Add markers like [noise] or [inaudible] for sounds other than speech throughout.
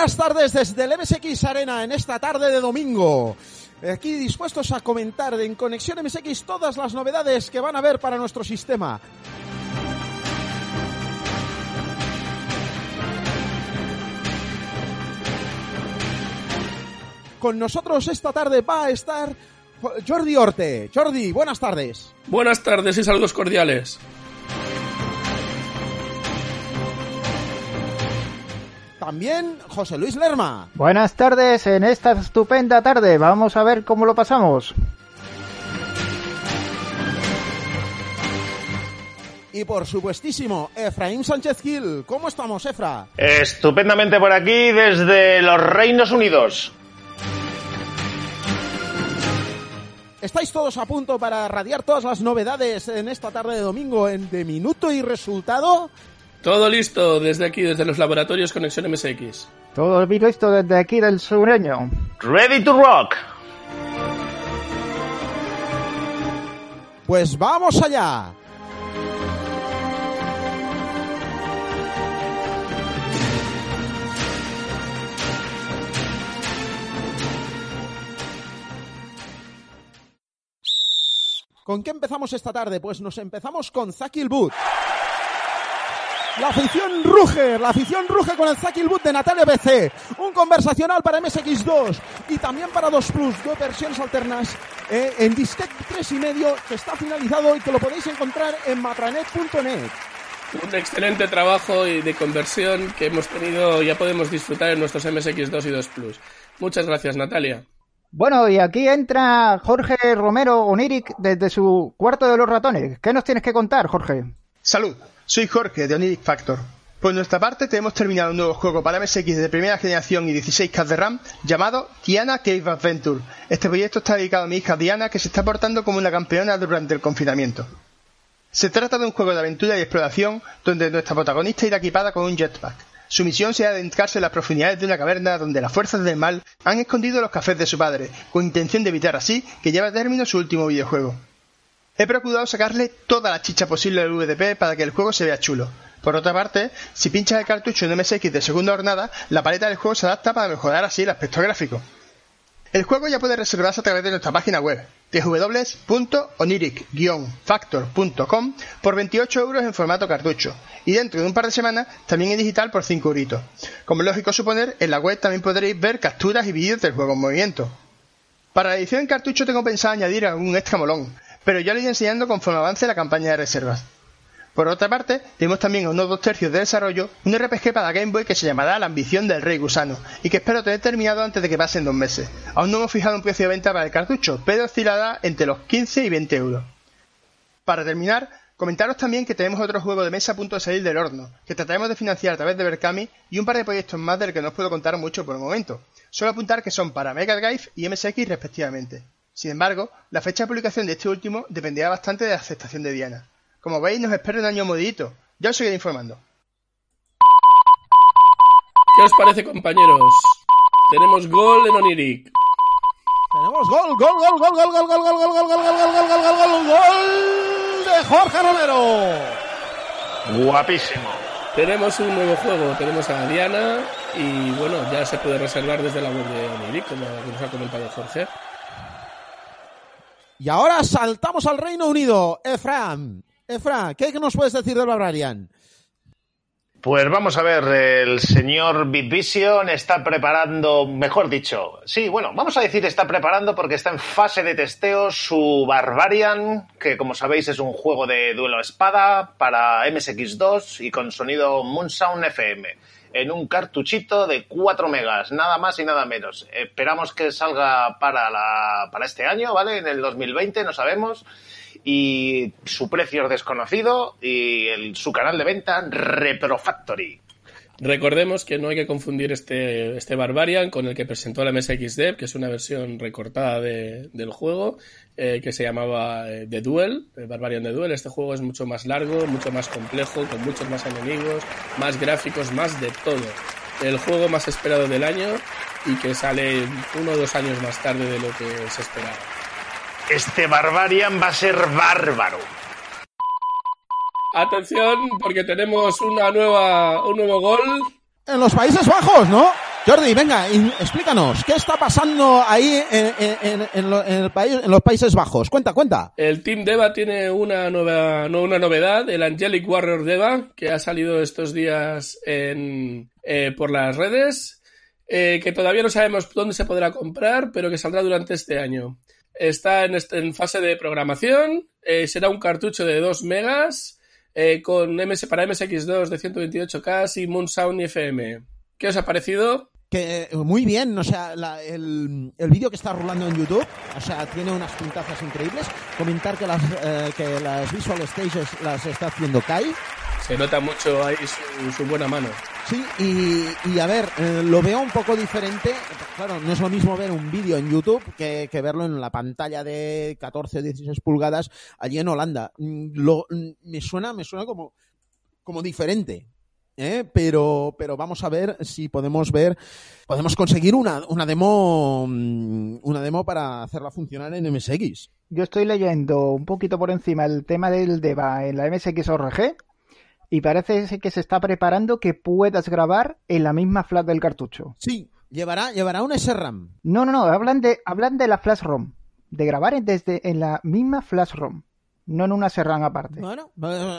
Buenas tardes desde el MSX Arena en esta tarde de domingo. Aquí dispuestos a comentar en Conexión MSX todas las novedades que van a haber para nuestro sistema. Con nosotros esta tarde va a estar Jordi Orte. Jordi, buenas tardes. Buenas tardes y saludos cordiales. También José Luis Lerma. Buenas tardes en esta estupenda tarde. Vamos a ver cómo lo pasamos. Y por supuestísimo, Efraín Sánchez Gil. ¿Cómo estamos, Efra? Estupendamente por aquí desde los Reinos Unidos. ¿Estáis todos a punto para radiar todas las novedades en esta tarde de domingo en De Minuto y Resultado? Todo listo desde aquí, desde los laboratorios Conexión MSX. Todo listo desde aquí del sureño. Ready to rock. Pues vamos allá. ¿Con qué empezamos esta tarde? Pues nos empezamos con Zakil Boot. La afición ruge, la afición ruge con el Zakil Boot de Natalia BC. Un conversacional para MSX2 y también para 2 Plus, dos versiones alternas eh, en disquete 3 y medio que está finalizado y que lo podéis encontrar en matranet.net. Un excelente trabajo y de conversión que hemos tenido, ya podemos disfrutar en nuestros MSX2 y 2 Plus. Muchas gracias, Natalia. Bueno, y aquí entra Jorge Romero Oniric desde su cuarto de los ratones. ¿Qué nos tienes que contar, Jorge? Salud, soy Jorge de Oniric Factor. Por nuestra parte tenemos terminado un nuevo juego para MSX de primera generación y 16K de RAM llamado Diana Cave Adventure. Este proyecto está dedicado a mi hija Diana que se está portando como una campeona durante el confinamiento. Se trata de un juego de aventura y exploración donde nuestra protagonista irá equipada con un jetpack. Su misión será adentrarse en las profundidades de una caverna donde las fuerzas del mal han escondido los cafés de su padre, con intención de evitar así que lleve a término su último videojuego. He procurado sacarle toda la chicha posible al VDP para que el juego se vea chulo. Por otra parte, si pinchas el cartucho en MSX de segunda jornada, la paleta del juego se adapta para mejorar así el aspecto gráfico. El juego ya puede reservarse a través de nuestra página web www.oniric-factor.com por 28 euros en formato cartucho y dentro de un par de semanas también en digital por 5 euritos. Como es lógico suponer, en la web también podréis ver capturas y vídeos del juego en movimiento. Para la edición en cartucho tengo pensado añadir algún extra molón, pero ya lo iré enseñando conforme avance la campaña de reservas. Por otra parte, tenemos también a unos dos tercios de desarrollo un RPG para Game Boy que se llamará La ambición del rey gusano y que espero tener terminado antes de que pasen dos meses. Aún no hemos fijado un precio de venta para el cartucho, pero oscilará entre los 15 y 20 euros. Para terminar, comentaros también que tenemos otro juego de mesa a punto de salir del horno, que trataremos de financiar a través de Berkami y un par de proyectos más del que no os puedo contar mucho por el momento. Solo apuntar que son para Mega Drive y MSX respectivamente. Sin embargo, la fecha de publicación de este último dependerá bastante de la aceptación de Diana. Como veis, nos espera un año modito. Ya os seguiré informando. ¿Qué os parece, compañeros? Tenemos gol en Oniric. Tenemos gol, gol, gol, gol, gol, gol, gol, gol, gol, gol, gol, gol, gol, gol, gol, gol, gol, gol de Jorge Romero. Guapísimo. Tenemos un nuevo juego, tenemos a Diana y bueno, ya se puede reservar desde la web de Oniric, como nos ha comentado Jorge. Y ahora saltamos al Reino Unido. Efraim, Efra, ¿qué nos puedes decir del Barbarian? Pues vamos a ver, el señor Bitvision está preparando, mejor dicho, sí, bueno, vamos a decir está preparando porque está en fase de testeo su Barbarian, que como sabéis es un juego de duelo espada para MSX2 y con sonido Moonsound FM, en un cartuchito de 4 megas, nada más y nada menos. Esperamos que salga para, la, para este año, ¿vale? En el 2020, no sabemos y su precio es desconocido y el, su canal de venta Retro Factory. Recordemos que no hay que confundir este, este Barbarian con el que presentó la MSX Dev, que es una versión recortada de, del juego, eh, que se llamaba eh, The Duel, el Barbarian The Duel. Este juego es mucho más largo, mucho más complejo, con muchos más enemigos, más gráficos, más de todo. El juego más esperado del año y que sale uno o dos años más tarde de lo que se esperaba. Este Barbarian va a ser bárbaro. Atención, porque tenemos una nueva, un nuevo gol. En los Países Bajos, ¿no? Jordi, venga, explícanos, ¿qué está pasando ahí en, los Países Bajos? Cuenta, cuenta. El Team Deva tiene una, nueva, una novedad, el Angelic Warrior Deva, que ha salido estos días en, eh, por las redes, eh, que todavía no sabemos dónde se podrá comprar, pero que saldrá durante este año. Está en, este- fase de programación, eh, será un cartucho de 2 megas, con MS, para MSX2 de 128K y Moon Sound y FM. ¿Qué os ha parecido? Que eh, muy bien, o sea, la- el, el vídeo que está rolando en YouTube, o sea, tiene unas puntazas increíbles. Comentar que las, eh, que las Visual Stages las está haciendo Kai. Se nota mucho ahí su, su buena mano. Sí, y, y a ver, eh, lo veo un poco diferente. Claro, no es lo mismo ver un vídeo en YouTube que, que verlo en la pantalla de 14 o 16 pulgadas allí en Holanda. Mm, Lo, mm, me suena, me suena como, como diferente. ¿Eh? Pero, pero vamos a ver si podemos ver, podemos conseguir una, una demo, mm, una demo para hacerla funcionar en MSX. Yo estoy leyendo un poquito por encima el tema del DEVA en la MSX-ORG y parece que se está preparando que puedas grabar en la misma flash del cartucho. Sí, llevará, llevará un SRAM. No, no, no, hablan de, hablan de la flash ROM, de grabar desde en la misma flash ROM, no en una serran aparte. Bueno,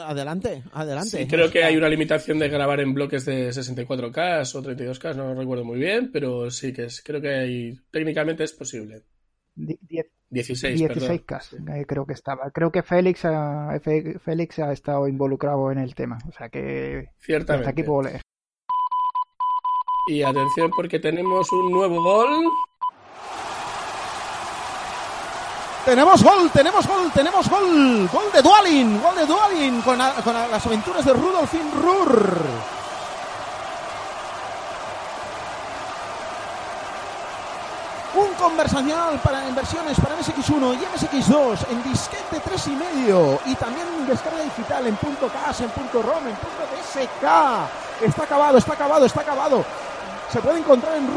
adelante, adelante. Sí, creo que hay una limitación de grabar en bloques de 64K o 32K, no recuerdo muy bien, pero sí que es, creo que hay, técnicamente es posible. Die- die- 16, perdón. 16K, eh, creo que estaba. Creo que Félix ha, Félix ha estado involucrado en el tema, o sea que Ciertamente. hasta aquí puedo leer. Y atención porque tenemos un nuevo gol. Tenemos gol, tenemos gol, tenemos gol. Gol de Dualin, gol de Dualin con, con las aventuras de Rudolfin Rur. Un conversacional para inversiones para MSX1 y MSX2 en disquete 3 y medio y también descarga digital en punto .cas, en punto .rom, en punto .dsk. Está acabado, está acabado, está acabado. Se puede encontrar en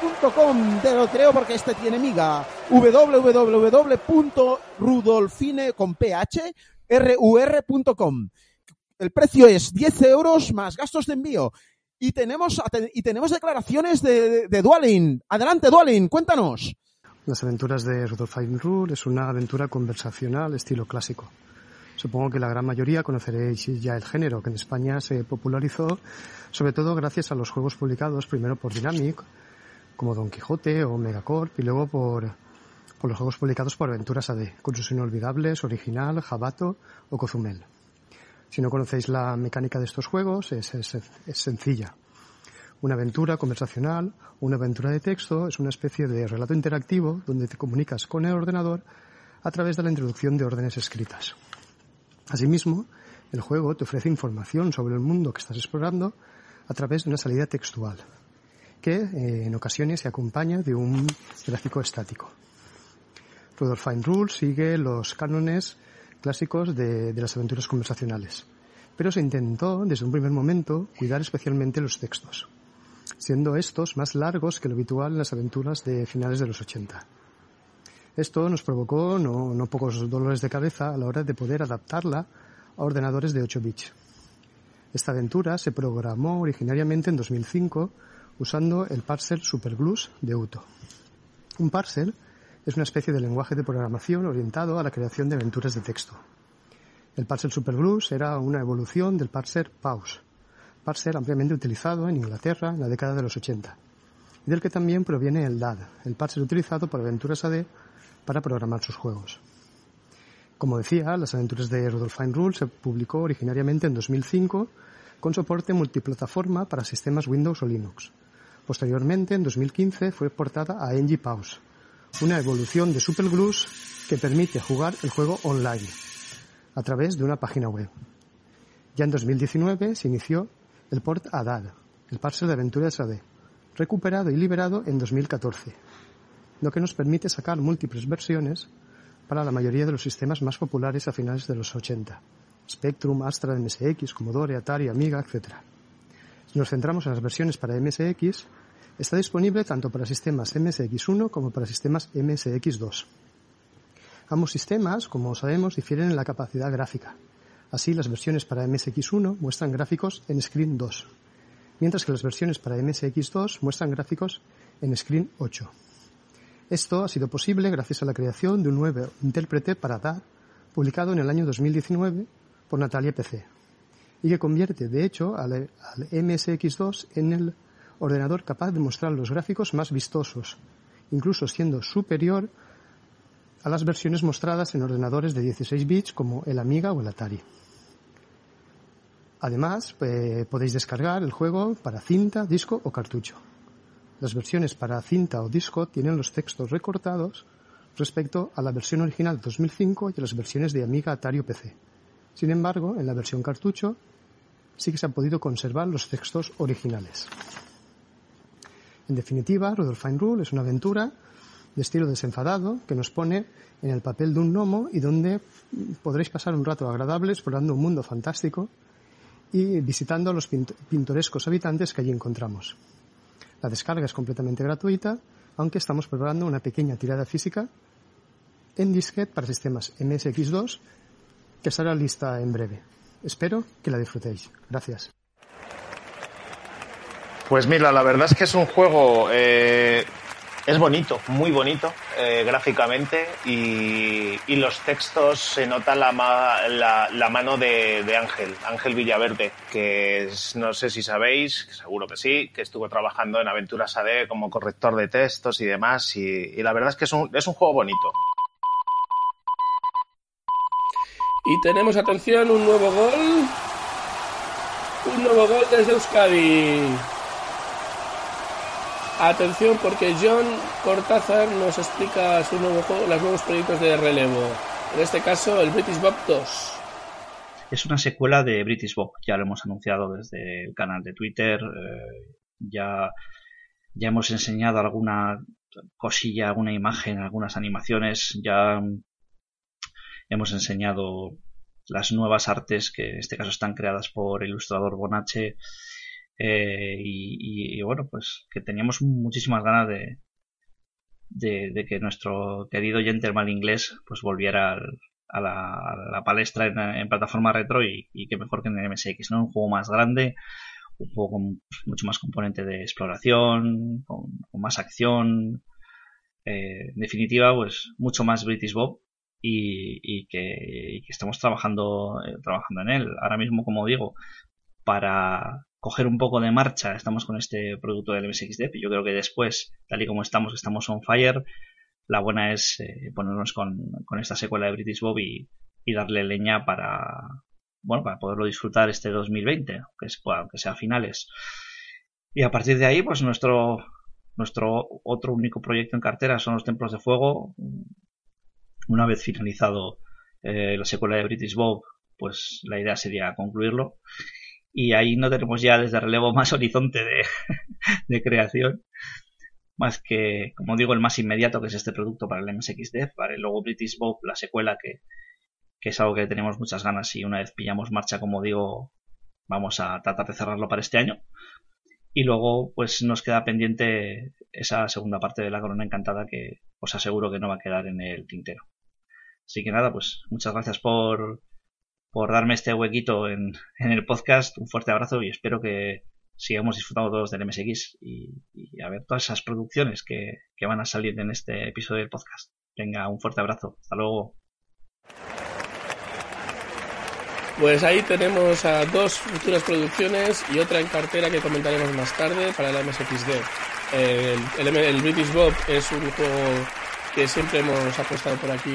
rudolfinrur.com, te lo creo porque este tiene miga. www.rudolfine.com. El precio es 10 euros más gastos de envío. Y tenemos, y tenemos declaraciones de, de Dualin. Adelante, Dualin, cuéntanos. Las aventuras de Rudolfine Rule es una aventura conversacional estilo clásico. Supongo que la gran mayoría conoceréis ya el género, que en España se popularizó sobre todo gracias a los juegos publicados primero por Dynamic, como Don Quijote o Megacorp, y luego por, los juegos publicados por Aventuras AD, con sus inolvidables Original, Jabato o Cozumel. Si no conocéis la mecánica de estos juegos, es, sencilla. Una aventura conversacional una aventura de texto es una especie de relato interactivo donde te comunicas con el ordenador a través de la introducción de órdenes escritas. Asimismo, el juego te ofrece información sobre el mundo que estás explorando a través de una salida textual, que eh, en ocasiones se acompaña de un gráfico estático. Rudolfine Rule sigue los cánones clásicos de, de las aventuras conversacionales, pero se intentó desde un primer momento cuidar especialmente los textos, siendo estos más largos que lo habitual en las aventuras de finales de los 80. Esto nos provocó no, no, pocos dolores de cabeza a la hora de poder adaptarla a ordenadores de 8 bits. Esta aventura se programó originariamente en 2005 usando el parser Superblues de Uto. Un parser es una especie de lenguaje de programación orientado a la creación de aventuras de texto. El parser Superblues era una evolución del parser Pause, parser ampliamente utilizado en Inglaterra en la década de los 80, y del que también proviene el DAD, el parser utilizado por Aventuras AD para programar sus juegos. Como decía, las aventuras de Rudolfine Rule se publicó originariamente en 2005 con soporte multiplataforma para sistemas Windows o Linux. Posteriormente, en 2015, fue portada a NG Pause, una evolución de Superblues que permite jugar el juego online a través de una página web. Ya en 2019 se inició el port a DAD, el parser de aventuras AD, recuperado y liberado en 2014, lo que nos permite sacar múltiples versiones para la mayoría de los sistemas más populares a finales de los 80. Spectrum, Astra, MSX, Commodore, Atari, Amiga, etc. Si nos centramos en las versiones para MSX, está disponible tanto para sistemas MSX1 como para sistemas MSX2. Ambos sistemas, como sabemos, difieren en la capacidad gráfica. Así, las versiones para MSX1 muestran gráficos en Screen 2, mientras que las versiones para MSX2 muestran gráficos en Screen 8. Esto ha sido posible gracias a la creación de un nuevo intérprete para DAR publicado en el año 2019 por Natalia PC y que convierte de hecho al, al MSX2 en el ordenador capaz de mostrar los gráficos más vistosos, incluso siendo superior a las versiones mostradas en ordenadores de 16 bits como el Amiga o el Atari. Además, eh, podéis descargar el juego para cinta, disco o cartucho. Las versiones para cinta o disco tienen los textos recortados respecto a la versión original de 2005 y a las versiones de Amiga, Atari o PC. Sin embargo, en la versión cartucho sí que se han podido conservar los textos originales. En definitiva, Rudolph Fine Rule es una aventura de estilo desenfadado que nos pone en el papel de un gnomo y donde podréis pasar un rato agradable explorando un mundo fantástico y visitando a los pintorescos habitantes que allí encontramos. La descarga es completamente gratuita, aunque estamos preparando una pequeña tirada física en disquete para sistemas MSX2 que estará lista en breve. Espero que la disfrutéis. Gracias. Pues mira, la verdad es que es un juego eh, es bonito, muy bonito eh, gráficamente y, y, los textos se nota la, la, mano de, de, Ángel, Ángel Villaverde, que no sé si sabéis, seguro que sí, que estuvo trabajando en Aventuras AD como corrector de textos y demás y, y la verdad es que es un, es un juego bonito. Y tenemos, atención, un nuevo gol. Un nuevo gol desde Euskadi. Atención porque John Cortázar nos explica su nuevo juego, los nuevos proyectos de relevo. En este caso, el British Bob 2. Es una secuela de British Bob, ya lo hemos anunciado desde el canal de Twitter, eh, ya, ya hemos enseñado alguna cosilla, alguna imagen, algunas animaciones, ya hemos enseñado las nuevas artes que en este caso están creadas por ilustrador Bonache eh, y, bueno, pues que teníamos muchísimas ganas de, de, que nuestro querido gentleman inglés pues volviera al, a, la, a, la, palestra en, en plataforma retro y, y, que mejor que en el MSX, ¿no? Un juego más grande, un juego con mucho más componente de exploración, con, más acción, eh, en definitiva, pues mucho más British Bob y, y, que, y que estamos trabajando, eh, trabajando en él. Ahora mismo, como digo, para coger un poco de marcha, estamos con este producto del MSXDEP y yo creo que después, tal y como estamos, estamos on fire, la buena es eh, ponernos con, con, esta secuela de British Bob y, darle leña para, bueno, para poderlo disfrutar este 2020, aunque, es, aunque sea finales. Y a partir de ahí, pues nuestro, nuestro otro único proyecto en cartera son los Templos de Fuego. Una vez finalizado eh, la secuela de British Bob, pues la idea sería concluirlo y ahí no tenemos ya desde relevo [laughs] más horizonte de, creación más que como digo el más inmediato que es este producto para el MSXDev para el logo British Bob la secuela que, que es algo que tenemos muchas ganas y una vez pillamos marcha como digo vamos a tratar de cerrarlo para este año. Y luego pues nos queda pendiente esa segunda parte de la corona encantada que os aseguro que no va a quedar en el tintero. Así que nada pues muchas gracias por por darme este huequito en, en, el podcast. Un fuerte abrazo y espero que sigamos disfrutando todos del MSX y, a ver todas esas producciones que, que, van a salir en este episodio del podcast. Venga, un fuerte abrazo. Hasta luego. Pues ahí tenemos a dos futuras producciones y otra en cartera que comentaremos más tarde para la MSXD. El, el, el British Bob es un juego que siempre hemos apostado por aquí,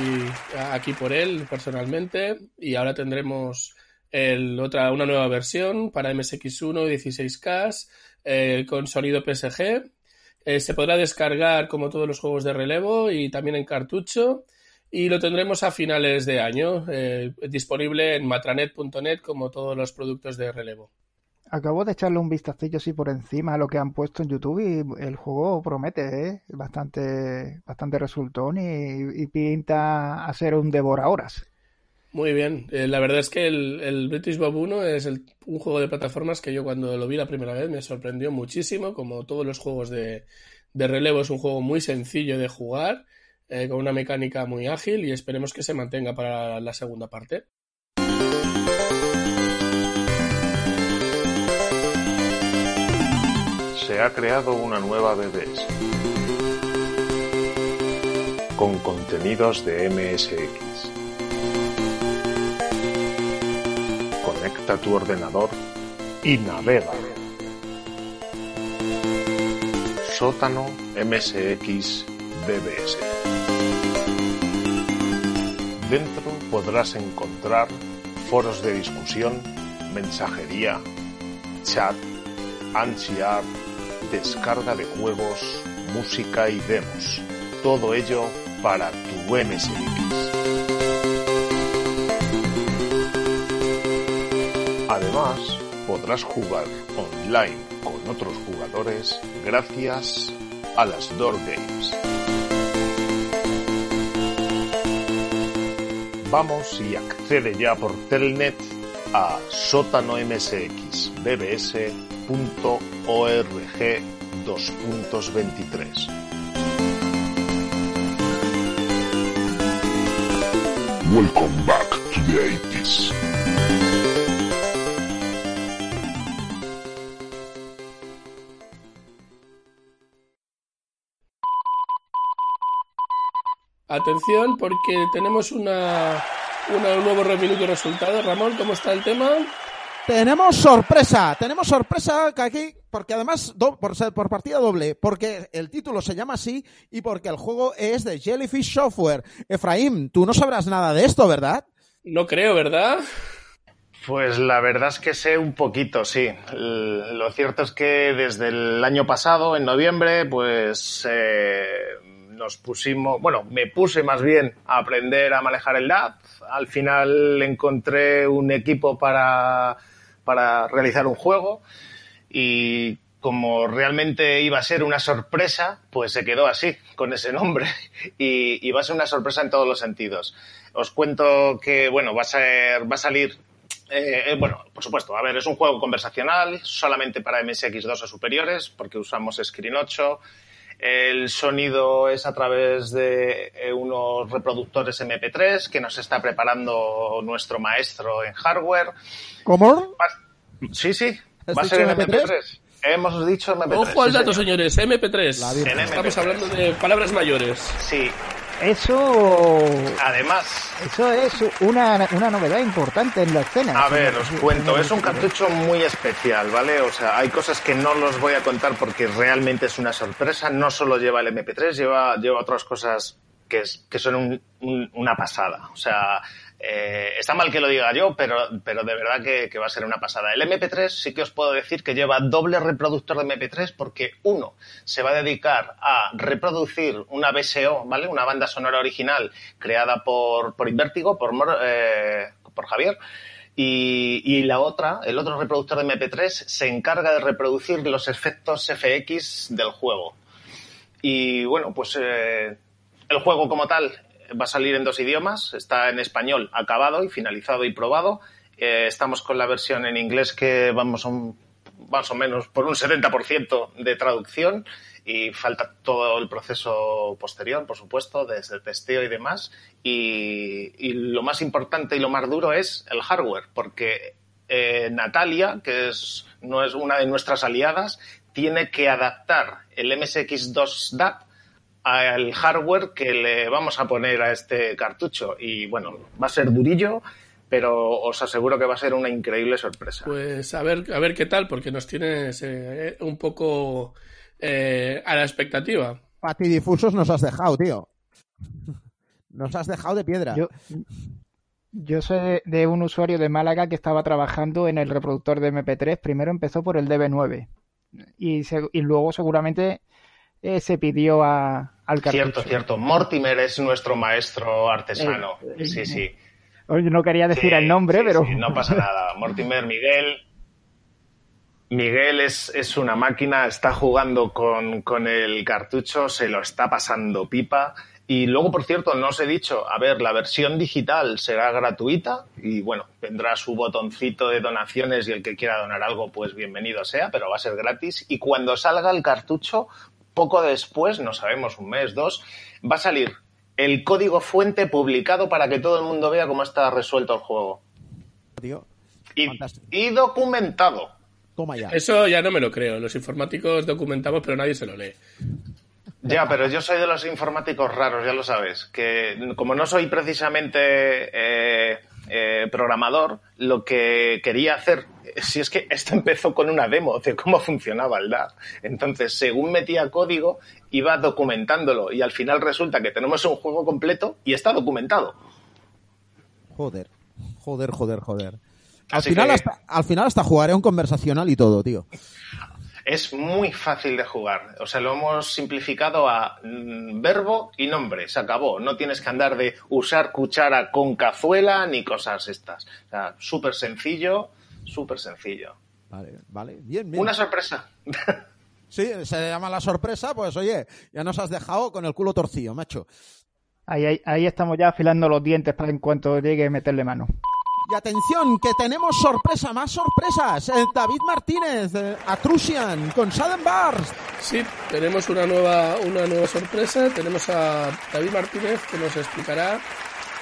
aquí por él personalmente y ahora tendremos el, otra, una nueva versión para MSX1 y 16K eh, con sonido PSG. Eh, se podrá descargar como todos los juegos de relevo y también en cartucho y lo tendremos a finales de año, eh, disponible en matranet.net como todos los productos de relevo. Acabo de echarle un vistacillo así por encima a lo que han puesto en YouTube y el juego promete, ¿eh? Bastante, bastante resultón y, y pinta a ser un devorahoras. Muy bien. Eh, la verdad es que el, British Bob 1 es el, un juego de plataformas que yo cuando lo vi la primera vez me sorprendió muchísimo. Como todos los juegos de, de relevo, es un juego muy sencillo de jugar, eh, con una mecánica muy ágil y esperemos que se mantenga para la segunda parte. Se ha creado una nueva BBS con contenidos de MSX. Conecta tu ordenador y navega. Sótano MSX BBS. Dentro podrás encontrar foros de discusión, mensajería, chat, ansiar, descarga de juegos, música y demos. Todo ello para tu MSX. Además, podrás jugar online con otros jugadores gracias a las Door Games. Vamos y accede ya por Telnet a sótanomsxbbs.org 2.23. Welcome back to the 80s. Atención, porque tenemos una, una- un nuevo minuto resultado. Ramón, ¿cómo está el tema? Tenemos sorpresa, tenemos sorpresa que aquí, porque además do- por partida doble, porque el título se llama así y porque el juego es de Jellyfish Software. Efraín, tú no sabrás nada de esto, ¿verdad? No creo, ¿verdad? Pues la verdad es que sé un poquito, sí. Lo cierto es que desde el año pasado, en noviembre, pues eh, nos pusimos, bueno, me puse más bien a aprender a manejar el DAP. Al final encontré un equipo para, para realizar un juego y como realmente iba a ser una sorpresa, pues se quedó así, con ese nombre. [laughs] Y, va a ser una sorpresa en todos los sentidos. Os cuento que, bueno, va a, ser, va a salir eh, eh, bueno, por supuesto, a ver, es un juego conversacional, solamente para MSX2 o superiores, porque usamos Screen 8. El sonido es a través de eh, unos reproductores MP3 que nos está preparando nuestro maestro en hardware. ¿Cómo? Va- Sí, sí, ¿Has va a ser en MP3? MP3. Hemos dicho MP3. Ojo al sí, dato, señor. señores. MP3. La Virgen. Estamos MP3. hablando de palabras mayores. Sí, Eso, además, eso es una, una novedad importante en la escena. A ver, os cuento, es un cartucho muy especial, ¿vale? O sea, hay cosas que no los voy a contar porque realmente es una sorpresa. No solo lleva el MP3, lleva, lleva otras cosas que, es- que son un- un- una pasada. O sea, eh, está mal que lo diga yo, pero, pero de verdad que, va a ser una pasada. El MP3 sí que os puedo decir que lleva doble reproductor de MP3 porque uno se va a dedicar a reproducir una BSO, ¿vale? Una banda sonora original creada por, por Invertigo, por, eh, por Javier. Y, y la otra, el otro reproductor de MP3, se encarga de reproducir los efectos FX del juego. Y bueno, pues eh, el juego como tal va a salir en dos idiomas. Está en español acabado y finalizado y probado. Eh, estamos con la versión en inglés que vamos a un- más o menos por un 70% de traducción y falta todo el proceso posterior, por supuesto, desde el testeo y demás. Y, lo más importante y lo más duro es el hardware, porque eh, Natalia, que es, no es una de nuestras aliadas, tiene que adaptar el MSX2 DAP al hardware que le vamos a poner a este cartucho. Y bueno, va a ser durillo, pero os aseguro que va a ser una increíble sorpresa. Pues a ver, a ver qué tal, porque nos tienes eh, un poco eh, a la expectativa. Patidifusos nos has dejado, tío. Nos has dejado de piedra. Yo, yo sé de, de un usuario de Málaga que estaba trabajando en el reproductor de MP3. Primero empezó por el DB9 y, se- y luego seguramente eh, se pidió a, al cartucho. Cierto, cierto. Mortimer es nuestro maestro artesano. Eh, eh, Sí, sí. No quería decir Sí, el nombre, sí, pero sí, no pasa nada. Mortimer, Miguel. Miguel es, es una máquina, está jugando con, con el cartucho, se lo está pasando pipa. Y luego, por cierto, no os he dicho, a ver, la versión digital será gratuita y bueno, tendrá su botoncito de donaciones y el que quiera donar algo, pues bienvenido sea, pero va a ser gratis. Y cuando salga el cartucho, poco después, no sabemos, un mes, dos, va a salir el código fuente publicado para que todo el mundo vea cómo está resuelto el juego. tío. Y, documentado. Toma ya. Eso ya no me lo creo. Los informáticos documentamos, pero nadie se lo lee. Ya, pero yo soy de los informáticos raros, ya lo sabes. Que como no soy precisamente eh, eh, programador, lo que quería hacer, si es que esto empezó con una demo de cómo funcionaba el DAR. Entonces, según metía código, iba documentándolo y al final resulta que tenemos un juego completo y está documentado. Joder, joder, joder, joder. Al Así final, que- hasta, al final hasta jugaré un conversacional y todo, tío. Es muy fácil de jugar. O sea, lo hemos simplificado a mm, verbo y nombre. Se acabó. No tienes que andar de usar cuchara con cazuela ni cosas estas. O sea, súper sencillo, súper sencillo. Vale, vale. Bien, bien. Una sorpresa. [laughs] Sí, se llama la sorpresa, pues oye, ya nos has dejado con el culo torcido, macho. Ahí, ahí, ahí estamos ya afilando los dientes para en cuanto llegue meterle mano. Y atención, que tenemos sorpresa, más sorpresas. Eh, David Martínez, eh, Atrusian, con Sudden Bars. Sí, tenemos una nueva, una nueva sorpresa. Tenemos a David Martínez que nos explicará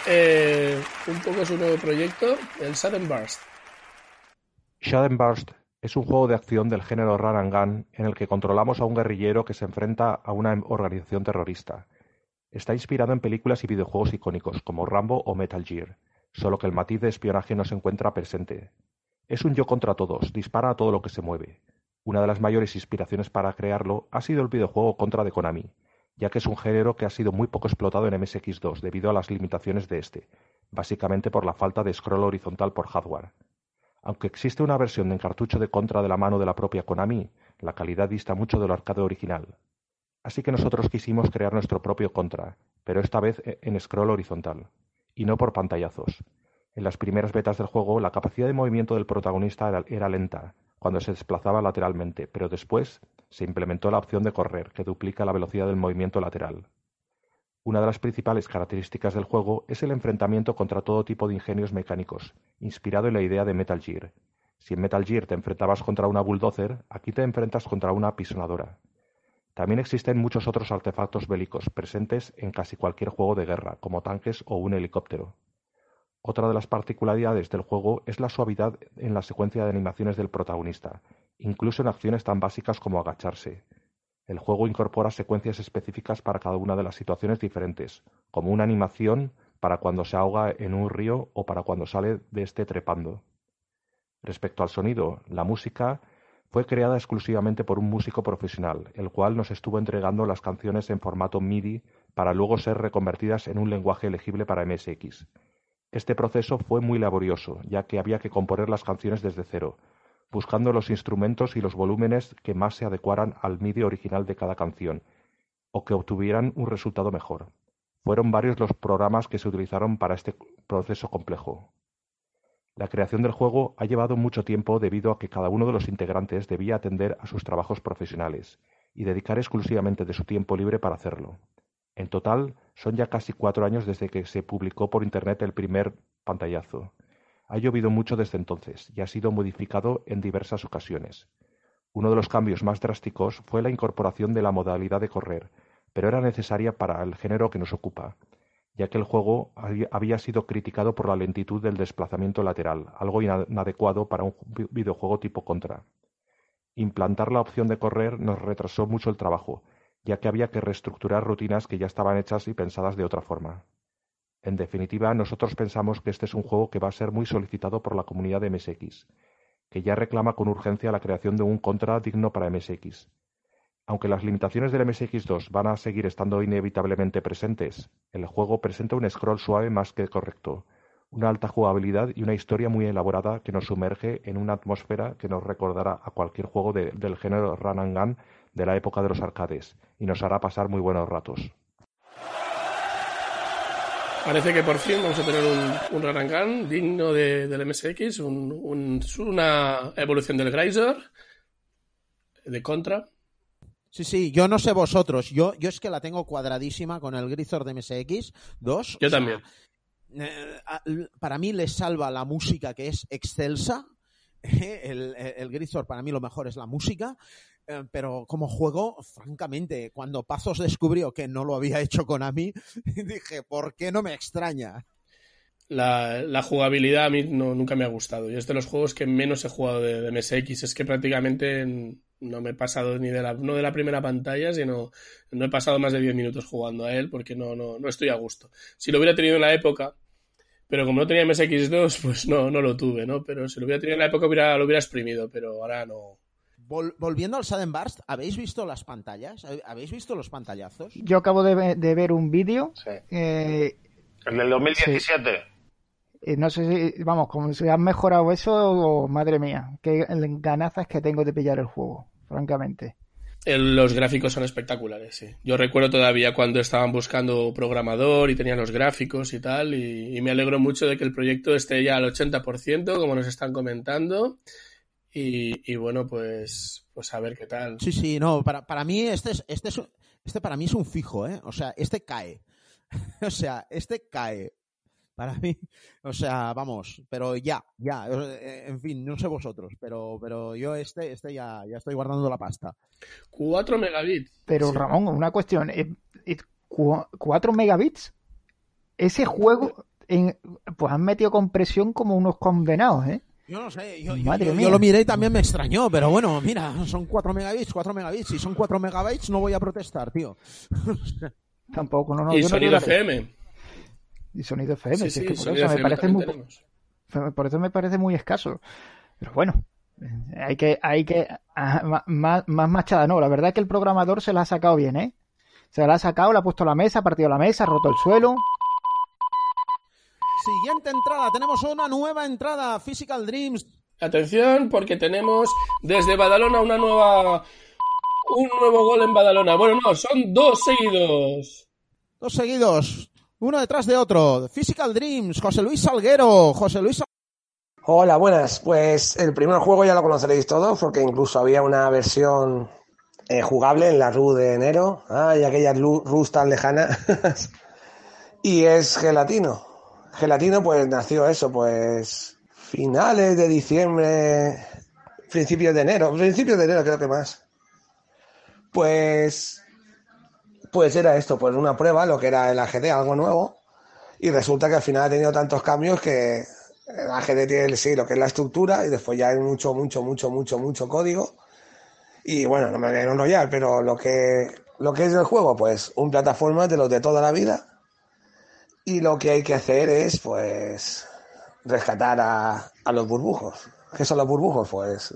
eh, un poco su nuevo proyecto, el Sudden Burst. Shadow Burst es un juego de acción del género Run and Gun en el que controlamos a un guerrillero que se enfrenta a una organización terrorista. Está inspirado en películas y videojuegos icónicos como Rambo o Metal Gear, solo que el matiz de espionaje no se encuentra presente. Es un yo contra todos, dispara a todo lo que se mueve. Una de las mayores inspiraciones para crearlo ha sido el videojuego Contra de Konami, ya que es un género que ha sido muy poco explotado en MSX2 debido a las limitaciones de este, básicamente por la falta de scroll horizontal por hardware. Aunque existe una versión en cartucho de Contra de la mano de la propia Konami, la calidad dista mucho del arcade original. Así que nosotros quisimos crear nuestro propio Contra, pero esta vez en scroll horizontal, y no por pantallazos. En las primeras betas del juego, la capacidad de movimiento del protagonista era, era lenta, cuando se desplazaba lateralmente, pero después se implementó la opción de correr, que duplica la velocidad del movimiento lateral. Una de las principales características del juego es el enfrentamiento contra todo tipo de ingenios mecánicos, inspirado en la idea de Metal Gear. Si en Metal Gear te enfrentabas contra una bulldozer, aquí te enfrentas contra una apisonadora. También existen muchos otros artefactos bélicos presentes en casi cualquier juego de guerra, como tanques o un helicóptero. Otra de las particularidades del juego es la suavidad en la secuencia de animaciones del protagonista, incluso en acciones tan básicas como agacharse. El juego incorpora secuencias específicas para cada una de las situaciones diferentes, como una animación para cuando se ahoga en un río o para cuando sale de este trepando. Respecto al sonido, la música fue creada exclusivamente por un músico profesional, el cual nos estuvo entregando las canciones en formato MIDI para luego ser reconvertidas en un lenguaje elegible para MSX. Este proceso fue muy laborioso, ya que había que componer las canciones desde cero, buscando los instrumentos y los volúmenes que más se adecuaran al MIDI original de cada canción, o que obtuvieran un resultado mejor. Fueron varios los programas que se utilizaron para este proceso complejo. La creación del juego ha llevado mucho tiempo debido a que cada uno de los integrantes debía atender a sus trabajos profesionales y dedicar exclusivamente de su tiempo libre para hacerlo. En total, son ya casi cuatro años desde que se publicó por Internet el primer pantallazo. Ha llovido mucho desde entonces y ha sido modificado en diversas ocasiones. Uno de los cambios más drásticos fue la incorporación de la modalidad de correr, pero era necesaria para el género que nos ocupa, ya que el juego había sido criticado por la lentitud del desplazamiento lateral, algo inadecuado para un videojuego tipo Contra. Implantar la opción de correr nos retrasó mucho el trabajo, ya que había que reestructurar rutinas que ya estaban hechas y pensadas de otra forma. En definitiva, nosotros pensamos que este es un juego que va a ser muy solicitado por la comunidad de MSX, que ya reclama con urgencia la creación de un contra digno para MSX. Aunque las limitaciones del MSX2 van a seguir estando inevitablemente presentes, el juego presenta un scroll suave más que correcto, una alta jugabilidad y una historia muy elaborada que nos sumerge en una atmósfera que nos recordará a cualquier juego de, del género Run and Gun de la época de los arcades y nos hará pasar muy buenos ratos. Parece que por fin vamos a tener un, un Run and Gun digno de, del MSX, un, una evolución del Greiser, de Contra. Sí, sí, yo no sé vosotros, yo, yo es que la tengo cuadradísima con el Grisor de MSX 2. Yo también. Eh, para mí le salva la música que es excelsa. [laughs] El, el Grisor para mí lo mejor es la música. Eh, pero como juego, francamente, cuando Pazos descubrió que no lo había hecho Konami, [laughs] dije, ¿por qué no me extraña? la, la, jugabilidad a mí no, nunca me ha gustado. Y es de los juegos que menos he jugado de, de MSX. Es que prácticamente no me he pasado ni de la, no de la primera pantalla, sino no he pasado más de 10 minutos jugando a él porque no, no, no estoy a gusto. Si lo hubiera tenido en la época, pero como no tenía MSX2, pues no, no lo tuve, ¿no? Pero si lo hubiera tenido en la época hubiera, lo hubiera exprimido, pero ahora no. Vol volviendo al Sudden Burst, ¿habéis visto las pantallas? ¿Habéis visto los pantallazos? Yo acabo de, de ver un vídeo. Sí. Eh, El del 2017. eh, no sé si, vamos, como si han mejorado eso o madre mía, qué ganazas que tengo de pillar el juego, francamente. Los gráficos son espectaculares, sí. Yo recuerdo todavía cuando estaban buscando programador y tenían los gráficos y tal, y, y me alegro mucho de que el proyecto esté ya al 80%, como nos están comentando. Y, y bueno, pues, pues a ver qué tal. Sí, sí, no, para, para mí este es, este es, este para mí es un fijo, ¿eh? O sea, este cae. [laughs] o sea, este cae. Para [laughs] mí, o sea, vamos, pero ya, ya, eh, en fin, no sé vosotros, pero, pero yo este, este ya, ya estoy guardando la pasta. 4 megabits. Pero Sí. Ramón, una cuestión, eh, eh, cu- ¿4 megabits? Ese juego, en, pues han metido compresión como unos condenados, ¿eh? Yo no sé, yo, yo- Madre yo- mía. yo lo miré y también me extrañó, pero bueno, mira, son 4 megabits, 4 megabits, si son 4 megabytes no voy a protestar, tío. [laughs] Tampoco, no, no. y yo no sonido dudaré. FM. Y sonido FM, Sí, es que por eso me parece muy, tenemos. por eso me parece muy escaso. Pero bueno, hay que, hay que, ah, más, más machada, no, la verdad es que el programador se la ha sacado bien, ¿eh? Se la ha sacado, la ha puesto a la mesa, ha partido la mesa, ha roto el suelo. Siguiente entrada, tenemos una nueva entrada, Physical Dreams. Atención, porque tenemos desde Badalona una nueva. Un nuevo gol en Badalona. Bueno, no, son dos seguidos. Dos seguidos, uno detrás de otro. Physical Dreams, José Luis Salguero, José Luis Hola, buenas. Pues el primer juego ya lo conoceréis todos porque incluso había una versión eh, jugable en la RU de enero. Ay, aquellas RUs tan lejanas. [laughs] y es Gelatino. Gelatino pues nació eso, pues finales de diciembre, principios de enero, principios de enero creo que más. Pues pues era esto, pues una prueba, lo que era el AGD, algo nuevo. Y resulta que al final ha tenido tantos cambios que el AGD tiene sí, lo que es la estructura y después ya hay mucho, mucho, mucho, mucho, mucho código. Y bueno, no me voy a enrollar, pero lo que, lo que es el juego, pues un plataforma de los de toda la vida. Y lo que hay que hacer es, pues, rescatar a, a los burbujos. ¿Qué son los burbujos? Pues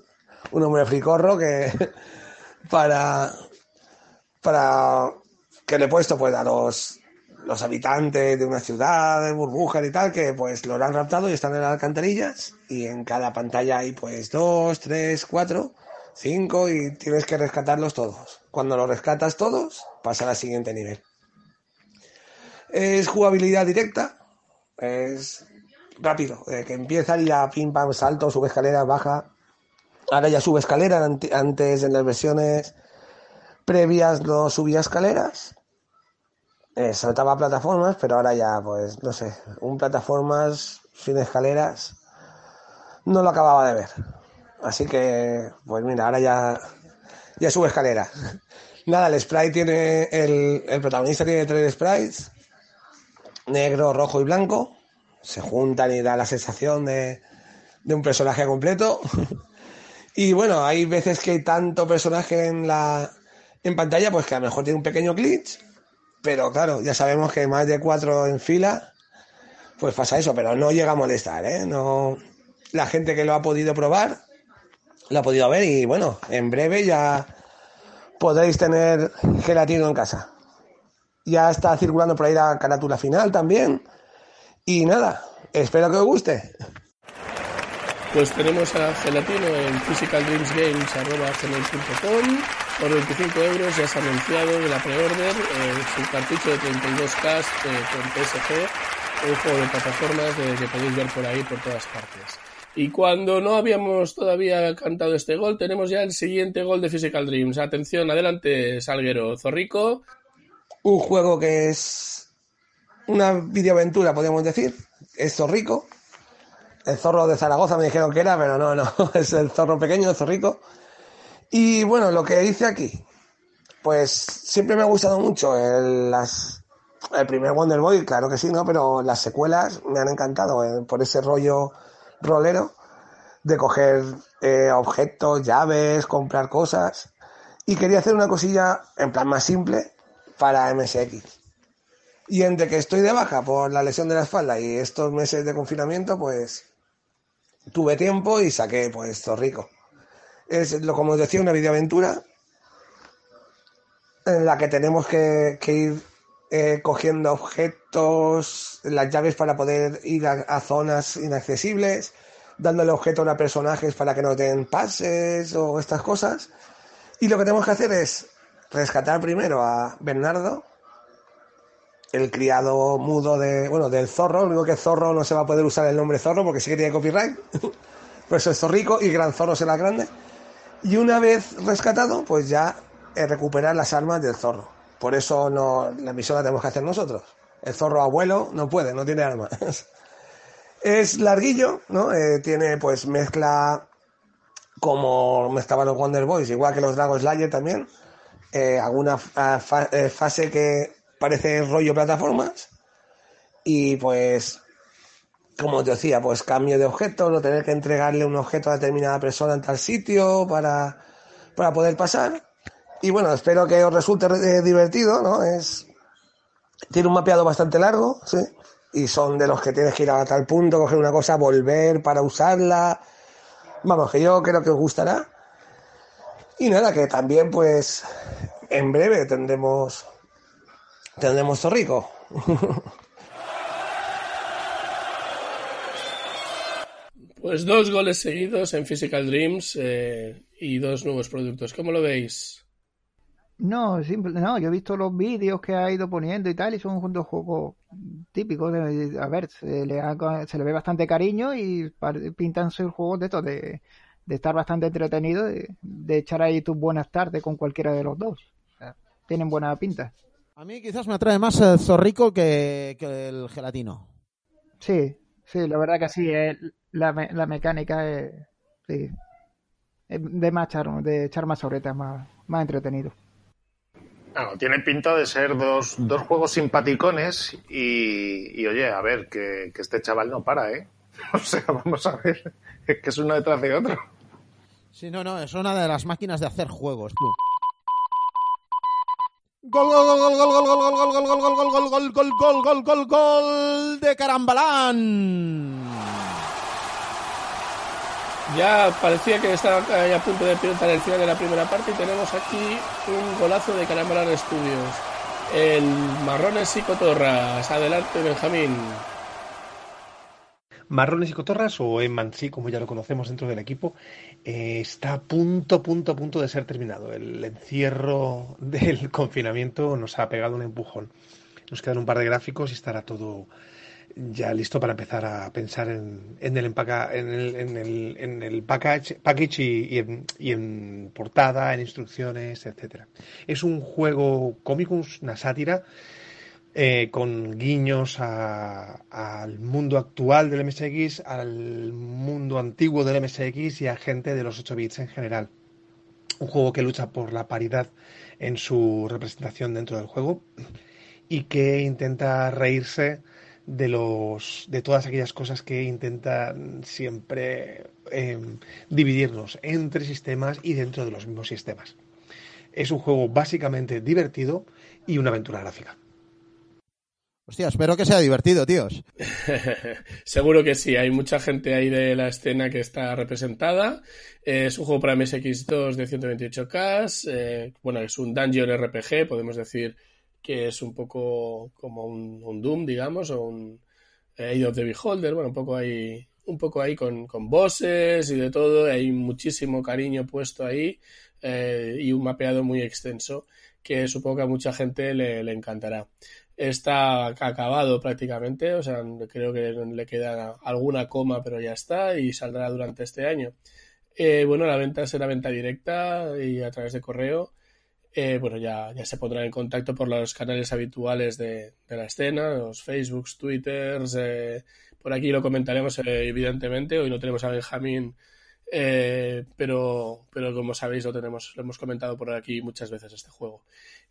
un hombre fricorro que [laughs] para, para que le he puesto pues a los los habitantes de una ciudad, de burbujas y tal, que pues los han raptado y están en las alcantarillas y en cada pantalla hay pues dos, tres, cuatro, cinco y tienes que rescatarlos todos. Cuando los rescatas todos, pasa al siguiente nivel. Es jugabilidad directa, es rápido, de que empieza y ya pim pam salto, sube escaleras, baja. Ahora ya sube escaleras, ante- antes en las versiones previas no subía escaleras eh, saltaba plataformas, pero ahora ya, pues, no sé, un plataformas sin escaleras no lo acababa de ver. Así que, pues mira, ahora ya, ya sube escaleras. [laughs] Nada, el sprite tiene, el, el protagonista tiene tres sprites, negro, rojo y blanco. Se juntan y da la sensación de, de un personaje completo. [laughs] Y bueno, hay veces que hay tanto personaje en la en pantalla, pues que a lo mejor tiene un pequeño glitch, pero claro, ya sabemos que más de cuatro en fila, pues pasa eso, pero no llega a molestar, ¿eh? No, la gente que lo ha podido probar, lo ha podido ver y bueno, en breve ya podréis tener gelatino en casa. Ya está circulando por ahí la carátula final también. Y nada, espero que os guste. Pues tenemos a Gelatino en physicaldreamsgames.com por 25 euros ya se ha anunciado de la pre-order eh, su cartucho de 32K eh, con PSG, un juego de plataformas que podéis ver por ahí por todas partes. Y cuando no habíamos todavía cantado este gol, tenemos ya el siguiente gol de Physical Dreams. Atención, adelante, Salguero. Zorrico, Un juego que es una videoaventura, podríamos decir. Es Zorrico. El zorro de Zaragoza me dijeron que era, pero no, no, [laughs] es el zorro pequeño, el zorrico. Y bueno, lo que hice aquí, pues siempre me ha gustado mucho el- las, el primer Wonder Boy, claro que sí, ¿no? Pero las secuelas me han encantado eh, por ese rollo rolero de coger eh, objetos, llaves, comprar cosas. Y quería hacer una cosilla en plan más simple para MSX. Y entre que estoy de baja por la lesión de la espalda y estos meses de confinamiento, pues tuve tiempo y saqué pues Zorrico. Es, lo como os decía, una videoaventura en la que tenemos que, que ir eh, cogiendo objetos, las llaves para poder ir a, a, zonas inaccesibles, dándole objetos a personajes para que nos den pases o estas cosas. Y lo que tenemos que hacer es rescatar primero a Bernardo, el criado mudo de, bueno, del zorro. Lo único que zorro no se va a poder usar el nombre zorro porque sí que tiene copyright. [laughs] Por eso es zorrico y gran zorro será grande. Y una vez rescatado, pues ya eh, recuperar las armas del zorro. Por eso no, la misión la tenemos que hacer nosotros. El zorro abuelo no puede, no tiene armas. [laughs] es larguillo, ¿no? Eh, tiene pues mezcla como mezclaban los Wonder Boys, igual que los Dragon Slayer también. Eh, alguna fa fase que parece rollo plataformas. Y pues, como te decía, pues cambio de objeto, no tener que entregarle un objeto a determinada persona en tal sitio para, para poder pasar. Y bueno, espero que os resulte eh, divertido, ¿no? Es, tiene un mapeado bastante largo, ¿sí? Y son de los que tienes que ir a tal punto, coger una cosa, volver para usarla. Vamos, que yo creo que os gustará. Y nada, que también pues en breve tendremos tendremos Zorrico. Pues dos goles seguidos en Physical Dreams eh, y dos nuevos productos. ¿Cómo lo veis? No, simple, no, yo he visto los vídeos que ha ido poniendo y tal, y son dos juegos típicos. De, a ver, se le, ha, se le ve bastante cariño y pintan ser juegos de estos, de, de estar bastante entretenido, de, de, echar ahí tus buenas tardes con cualquiera de los dos. Tienen buena pinta. A mí quizás me atrae más el Zorrico que, que el gelatino. Sí, sí, la verdad que sí, es, la, la mecánica es, sí, de, más echar, de echar más horetas, más, más entretenido. Claro, tiene pinta de ser dos, dos juegos simpaticones y, y, oye, a ver, que, que, este chaval no para, ¿eh? [laughs] O sea, vamos a ver, es que es uno detrás de otro. Sí, no, no, es una de las máquinas de hacer juegos, tú. Gol, gol, gol, gol, gol, gol, gol, gol, gol, gol, gol, gol, gol, gol, gol, gol, gol, gol de Carambalán. Ya parecía que estaba a punto de pilotar el final de la primera parte y tenemos aquí un golazo de Carambalán Studios. El Marrones y Cotorras. Adelante, Benjamín. Marrones y Cotorras, o Emansi, como ya lo conocemos dentro del equipo, eh, está a punto, punto, punto de ser terminado. El encierro [laughs] del confinamiento nos ha pegado un empujón. Nos quedan un par de gráficos y estará todo ya listo para empezar a pensar en, en el, empaca, en el, en el, en el package, package y, y, en, y, en, portada, en instrucciones, etcétera. Es un juego cómico, una sátira, eh, con guiños al mundo actual del MSX, al mundo antiguo del MSX y a gente de los 8 bits en general. Un juego que lucha por la paridad en su representación dentro del juego y que intenta reírse de los de todas aquellas cosas que intentan siempre eh, dividirnos entre sistemas y dentro de los mismos sistemas. Es un juego básicamente divertido y una aventura gráfica. Hostia, espero que sea divertido, tíos. [laughs] Seguro que sí, hay mucha gente ahí de la escena que está representada. Eh, es un juego para MSX2 de 128K. Eh, bueno, es un dungeon RPG, podemos decir que es un poco como un, Doom, digamos, o un Age of the Beholder, bueno, un poco ahí, un poco ahí con, con bosses y de todo. Hay muchísimo cariño puesto ahí eh, y un mapeado muy extenso que supongo que a mucha gente le encantará está acabado prácticamente, o sea, creo que le queda alguna coma, pero ya está y saldrá durante este año. Eh, bueno, la venta será venta directa y a través de correo. Eh, bueno, ya, ya se pondrá en contacto por los canales habituales de, de la escena, los Facebooks, Twitters. Eh, por aquí lo comentaremos, evidentemente. Hoy no tenemos a Benjamín, pero, pero como sabéis, lo tenemos, lo hemos comentado por aquí muchas veces este juego.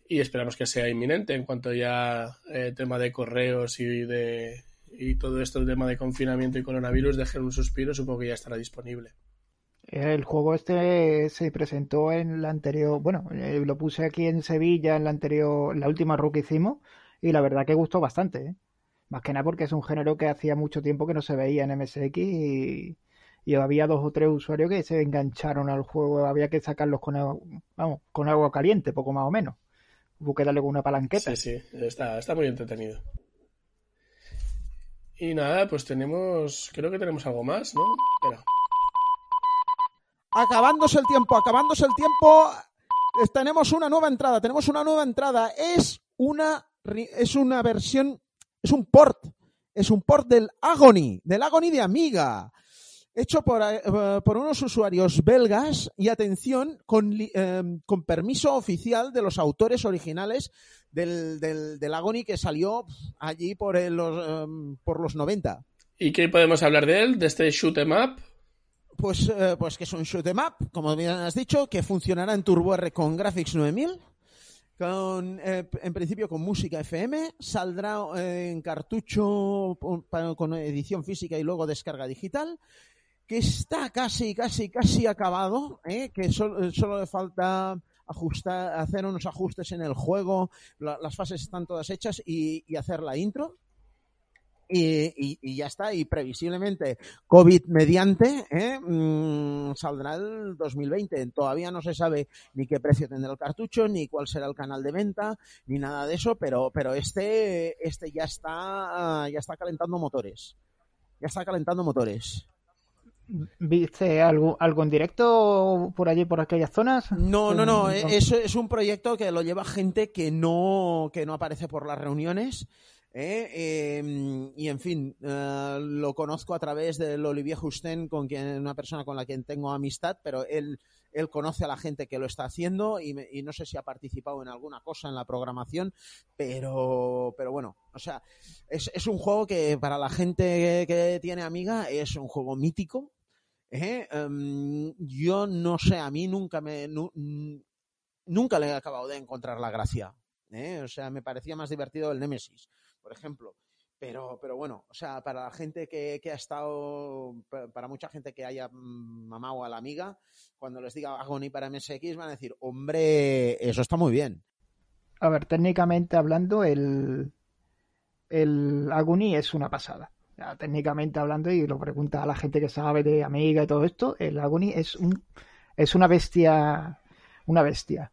Y esperamos que sea inminente en cuanto ya el tema de correos y de y todo esto el tema de confinamiento y coronavirus dejen un suspiro supongo que ya estará disponible el juego este se presentó en la anterior, bueno, eh, lo puse aquí en Sevilla en la anterior, la última run que hicimos y la verdad que gustó bastante, ¿eh? más que nada porque es un género que hacía mucho tiempo que no se veía en MSX y, había dos o tres usuarios que se engancharon al juego, había que sacarlos con, vamos, con agua caliente, poco más o menos. Hubo que darle con una palanqueta. Sí, sí, está, está muy entretenido. Y nada, pues tenemos, creo que tenemos algo más, ¿no? Espera acabándose el tiempo, acabándose el tiempo, tenemos una nueva entrada, tenemos una nueva entrada. Es una, es una versión, es un port, es un port del Agony, del Agony de Amiga, hecho por, eh, por unos usuarios belgas y atención, con, em, con, permiso oficial de los autores originales del, del, Agony que salió allí por, los, em, por los 90. ¿Y qué podemos hablar de él, de este shoot em up? Pues, pues que es un shoot em up, como bien has dicho, que funcionará en TurboR con Graphics 9000, con, eh, en principio con música FM, saldrá eh, en cartucho con edición física y luego descarga digital, que está casi, casi, casi acabado, que solo, solo le falta ajustar, hacer unos ajustes en el juego, las fases están todas hechas y, y hacer la intro y, ya está, y previsiblemente COVID mediante ¿eh? mm, saldrá el 2020. Todavía no se sabe ni qué precio tendrá el cartucho, ni cuál será el canal de venta, ni nada de eso, pero, pero este, este ya está, ya está calentando motores. Ya está calentando motores. ¿Viste algo, algo en directo por allí, por aquellas zonas? No, no, no. Es, es un proyecto que lo lleva gente que no, que no aparece por las reuniones ¿eh? Em, y en fin, eh, lo conozco a través del Olivier Justin, con quien, una persona con la que tengo amistad, pero él, él conoce a la gente que lo está haciendo y, no sé si ha participado en alguna cosa en la programación, pero, pero bueno, o sea, es, es un juego que para la gente que, tiene amiga es un juego mítico. ¿Eh? Em, yo no sé, a mí nunca me... nunca le he acabado de encontrar la gracia. O sea, me parecía más divertido el Nemesis por ejemplo. Pero, pero bueno, o sea, para la gente que, ha estado, para mucha gente que haya mamado a la amiga, cuando les diga Agony para MSX van a decir, hombre, eso está muy bien. A ver, técnicamente hablando, el, el Agony es una pasada. Técnicamente hablando, y lo pregunta a la gente que sabe de Amiga y todo esto, el Agony es un es una bestia, una bestia.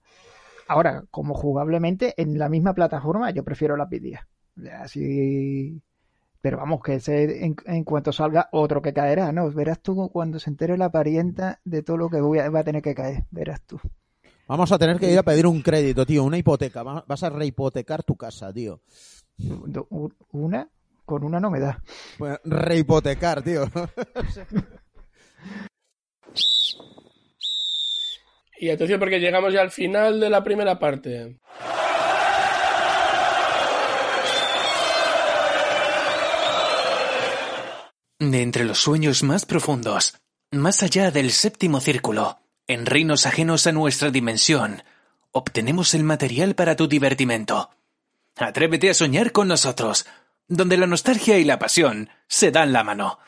Ahora, como jugablemente, en la misma plataforma, yo prefiero la PDA. Así. Pero vamos, que ese en, cuanto salga otro que caerá, ¿no? Verás tú cuando se entere la parienta de todo lo que voy a, va a tener que caer, verás tú. Vamos a tener que ir a pedir un crédito, tío, una hipoteca. Vas a rehipotecar tu casa, tío. ¿Una? Con una no me da. Pues rehipotecar, tío. [laughs] y atención porque llegamos ya al final de la primera parte. De entre los sueños más profundos, más allá del séptimo círculo, en reinos ajenos a nuestra dimensión, obtenemos el material para tu divertimento. Atrévete a soñar con nosotros, donde la nostalgia y la pasión se dan la mano.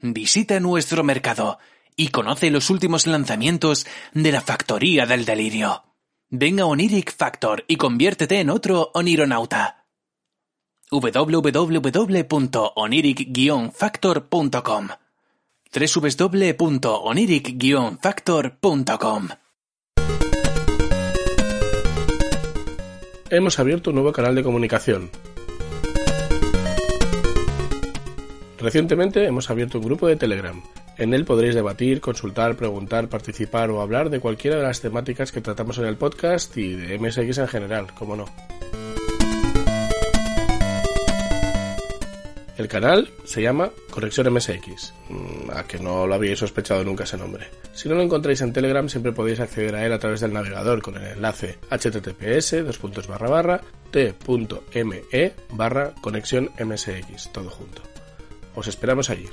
Visita nuestro mercado y conoce los últimos lanzamientos de la Factoría del Delirio. Venga Oniric Factor y conviértete en otro onironauta www.oniric-factor.com www.oniric-factor.com Hemos abierto un nuevo canal de comunicación. Recientemente hemos abierto un grupo de Telegram. En él podréis debatir, consultar, preguntar, participar o hablar de cualquiera de las temáticas que tratamos en el podcast y de MSX en general, como no. El canal se llama Corrección MSX, mm, a que no lo habíais sospechado nunca ese nombre. Si no lo encontráis en Telegram, siempre podéis acceder a él a través del navegador con el enlace https t.me barra conexión MSX, todo junto. Os esperamos allí.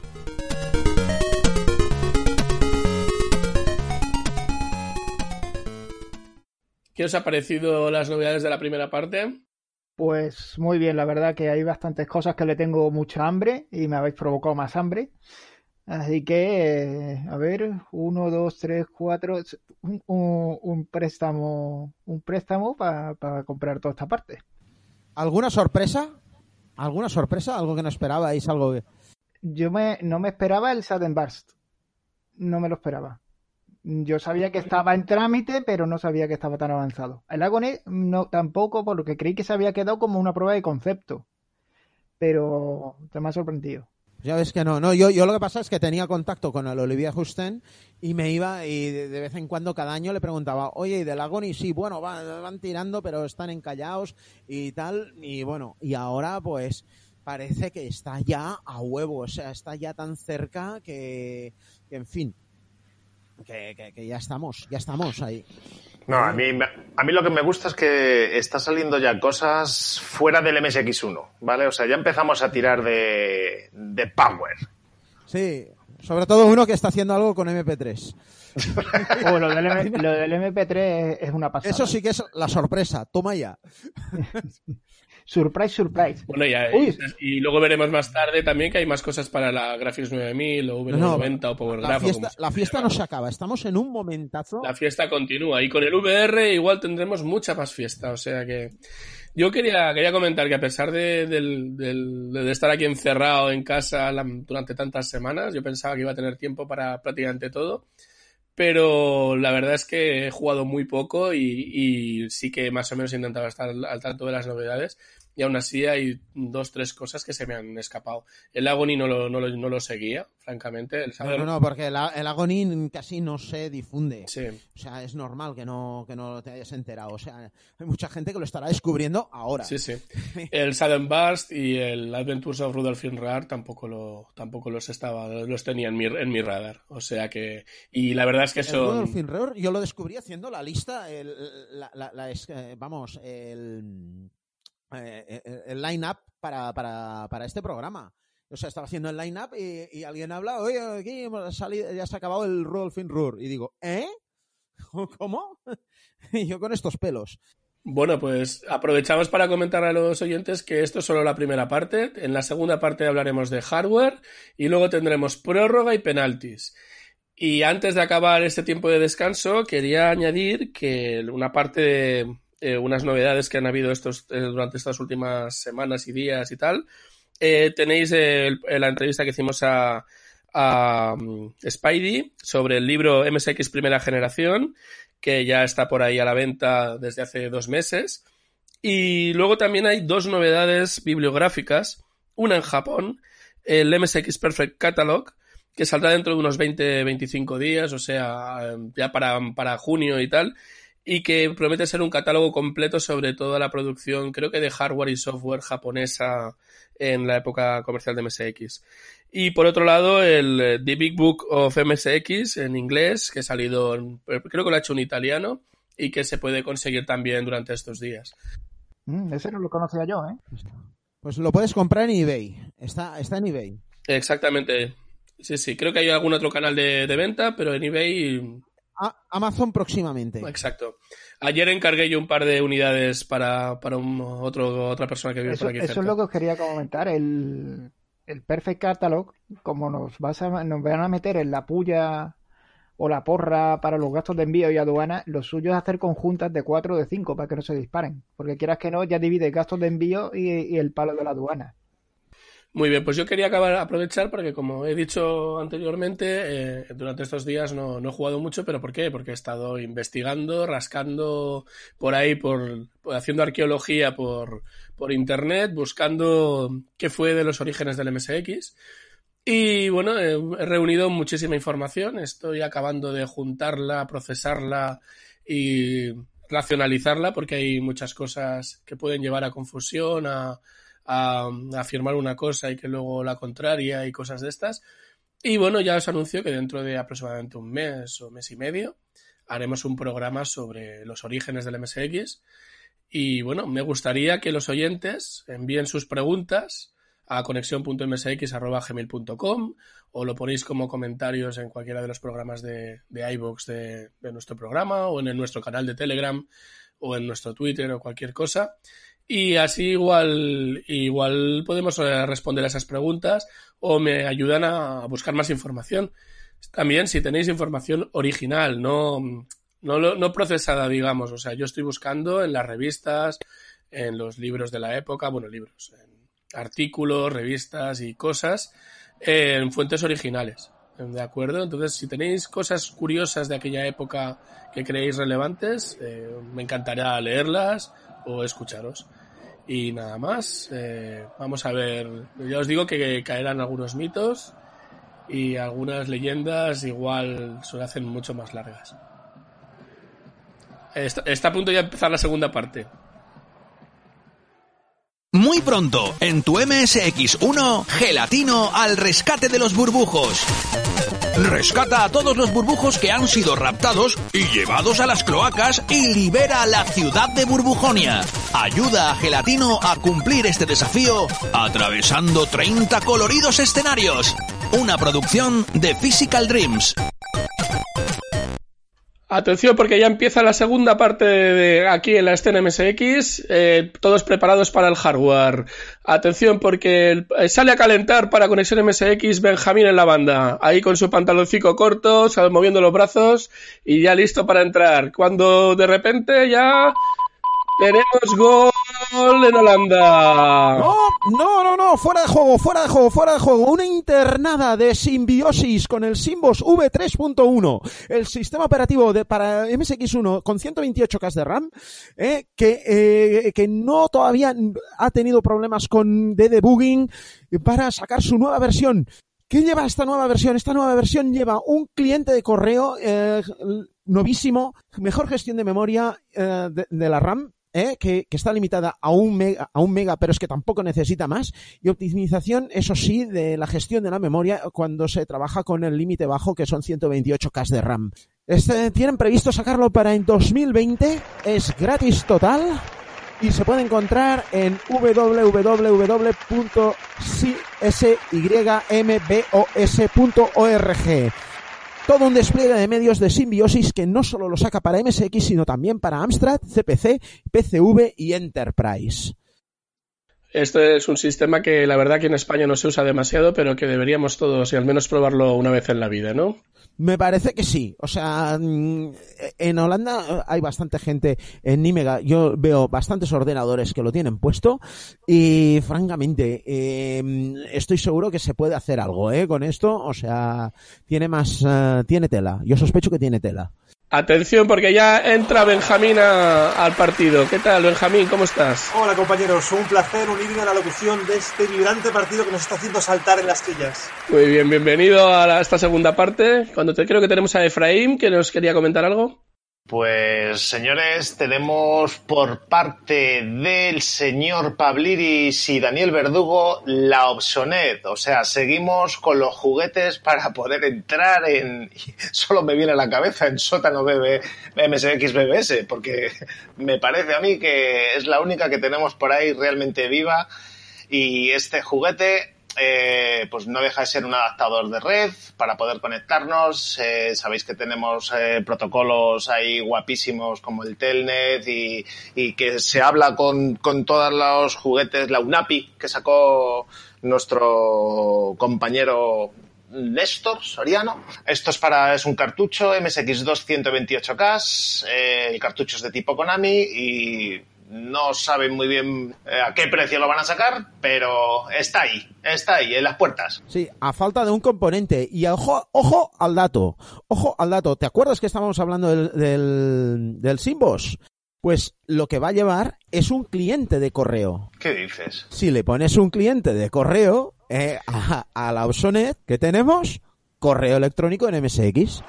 ¿Qué os ha parecido las novedades de la primera parte? Pues muy bien, la verdad que hay bastantes cosas que le tengo mucha hambre y me habéis provocado más hambre. Así que, eh, a ver, uno, dos, tres, cuatro, un, un- un préstamo, un préstamo para comprar toda esta parte. ¿Alguna sorpresa? ¿Alguna sorpresa? ¿Algo que no esperabais? ¿Algo que... Yo me, no me esperaba el Sudden Burst. No me lo esperaba. Yo sabía que estaba en trámite, pero no sabía que estaba tan avanzado. El Agony no, tampoco, por lo que creí que se había quedado como una prueba de concepto. Pero te me ha sorprendido. Ya ves que no, no, yo, yo lo que pasa es que tenía contacto con el Olivier Justen y me iba y de, vez en cuando cada año le preguntaba, oye, ¿y del Agony? Sí, bueno, va- van tirando, pero están encallados y tal, y bueno, y ahora pues parece que está ya a huevo, o sea, está ya tan cerca que, que en fin, que, que- que ya estamos, ya estamos ahí. No, a mí, a mí lo que me gusta es que está saliendo ya cosas fuera del MSX1, ¿vale? O sea, ya empezamos a tirar de, de Power. Sí, sobre todo uno que está haciendo algo con MP3. [laughs] Oh, lo, del M- lo del MP3 es, es una pasada. Eso sí que es la sorpresa, toma ya. [laughs] Surprise, surprise. Bueno, ya, Uy. y, y luego veremos más tarde también que hay más cosas para la Graphics 9000 o V90 o Power la Graph. o fiesta, la fiesta no se acaba, estamos en un momentazo. La fiesta continúa y con el VR igual tendremos mucha más fiesta. O sea que yo quería, quería comentar que a pesar de, del- del- de estar aquí encerrado en casa la- durante tantas semanas, yo pensaba que iba a tener tiempo para prácticamente todo. Pero la verdad es que he jugado muy poco y, y sí que más o menos he intentado estar al, al tanto de las novedades. Y aún así hay dos, tres cosas que se me han escapado. El Agony no lo, no lo, no lo seguía, francamente. El No, no, no, porque el, el Agony casi no se difunde. Sí. O sea, es normal que no, que no te hayas enterado. O sea, hay mucha gente que lo estará descubriendo ahora. Sí, sí. [laughs] El Sudden Burst y el Adventures of Rudolph Finrar tampoco lo, tampoco los estaba, los tenía en mi, en mi radar. O sea que, y la verdad es que El son, Rudolph Finreur, yo lo descubrí haciendo la lista, el, la, la- la es- eh, vamos, el, eh, el- el line-up para, para, para este programa. O sea, estaba haciendo el line-up y, alguien habla, oye, aquí hemos salido- ya se ha acabado el Rudolph Finreur. Y digo, ¿eh? [laughs] ¿Cómo? [laughs] y yo con estos pelos. Bueno, pues aprovechamos para comentar a los oyentes que esto es solo la primera parte. En la segunda parte hablaremos de hardware y luego tendremos prórroga y penaltis. Y antes de acabar este tiempo de descanso, quería añadir que una parte de eh, unas novedades que han habido estos, eh, durante estas últimas semanas y días y tal, eh, tenéis el- la entrevista que hicimos a, a mm, Spidey sobre el libro MSX Primera Generación, que ya está por ahí a la venta desde hace dos meses. Y luego también hay dos novedades bibliográficas, una en Japón, el MSX Perfect Catalog, que saldrá dentro de unos 20-25 días, o sea, ya para, para junio y tal, y que promete ser un catálogo completo sobre toda la producción, creo que de hardware y software japonesa en la época comercial de MSX. Y por otro lado, el eh, The Big Book of MSX en inglés, que ha salido, en- creo que lo ha hecho un italiano, y que se puede conseguir también durante estos días. Mm, ese no lo conocía yo, ¿eh? Pues lo puedes comprar en eBay. Está, está en eBay. Exactamente. Sí, sí, creo que hay algún otro canal de, de venta, pero en eBay A- Amazon próximamente. Exacto. Ayer encargué yo un par de unidades para, para un, otro, otra persona que vive Eso, por aquí eso cerca. es lo que os quería comentar. El, el Perfect Catalog, como nos, vas a, nos van a meter en la puya o la porra para los gastos de envío y aduana, lo suyo es hacer conjuntas de 4 o de 5 para que no se disparen. Porque quieras que no, ya divide gastos de envío y, y el palo de la aduana. Muy bien, pues yo quería acabar aprovechar porque como he dicho anteriormente, eh, durante estos días no, no he jugado mucho, pero ¿por qué? Porque he estado investigando, rascando por ahí, por, haciendo arqueología por, por internet, buscando qué fue de los orígenes del MSX. Y bueno, he reunido muchísima información, estoy acabando de juntarla, procesarla y racionalizarla porque hay muchas cosas que pueden llevar a confusión, a, a, a afirmar una cosa y que luego la contraria y cosas de estas. Y bueno, ya os anuncio que dentro de aproximadamente un mes o mes y medio haremos un programa sobre los orígenes del MSX. Y bueno, me gustaría que los oyentes envíen sus preguntas a conexión.msx.gmail.com o lo ponéis como comentarios en cualquiera de los programas de, de iVoox de, nuestro programa o en nuestro canal de Telegram o en nuestro Twitter o cualquier cosa. Y así igual, igual podemos eh, responder a esas preguntas o me ayudan a buscar más información. También si tenéis información original, no, no, no procesada, digamos. O sea, yo estoy buscando en las revistas, en los libros de la época, bueno, libros, en artículos, revistas y cosas, en fuentes originales. ¿De acuerdo? Entonces, si tenéis cosas curiosas de aquella época que creéis relevantes, eh, me encantaría leerlas escucharos. Y nada más, eh, vamos a ver, ya os digo que caerán algunos mitos y algunas leyendas igual se hacen mucho más largas. Está, está a punto ya de empezar la segunda parte. Muy pronto, en tu MSX1, Gelatino al rescate de los burbujos. Rescata a todos los burbujos que han sido raptados y llevados a las cloacas y libera la ciudad de Burbujonia. Ayuda a Gelatino a cumplir este desafío atravesando 30 coloridos escenarios. Una producción de Physical Dreams. Atención porque ya empieza la segunda parte de aquí en la escena MSX, eh, todos preparados para el hardware. Atención porque eh, sale a calentar para conexión MSX Benjamín en la banda, ahí con su pantaloncito corto, moviendo los brazos y ya listo para entrar. Cuando de repente ya tenemos gol en Holanda. No, no, no, no, fuera de juego, fuera de juego, fuera de juego. Una internada de simbiosis con el Simbos V3.1, el sistema operativo de, para MSX1 con 128K de RAM, eh, que, eh, que no todavía ha tenido problemas con de debugging para sacar su nueva versión. ¿Qué lleva esta nueva versión? Esta nueva versión lleva un cliente de correo eh, novísimo, mejor gestión de memoria eh, de, de la RAM, ¿eh? que, que, está limitada a un, mega, a un mega, pero es que tampoco necesita más. Y optimización, eso sí, de la gestión de la memoria cuando se trabaja con el límite bajo, que son 128K de RAM. Este, tienen previsto sacarlo para en 2020. Es gratis total. Y se puede encontrar en www.symbos.org todo un despliegue de medios de simbiosis que no solo lo saca para MSX, sino también para Amstrad, CPC, PCV y Enterprise. Este es un sistema que la verdad que en España no se usa demasiado, pero que deberíamos todos y al menos probarlo una vez en la vida, ¿no? Me parece que sí. O sea, mm, en Holanda hay bastante gente en Nimega. Yo veo bastantes ordenadores que lo tienen puesto y, francamente, eh, estoy seguro que se puede hacer algo ¿eh? con esto. O sea, tiene más, uh, tiene tela. Yo sospecho que tiene tela. Atención porque ya entra Benjamín a, al partido. ¿Qué tal, Benjamín? ¿Cómo estás? Hola, compañeros. Un placer unirme a la locución de este vibrante partido que nos está haciendo saltar en las sillas. Muy bien, bienvenido a, la, a esta segunda parte. Cuando te creo que tenemos a Efraín, que nos quería comentar algo. Pues señores, tenemos por parte del señor Pabliris y Daniel Verdugo la Opsonet. O sea, seguimos con los juguetes para poder entrar en... [laughs] Solo me viene a la cabeza en sótano BB, MSX BBS, porque [laughs] me parece a mí que es la única que tenemos por ahí realmente viva. Y este juguete eh, pues no deja de ser un adaptador de red para poder conectarnos. Eh, sabéis que tenemos eh, protocolos ahí guapísimos como el Telnet y, y que se habla con, con, todos los juguetes, la UNAPI que sacó nuestro compañero Néstor Soriano. Esto es para, es un cartucho MSX2 128K, el cartucho es de tipo Konami y no saben muy bien eh, a qué precio lo van a sacar, pero está ahí, está ahí, en las puertas. Sí, a falta de un componente. Y ojo, ojo al dato, ojo al dato. ¿Te acuerdas que estábamos hablando del, del, del Simbos? Pues lo que va a llevar es un cliente de correo. ¿Qué dices? Si le pones un cliente de correo eh, a, a la Opsonet que tenemos, correo electrónico en MSX.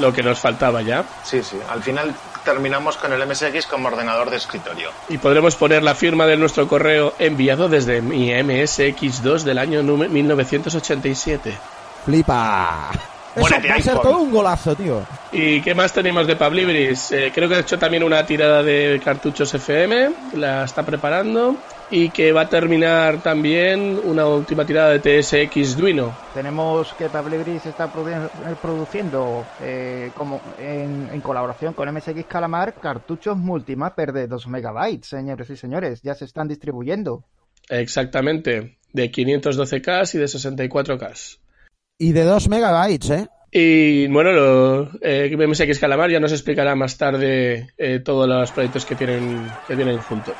Lo que nos faltaba ya. Sí, sí. Al final terminamos con el MSX como ordenador de escritorio. Y podremos poner la firma de nuestro correo enviado desde mi MSX2 del año 1987. ¡Flipa! [laughs] Eso va a ser todo un golazo, tío. ¿Y qué más tenemos de Pablibris? Eh, creo que ha hecho también una tirada de cartuchos FM, la está preparando. Y que va a terminar también una última tirada de TSX Duino. Tenemos que Pablibris está produ- eh, produciendo eh, como en, en colaboración con MSX Calamar cartuchos multimapper de 2 megabytes, señores y señores, ya se están distribuyendo. Exactamente, de 512K y de 64K. Y de 2 megabytes, ¿eh? Y bueno, lo, eh, MSX Calamar ya nos explicará más tarde eh, todos los proyectos que tienen, que tienen juntos.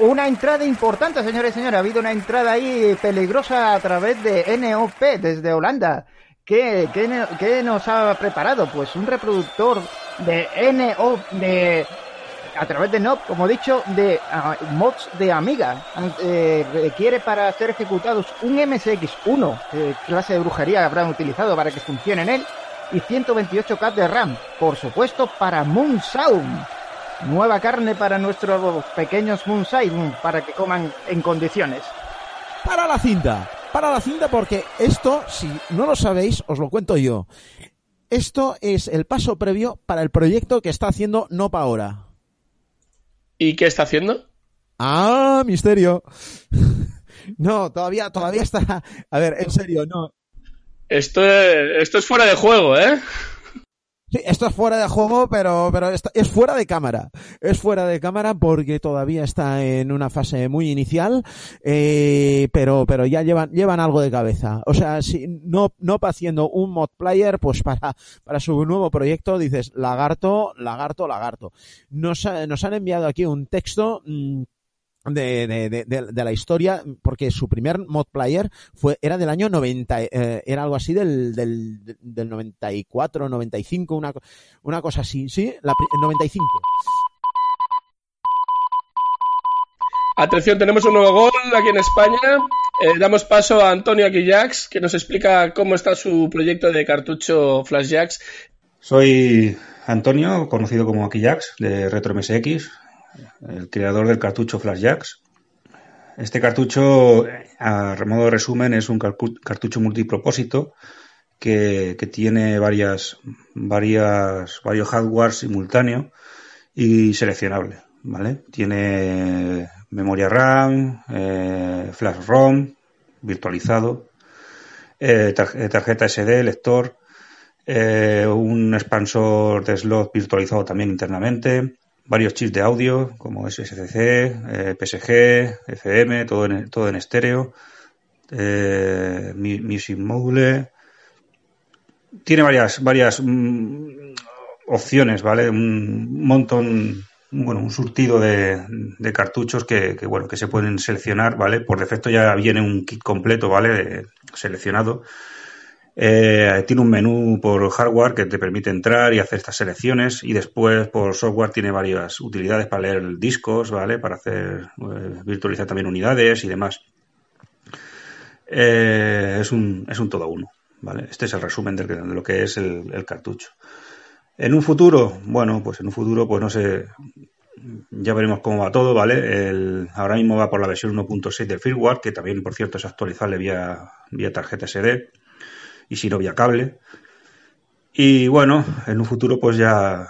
Una entrada importante, señores y señores. Ha habido una entrada ahí peligrosa a través de NOP desde Holanda. ¿Qué, qué, qué nos ha preparado? Pues un reproductor de NO, de, a través de NOP, como he dicho, de ah, mods de Amiga. Eh, requiere para ser ejecutados un MSX1, ¿qué clase de brujería habrán utilizado para que funcione en él? Y 128K de RAM, por supuesto, para Moon Sound. Nueva carne para nuestros pequeños Moonside para que coman en condiciones. Para la cinta. Para la cinta porque esto, si no lo sabéis, os lo cuento yo. Esto es el paso previo para el proyecto que está haciendo Nopa ahora. ¿Y qué está haciendo? Ah, misterio. [laughs] No, todavía, todavía está. A ver, en serio, no. Esto es, esto es fuera de juego, ¿eh? Esto es fuera de juego, pero, pero es fuera de cámara. Es fuera de cámara porque todavía está en una fase muy inicial, eh, pero, pero ya llevan, llevan algo de cabeza. O sea, si no, no haciendo un mod player, pues para, para su nuevo proyecto dices lagarto, lagarto, lagarto. Nos, nos han enviado aquí un texto, mm, de, de, de, de- la historia, porque su primer mod player fue, era del año 90, eh, era algo así del, del, del 94, 95, una, una cosa así, ¿sí? La, pri- 95. Atención, tenemos un nuevo gol aquí en España. Eh, damos paso a Antonio Aquillax, que nos explica cómo está su proyecto de cartucho Flashjacks. Soy Antonio, conocido como Aquillax, de Retro MSX, el creador del cartucho Flashjacks. Este cartucho, a modo de resumen, es un cartucho multipropósito que, que tiene varias, varios hardware simultáneos y seleccionable. ¿vale? Tiene memoria RAM, eh, flash ROM, virtualizado, eh, eh, tarjeta SD, lector, un expansor de slot virtualizado también internamente, varios chips de audio como SSC, eh, PSG, FM, todo en, todo en estéreo, eh, mu- Music Module. Tiene varias, varias mm, opciones, ¿vale? Un montón, bueno, un surtido de, cartuchos que, que, bueno, que se pueden seleccionar, ¿vale? Por defecto ya viene un kit completo, ¿vale? Seleccionado. Eh, tiene un menú por hardware que te permite entrar y hacer estas selecciones y después por software tiene varias utilidades para leer discos, ¿vale? Para hacer eh, virtualizar también unidades y demás. Eh, es un es un todo uno, ¿vale? Este es el resumen de, lo que es el, el cartucho. En un futuro, bueno, pues en un futuro, pues no sé, ya veremos cómo va todo, ¿vale? El, ahora mismo va por la versión 1.6 del firmware, que también, por cierto, es actualizable vía, vía tarjeta SD y si no vía cable. Y bueno, en un futuro pues ya,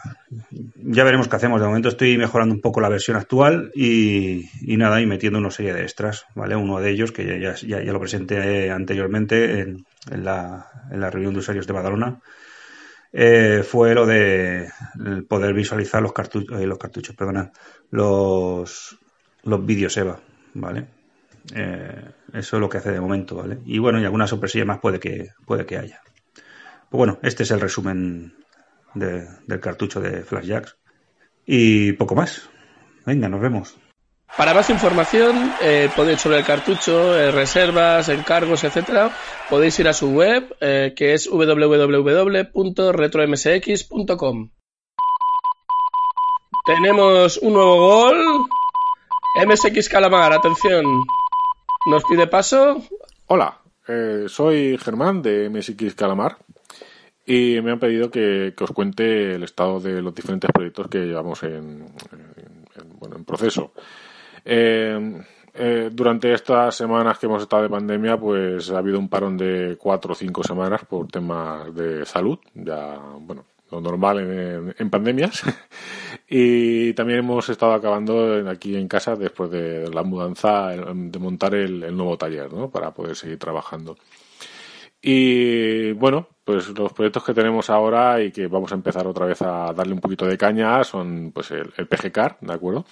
ya veremos qué hacemos. De momento estoy mejorando un poco la versión actual y, nada, y metiendo una serie de extras, ¿vale? Uno de ellos, que ya, ya, ya lo presenté anteriormente en, la, en la reunión de usuarios de Badalona, eh, fue lo de poder visualizar los cartuchos, los cartuchos, perdona, los, los vídeos EVA, ¿vale? Eh, eso es lo que hace de momento, ¿vale? Y bueno, y alguna sorpresilla más puede que, puede que haya. Pues bueno, este es el resumen de- del cartucho de Flashjacks. Y poco más. Venga, nos vemos. Para más información eh, podéis sobre el cartucho, eh, reservas, encargos, etcétera, podéis ir a su web que es www.retromsx.com. Tenemos un nuevo gol. MSX Calamar, atención. Nos pide paso. Hola, eh, soy Germán de MSX Calamar y me han pedido que, os cuente el estado de los diferentes proyectos que llevamos en, en- en- bueno, en proceso. Eh, eh, durante estas semanas que hemos estado de pandemia, pues ha habido un parón de cuatro o cinco semanas por temas de salud, ya, bueno, normal en, pandemias. [laughs] y también hemos estado acabando aquí en casa después de la mudanza, de montar el, nuevo taller, ¿no? Para poder seguir trabajando. Y bueno, pues los proyectos que tenemos ahora y que vamos a empezar otra vez a darle un poquito de caña son pues el, el PGCAR, ¿de acuerdo?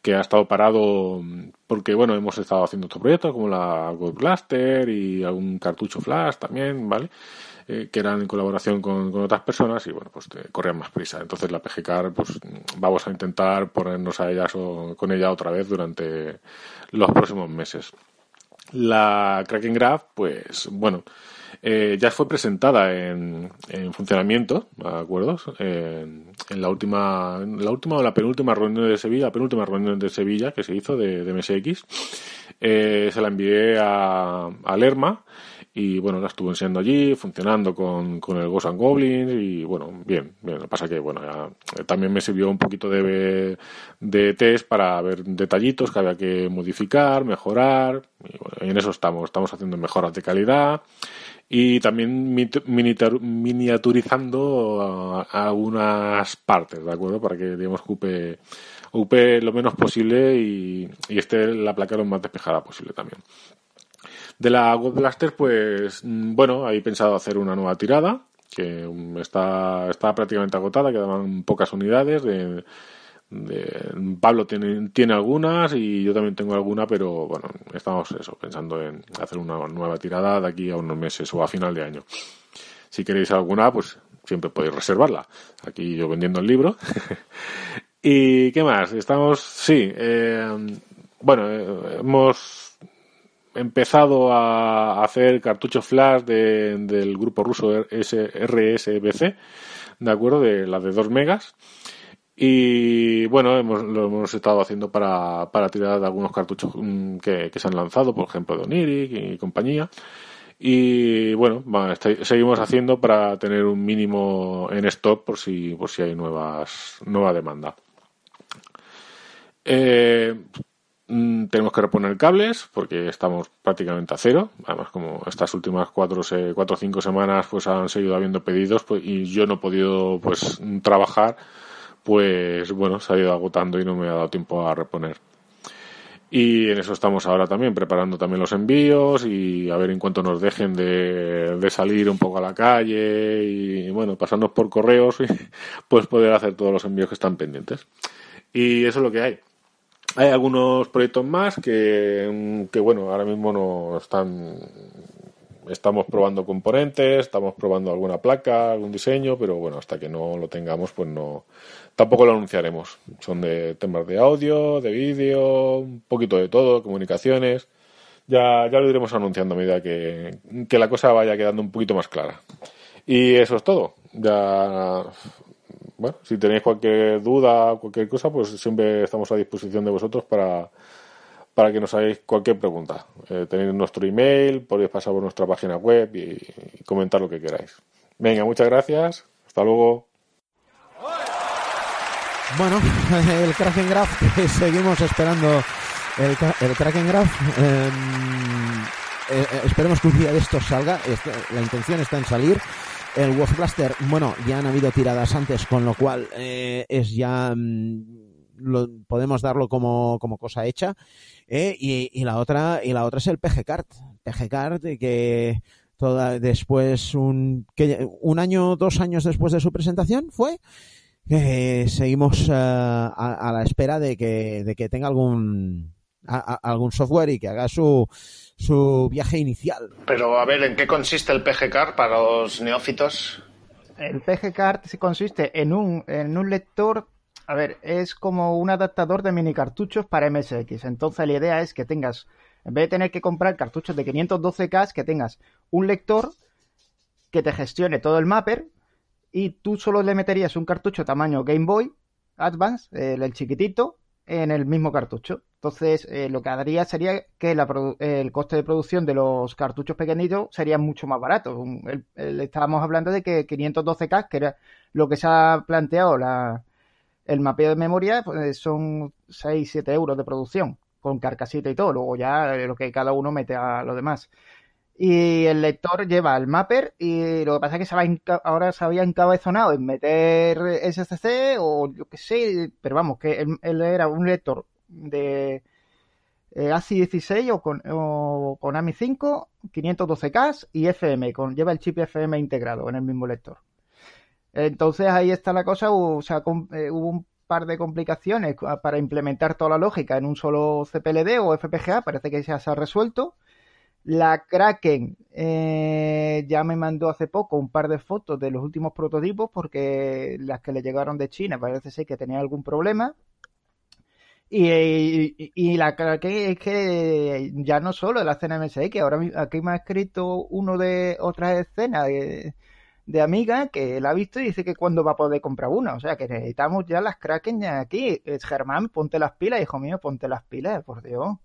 Que ha estado parado porque bueno, hemos estado haciendo otros proyectos como la Gold Blaster y algún cartucho flash también, ¿vale? Eh, que eran en colaboración con, con, otras personas y bueno, pues corrían más prisa. Entonces la PGCAR, pues vamos a intentar ponernos a ella o, con ella otra vez durante los próximos meses. La Kraken Graph, pues bueno, eh, ya fue presentada en, en funcionamiento, ¿de acuerdo? En, en, la última, en la última o la penúltima reunión de Sevilla, la penúltima reunión de Sevilla que se hizo de, de MSX. Eh, se la envié a, a Lerma y bueno, la estuvo enseñando allí, funcionando con, con el Ghost and Goblins y bueno, bien, bien. Lo que pasa que bueno, ya, también me sirvió un poquito de, de test para ver detallitos que había que modificar, mejorar y bueno, en eso estamos, estamos haciendo mejoras de calidad y también miniaturizando algunas partes, ¿de acuerdo? Para que, digamos, ocupe, ocupe lo menos posible y, y esté la placa lo más despejada posible también. De la God Blaster, pues, bueno, he pensado hacer una nueva tirada, que está, está prácticamente agotada, quedaban pocas unidades de, de, Pablo tiene, tiene algunas y yo también tengo alguna, pero bueno, estamos eso, pensando en hacer una nueva tirada de aquí a unos meses o a final de año. Si queréis alguna, pues siempre podéis reservarla. Aquí yo vendiendo el libro. [laughs] ¿Y qué más? Estamos, sí, eh, bueno, eh, hemos empezado a hacer cartuchos flash de, del grupo ruso RSBC, ¿de acuerdo? De las de 2 megas. Y bueno, hemos, lo hemos estado haciendo para, para tirar algunos cartuchos que, que, se han lanzado, por ejemplo, de Oniric y compañía. Y bueno, bueno seguimos haciendo para tener un mínimo en stock por si, por si hay nuevas, nueva demanda. Eh, tenemos que reponer cables porque estamos prácticamente a cero. Además, como estas últimas cuatro o cinco semanas pues han seguido habiendo pedidos pues, y yo no he podido pues trabajar pues bueno, se ha ido agotando y no me ha dado tiempo a reponer. Y en eso estamos ahora también, preparando también los envíos y a ver en cuanto nos dejen de, de salir un poco a la calle y bueno, pasarnos por correos [laughs] pues poder hacer todos los envíos que están pendientes. Y eso es lo que hay. Hay algunos proyectos más que, que bueno, ahora mismo no están estamos probando componentes, estamos probando alguna placa, algún diseño, pero bueno, hasta que no lo tengamos, pues no, Tampoco lo anunciaremos. Son de temas de audio, de vídeo, un poquito de todo, comunicaciones. Ya, ya lo iremos anunciando a medida que, que la cosa vaya quedando un poquito más clara. Y eso es todo. Ya, bueno, si tenéis cualquier duda, cualquier cosa, pues siempre estamos a disposición de vosotros para, para que nos hagáis cualquier pregunta. Eh, tenéis nuestro email, podéis pasar por nuestra página web y, comentar lo que queráis. Venga, muchas gracias. Hasta luego. Bueno, [laughs] el Kraken Graph, que seguimos esperando el, el Kraken Graph. Eh, eh, esperemos que un día de estos salga. Este, la intención está en salir. El Wolf Blaster, bueno, ya han habido tiradas antes, con lo cual eh, es ya. Mm, lo, podemos darlo como, como cosa hecha. Eh, y, y, la otra y la otra es el PG Card. PG Card que toda, después un, que, un año, dos años después de su presentación fue eh, seguimos uh, a, a, la espera de que, de que tenga algún a, algún software y que haga su, su viaje inicial. Pero a ver, ¿en qué consiste el PGCard para los neófitos? El PGCard se consiste en un, en un lector, a ver, es como un adaptador de mini cartuchos para MSX. Entonces la idea es que tengas, en vez de tener que comprar cartuchos de 512K, que tengas un lector que te gestione todo el mapper, y tú solo le meterías un cartucho tamaño Game Boy Advance, el, el chiquitito, en el mismo cartucho. Entonces, eh, lo que haría sería que el coste de producción de los cartuchos pequeñitos sería mucho más barato. Estábamos hablando de que 512K, que era lo que se ha planteado la, el mapeo de memoria, pues son 6-7 euros de producción. con carcasita y todo, luego ya lo que cada uno mete a lo demás. Y el lector lleva el mapper y lo que pasa es que se había ahora se había encabezonado en meter SCC o yo qué sé, pero vamos, que él, era un lector de eh, ASI 16 o con, o con AMI 5, 512K y FM, con, lleva el chip FM integrado en el mismo lector. Entonces ahí está la cosa, o sea, eh, hubo un par de complicaciones para implementar toda la lógica en un solo CPLD o FPGA, parece que ya se ha resuelto. La Kraken eh, ya me mandó hace poco un par de fotos de los últimos prototipos porque las que le llegaron de China parece ser que tenía algún problema. Y, la Kraken es que ya no solo la escena que ahora aquí me ha escrito uno de otras escenas de, de amiga que la ha visto y dice que cuándo va a poder comprar una. O sea que necesitamos ya las Kraken aquí. Es Germán, ponte las pilas, hijo mío, ponte las pilas, por Dios.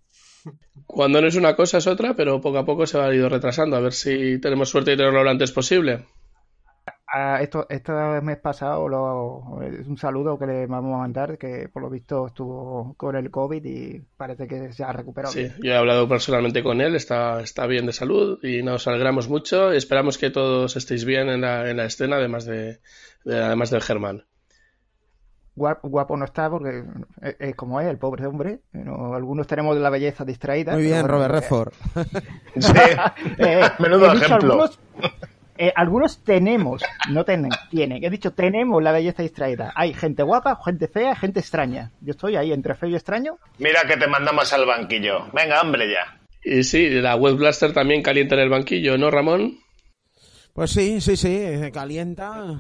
Cuando no es una cosa es otra, pero poco a poco se va a ir retrasando. A ver si tenemos suerte de tenerlo lo antes posible. esto, este mes pasado lo, es un saludo que le vamos a mandar, que por lo visto estuvo con el COVID y parece que se ha recuperado. Sí, yo he hablado personalmente con él, está, está bien de salud y nos alegramos mucho. Esperamos que todos estéis bien en la, en la escena, además de, además del Germán guapo no está porque es, como es, el pobre hombre. algunos tenemos la belleza distraída. Muy bien, Robert Redford. [laughs] [laughs] sí, eh, menudo ejemplo. Eh, algunos, tenemos, no tienen, tienen, he dicho tenemos la belleza distraída. Hay gente guapa, gente fea, gente extraña. Yo estoy ahí entre feo y extraño. Mira que te mandamos al banquillo. Venga, hombre, ya. Y sí, la Web Blaster también calienta en el banquillo, ¿no, Ramón? Pues sí, sí, sí, calienta.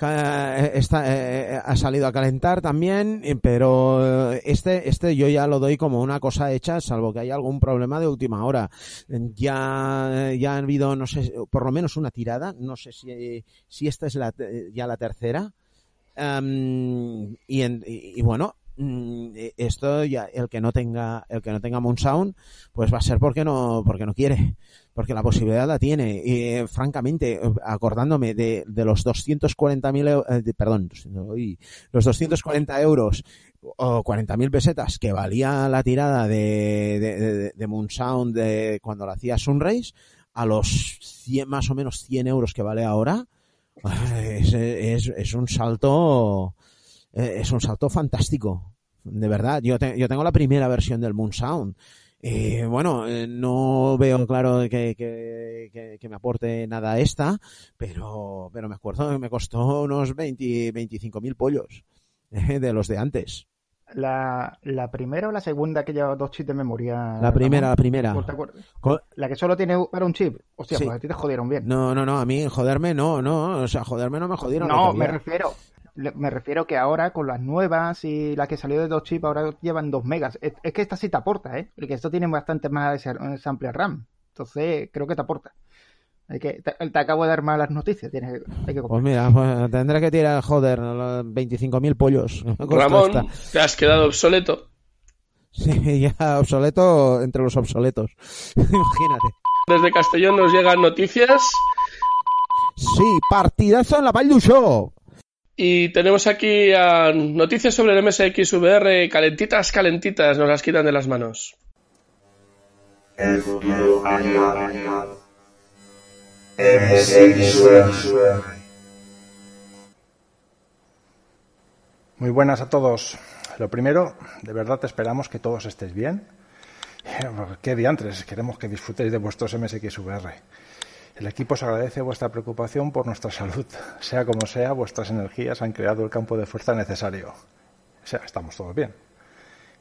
Eh, está, eh, eh, ha salido a calentar también, pero este, este yo ya lo doy como una cosa hecha, salvo que haya algún problema de última hora. Ya, ya ha habido, no sé, por lo menos una tirada, no sé si, si esta es la, ya la tercera. y, y, bueno, esto ya el que no tenga el que no tenga Moon Sound pues va a ser porque no porque no quiere porque la posibilidad la tiene. Y francamente, acordándome de, de los 240.000 euros, eh, perdón, los 240 euros o 40.000 pesetas que valía la tirada de, de, de, Moon Sound de cuando la hacía Sunrise, a los 100, más o menos 100 euros que vale ahora, [laughs] es, es un salto, eh, es un salto fantástico. De verdad, yo, yo tengo la primera versión del Moon Sound eh, bueno, eh, no veo claro que, que, me aporte nada esta, pero, pero me acuerdo que me costó unos 20, 25 mil pollos de los de antes. La, la, primera o la segunda que lleva dos chips de memoria? La primera, la primera. La que solo tiene para un chip. Hostia, pues a ti te jodieron bien. No, no, no, a mí joderme no, no, o sea, joderme no me jodieron. No, me refiero, me refiero que ahora con las nuevas y la que salió de dos chips ahora llevan dos megas. Es, que esta sí te aporta, ¿eh? Porque esto tiene bastante más sample RAM. Entonces creo que te aporta. Hay que, te, acabo de dar malas noticias. Tienes, hay que pues mira, pues tendré que tirar, joder, 25.000 pollos. [laughs] Ramón, te has quedado obsoleto. Sí, [laughs] ya obsoleto entre los obsoletos. [laughs] Imagínate. Desde Castellón nos llegan noticias. Sí, partidazo en la Vall Show. Y tenemos aquí noticias sobre el MSX VR, calentitas, calentitas, nos las quitan de las manos. El futuro Muy buenas a todos. Lo primero, de verdad esperamos que todos estéis bien. [laughs] Qué diantres, queremos que disfrutéis de vuestros MSX VR. El equipo os agradece vuestra preocupación por nuestra salud. [laughs] Sea como sea, vuestras energías han creado el campo de fuerza necesario. O sea, estamos todos bien.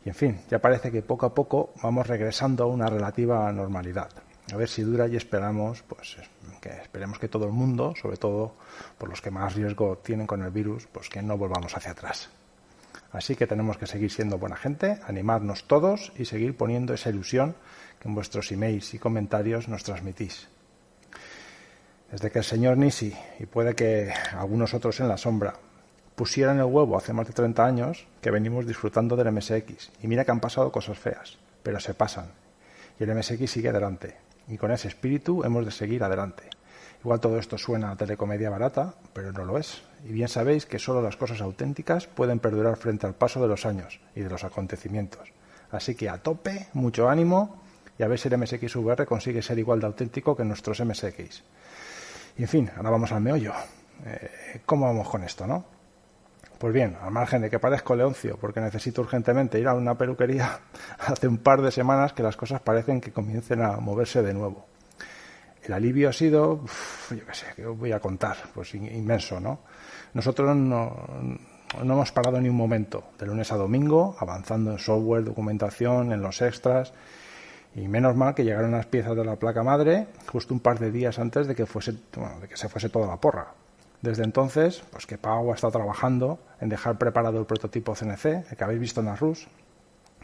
Y en fin, ya parece que poco a poco vamos regresando a una relativa normalidad. A ver si dura y esperamos, pues que esperemos que todo el mundo, sobre todo por los que más riesgo tienen con el virus, pues que no volvamos hacia atrás. Así que tenemos que seguir siendo buena gente, animarnos todos y seguir poniendo esa ilusión que en vuestros emails y comentarios nos transmitís. Desde que el señor Nisi, y puede que algunos otros en la sombra, pusieran el huevo hace más de 30 años, que venimos disfrutando del MSX. Y mira que han pasado cosas feas, pero se pasan. Y el MSX sigue adelante. Y con ese espíritu hemos de seguir adelante. Igual todo esto suena a telecomedia barata, pero no lo es. Y bien sabéis que solo las cosas auténticas pueden perdurar frente al paso de los años y de los acontecimientos. Así que a tope, mucho ánimo y a ver si el MSX VR consigue ser igual de auténtico que nuestros MSX. Y en fin, ahora vamos al meollo. Eh, ¿Cómo vamos con esto, no? Pues bien, al margen de que parezco leoncio porque necesito urgentemente ir a una peluquería, [laughs] hace un par de semanas que las cosas parecen que comiencen a moverse de nuevo. El alivio ha sido, yo qué sé, que os voy a contar, pues in- inmenso, ¿no? Nosotros no, no hemos parado ni un momento, de lunes a domingo, avanzando en software, documentación, en los extras, y menos mal que llegaron las piezas de la placa madre justo un par de días antes de que, fuese, bueno, de que se fuese toda la porra. Desde entonces, pues que Pau ha estado trabajando en dejar preparado el prototipo CNC, el que habéis visto en la RUS,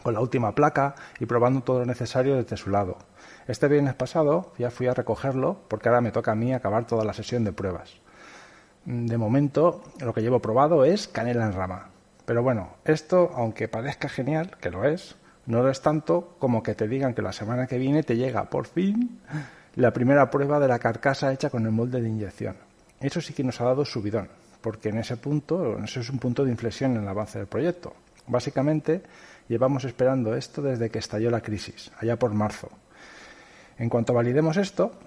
con la última placa y probando todo lo necesario desde su lado. Este viernes pasado ya fui a recogerlo porque ahora me toca a mí acabar toda la sesión de pruebas. De momento, lo que llevo probado es canela en rama. Pero bueno, esto, aunque parezca genial, que lo es, no lo es tanto como que te digan que la semana que viene te llega por fin la primera prueba de la carcasa hecha con el molde de inyección. Eso sí que nos ha dado subidón, porque en ese punto, ese es un punto de inflexión en el avance del proyecto. Básicamente, llevamos esperando esto desde que estalló la crisis, allá por marzo. En cuanto validemos esto,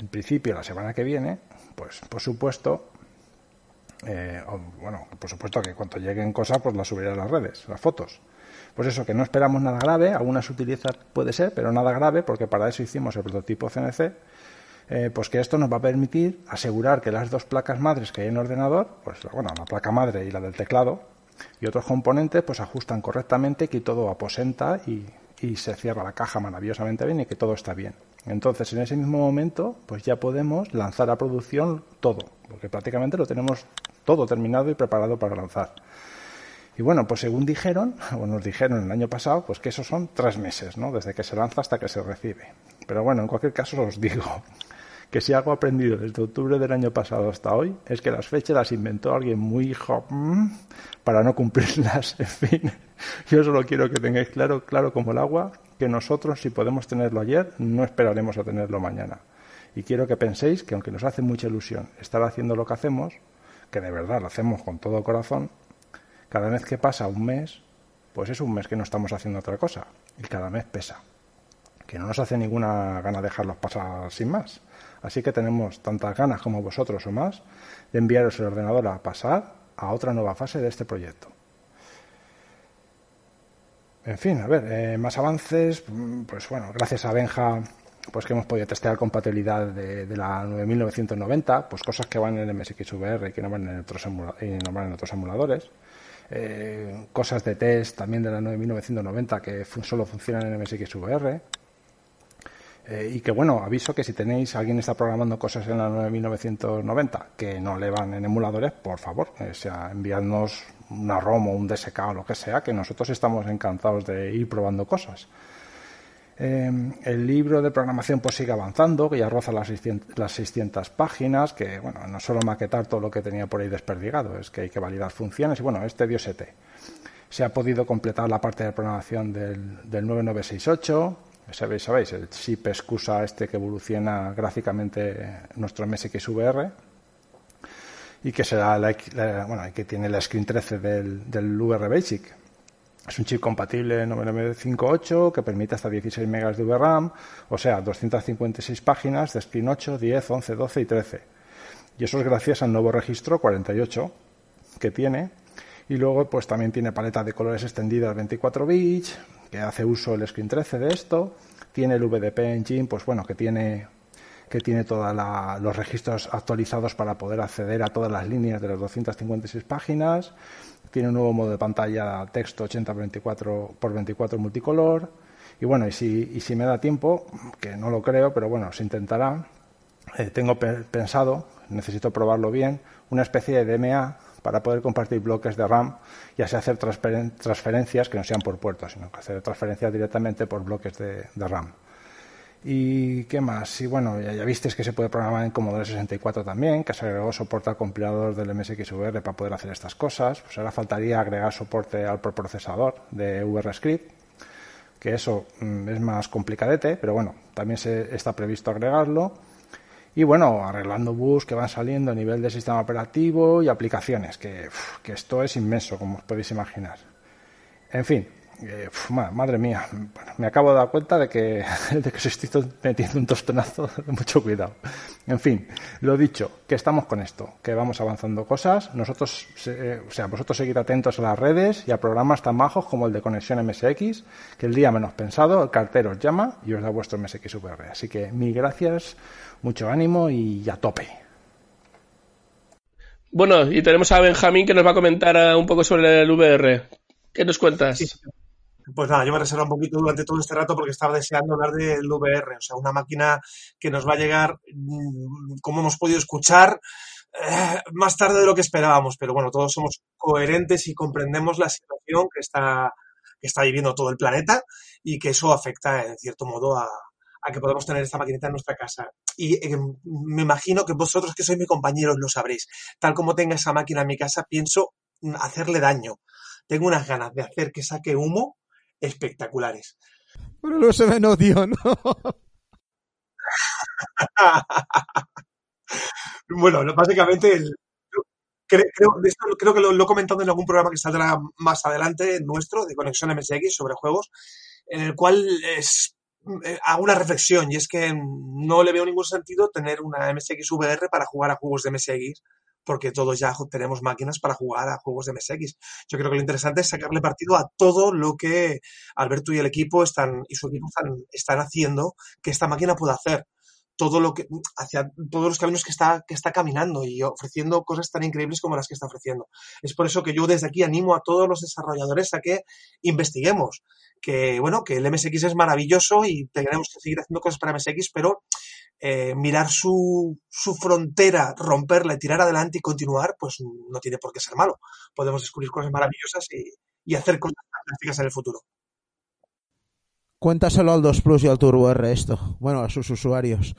en principio la semana que viene, pues por supuesto, eh, bueno, por supuesto que cuando lleguen cosas, pues las subiré a las redes, las fotos. Pues eso, que no esperamos nada grave, alguna sutileza puede ser, pero nada grave, porque para eso hicimos el prototipo CNC, eh, pues que esto nos va a permitir asegurar que las dos placas madres que hay en el ordenador, pues la- bueno, la placa madre y la del teclado, y otros componentes, pues ajustan correctamente, que todo aposenta y, y se cierra la caja maravillosamente bien y que todo está bien. Entonces, en ese mismo momento, pues ya podemos lanzar a producción todo, porque prácticamente lo tenemos todo terminado y preparado para lanzar. Y bueno, pues según dijeron, [laughs] o nos dijeron el año pasado, pues que esos son tres meses, ¿no? Desde que se lanza hasta que se recibe. Pero bueno, en cualquier caso os digo [laughs] que si algo aprendido desde octubre del año pasado hasta hoy es que las fechas las inventó alguien muy hijo mm, para no cumplirlas. [laughs] En fin, yo solo quiero que tengáis claro, claro como el agua, que nosotros si podemos tenerlo ayer, no esperaremos a tenerlo mañana. Y quiero que penséis que aunque nos hace mucha ilusión estar haciendo lo que hacemos, que de verdad lo hacemos con todo corazón, cada vez que pasa un mes, pues es un mes que no estamos haciendo otra cosa. Y cada mes pesa. Que no nos hace ninguna gana dejarlos pasar sin más. Así que tenemos tantas ganas como vosotros o más de enviaros el ordenador a pasar a otra nueva fase de este proyecto. En fin, a ver, eh, más avances, mm, pues bueno, gracias a Benja, pues que hemos podido testear compatibilidad de, de la 9990, pues cosas que van en el MSXVR y que no van en otros, y no van en otros emuladores. Eh, cosas de test también de la 9990 que fun- solo funcionan en MSXVR. Eh, y que bueno, aviso que si tenéis, alguien está programando cosas en la 9990 que no le van en emuladores, por favor, eh, sea, enviadnos una ROM o un DSK o lo que sea, que nosotros estamos encantados de ir probando cosas. Eh, el libro de programación pues sigue avanzando, que ya roza las 600, las 600 páginas, que bueno, no solo maquetar todo lo que tenía por ahí desperdigado, es que hay que validar funciones y bueno, este dio 7. Se ha podido completar la parte de programación del, del 9968, sabéis, sabéis, el chip excusa este que evoluciona gráficamente nuestro MSXVR y que será la, la- bueno, que tiene la screen 13 del, del VR Basic. Es un chip compatible 9958 que permite hasta 16 megas de VRAM, o sea, 256 páginas de Screen 8, 10, 11, 12 y 13. Y eso es gracias al nuevo registro 48 que tiene. Y luego, pues también tiene paleta de colores extendidas 24 bits, que hace uso el Screen 13 de esto. Tiene el VDP Engine, pues bueno, que tiene que tiene todos los registros actualizados para poder acceder a todas las líneas de las 256 páginas. Tiene un nuevo modo de pantalla texto 80 por 24 por 24 multicolor. Y bueno, y si, y si me da tiempo, que no lo creo, pero bueno, se intentará, eh, tengo pe- pensado, necesito probarlo bien, una especie de DMA para poder compartir bloques de RAM y así hacer transferen- transferencias que no sean por puertos, sino que hacer transferencias directamente por bloques de, de RAM. ¿Y qué más? Y bueno, ya, ya visteis que se puede programar en Commodore 64 también, que se agregó soporte al compilador del MSXVR para poder hacer estas cosas. Pues ahora faltaría agregar soporte al procesador de VRScript, que eso mm, es más complicadete, pero bueno, también se está previsto agregarlo. Y bueno, arreglando bugs que van saliendo a nivel de sistema operativo y aplicaciones, que, que esto es inmenso, como os podéis imaginar. En fin, eh, madre mía, Bueno, me acabo de dar cuenta de que, [laughs] de que os estoy metiendo un tostonazo de [laughs] mucho cuidado. En fin, lo dicho, que estamos con esto, que vamos avanzando cosas. Nosotros, se- eh, o sea, vosotros seguid atentos a las redes y a programas tan majos como el de Conexión MSX, que el día menos pensado, el cartero os llama y os da vuestro MSX VR. Así que mil gracias, mucho ánimo y a tope. Bueno, y tenemos a Benjamín que nos va a comentar eh, un poco sobre el VR. ¿Qué nos cuentas? Pues nada, yo me reservo un poquito durante todo este rato porque estaba deseando hablar del VR, o sea, una máquina que nos va a llegar, mm, como hemos podido escuchar, eh, más tarde de lo que esperábamos, pero bueno, todos somos coherentes y comprendemos la situación que está, que está viviendo todo el planeta y que eso afecta en cierto modo a, a que podamos tener esta maquinita en nuestra casa. Y eh, me imagino que vosotros que sois mis compañeros lo sabréis. Tal como tenga esa máquina en mi casa, pienso hacerle daño. Tengo unas ganas de hacer que saque humo espectaculares. Pero el USB no, tío, no. Bueno, no, [laughs] básicamente, el- creo, de esto creo que lo, lo he comentado en algún programa que saldrá más adelante nuestro, de Conexión MSX, sobre juegos, en el cual es, eh, hago una reflexión y es que no le veo ningún sentido tener una MSX VR para jugar a juegos de MSX, porque todos ya tenemos máquinas para jugar a juegos de MSX. Yo creo que lo interesante es sacarle partido a todo lo que Alberto y el equipo están, y su equipo están, están haciendo que esta máquina pueda hacer todo lo que hacia todos los caminos que está que está caminando y ofreciendo cosas tan increíbles como las que está ofreciendo. Es por eso que yo desde aquí animo a todos los desarrolladores a que investiguemos, que bueno, que el MSX es maravilloso y tenemos que seguir haciendo cosas para MSX, pero eh, mirar su, su frontera, romperla y tirar adelante y continuar, pues no tiene por qué ser malo. Podemos descubrir cosas maravillosas y, y hacer cosas fantásticas en el futuro. Cuéntaselo al 2 Plus y al Turbo R esto. Bueno, a sus usuarios.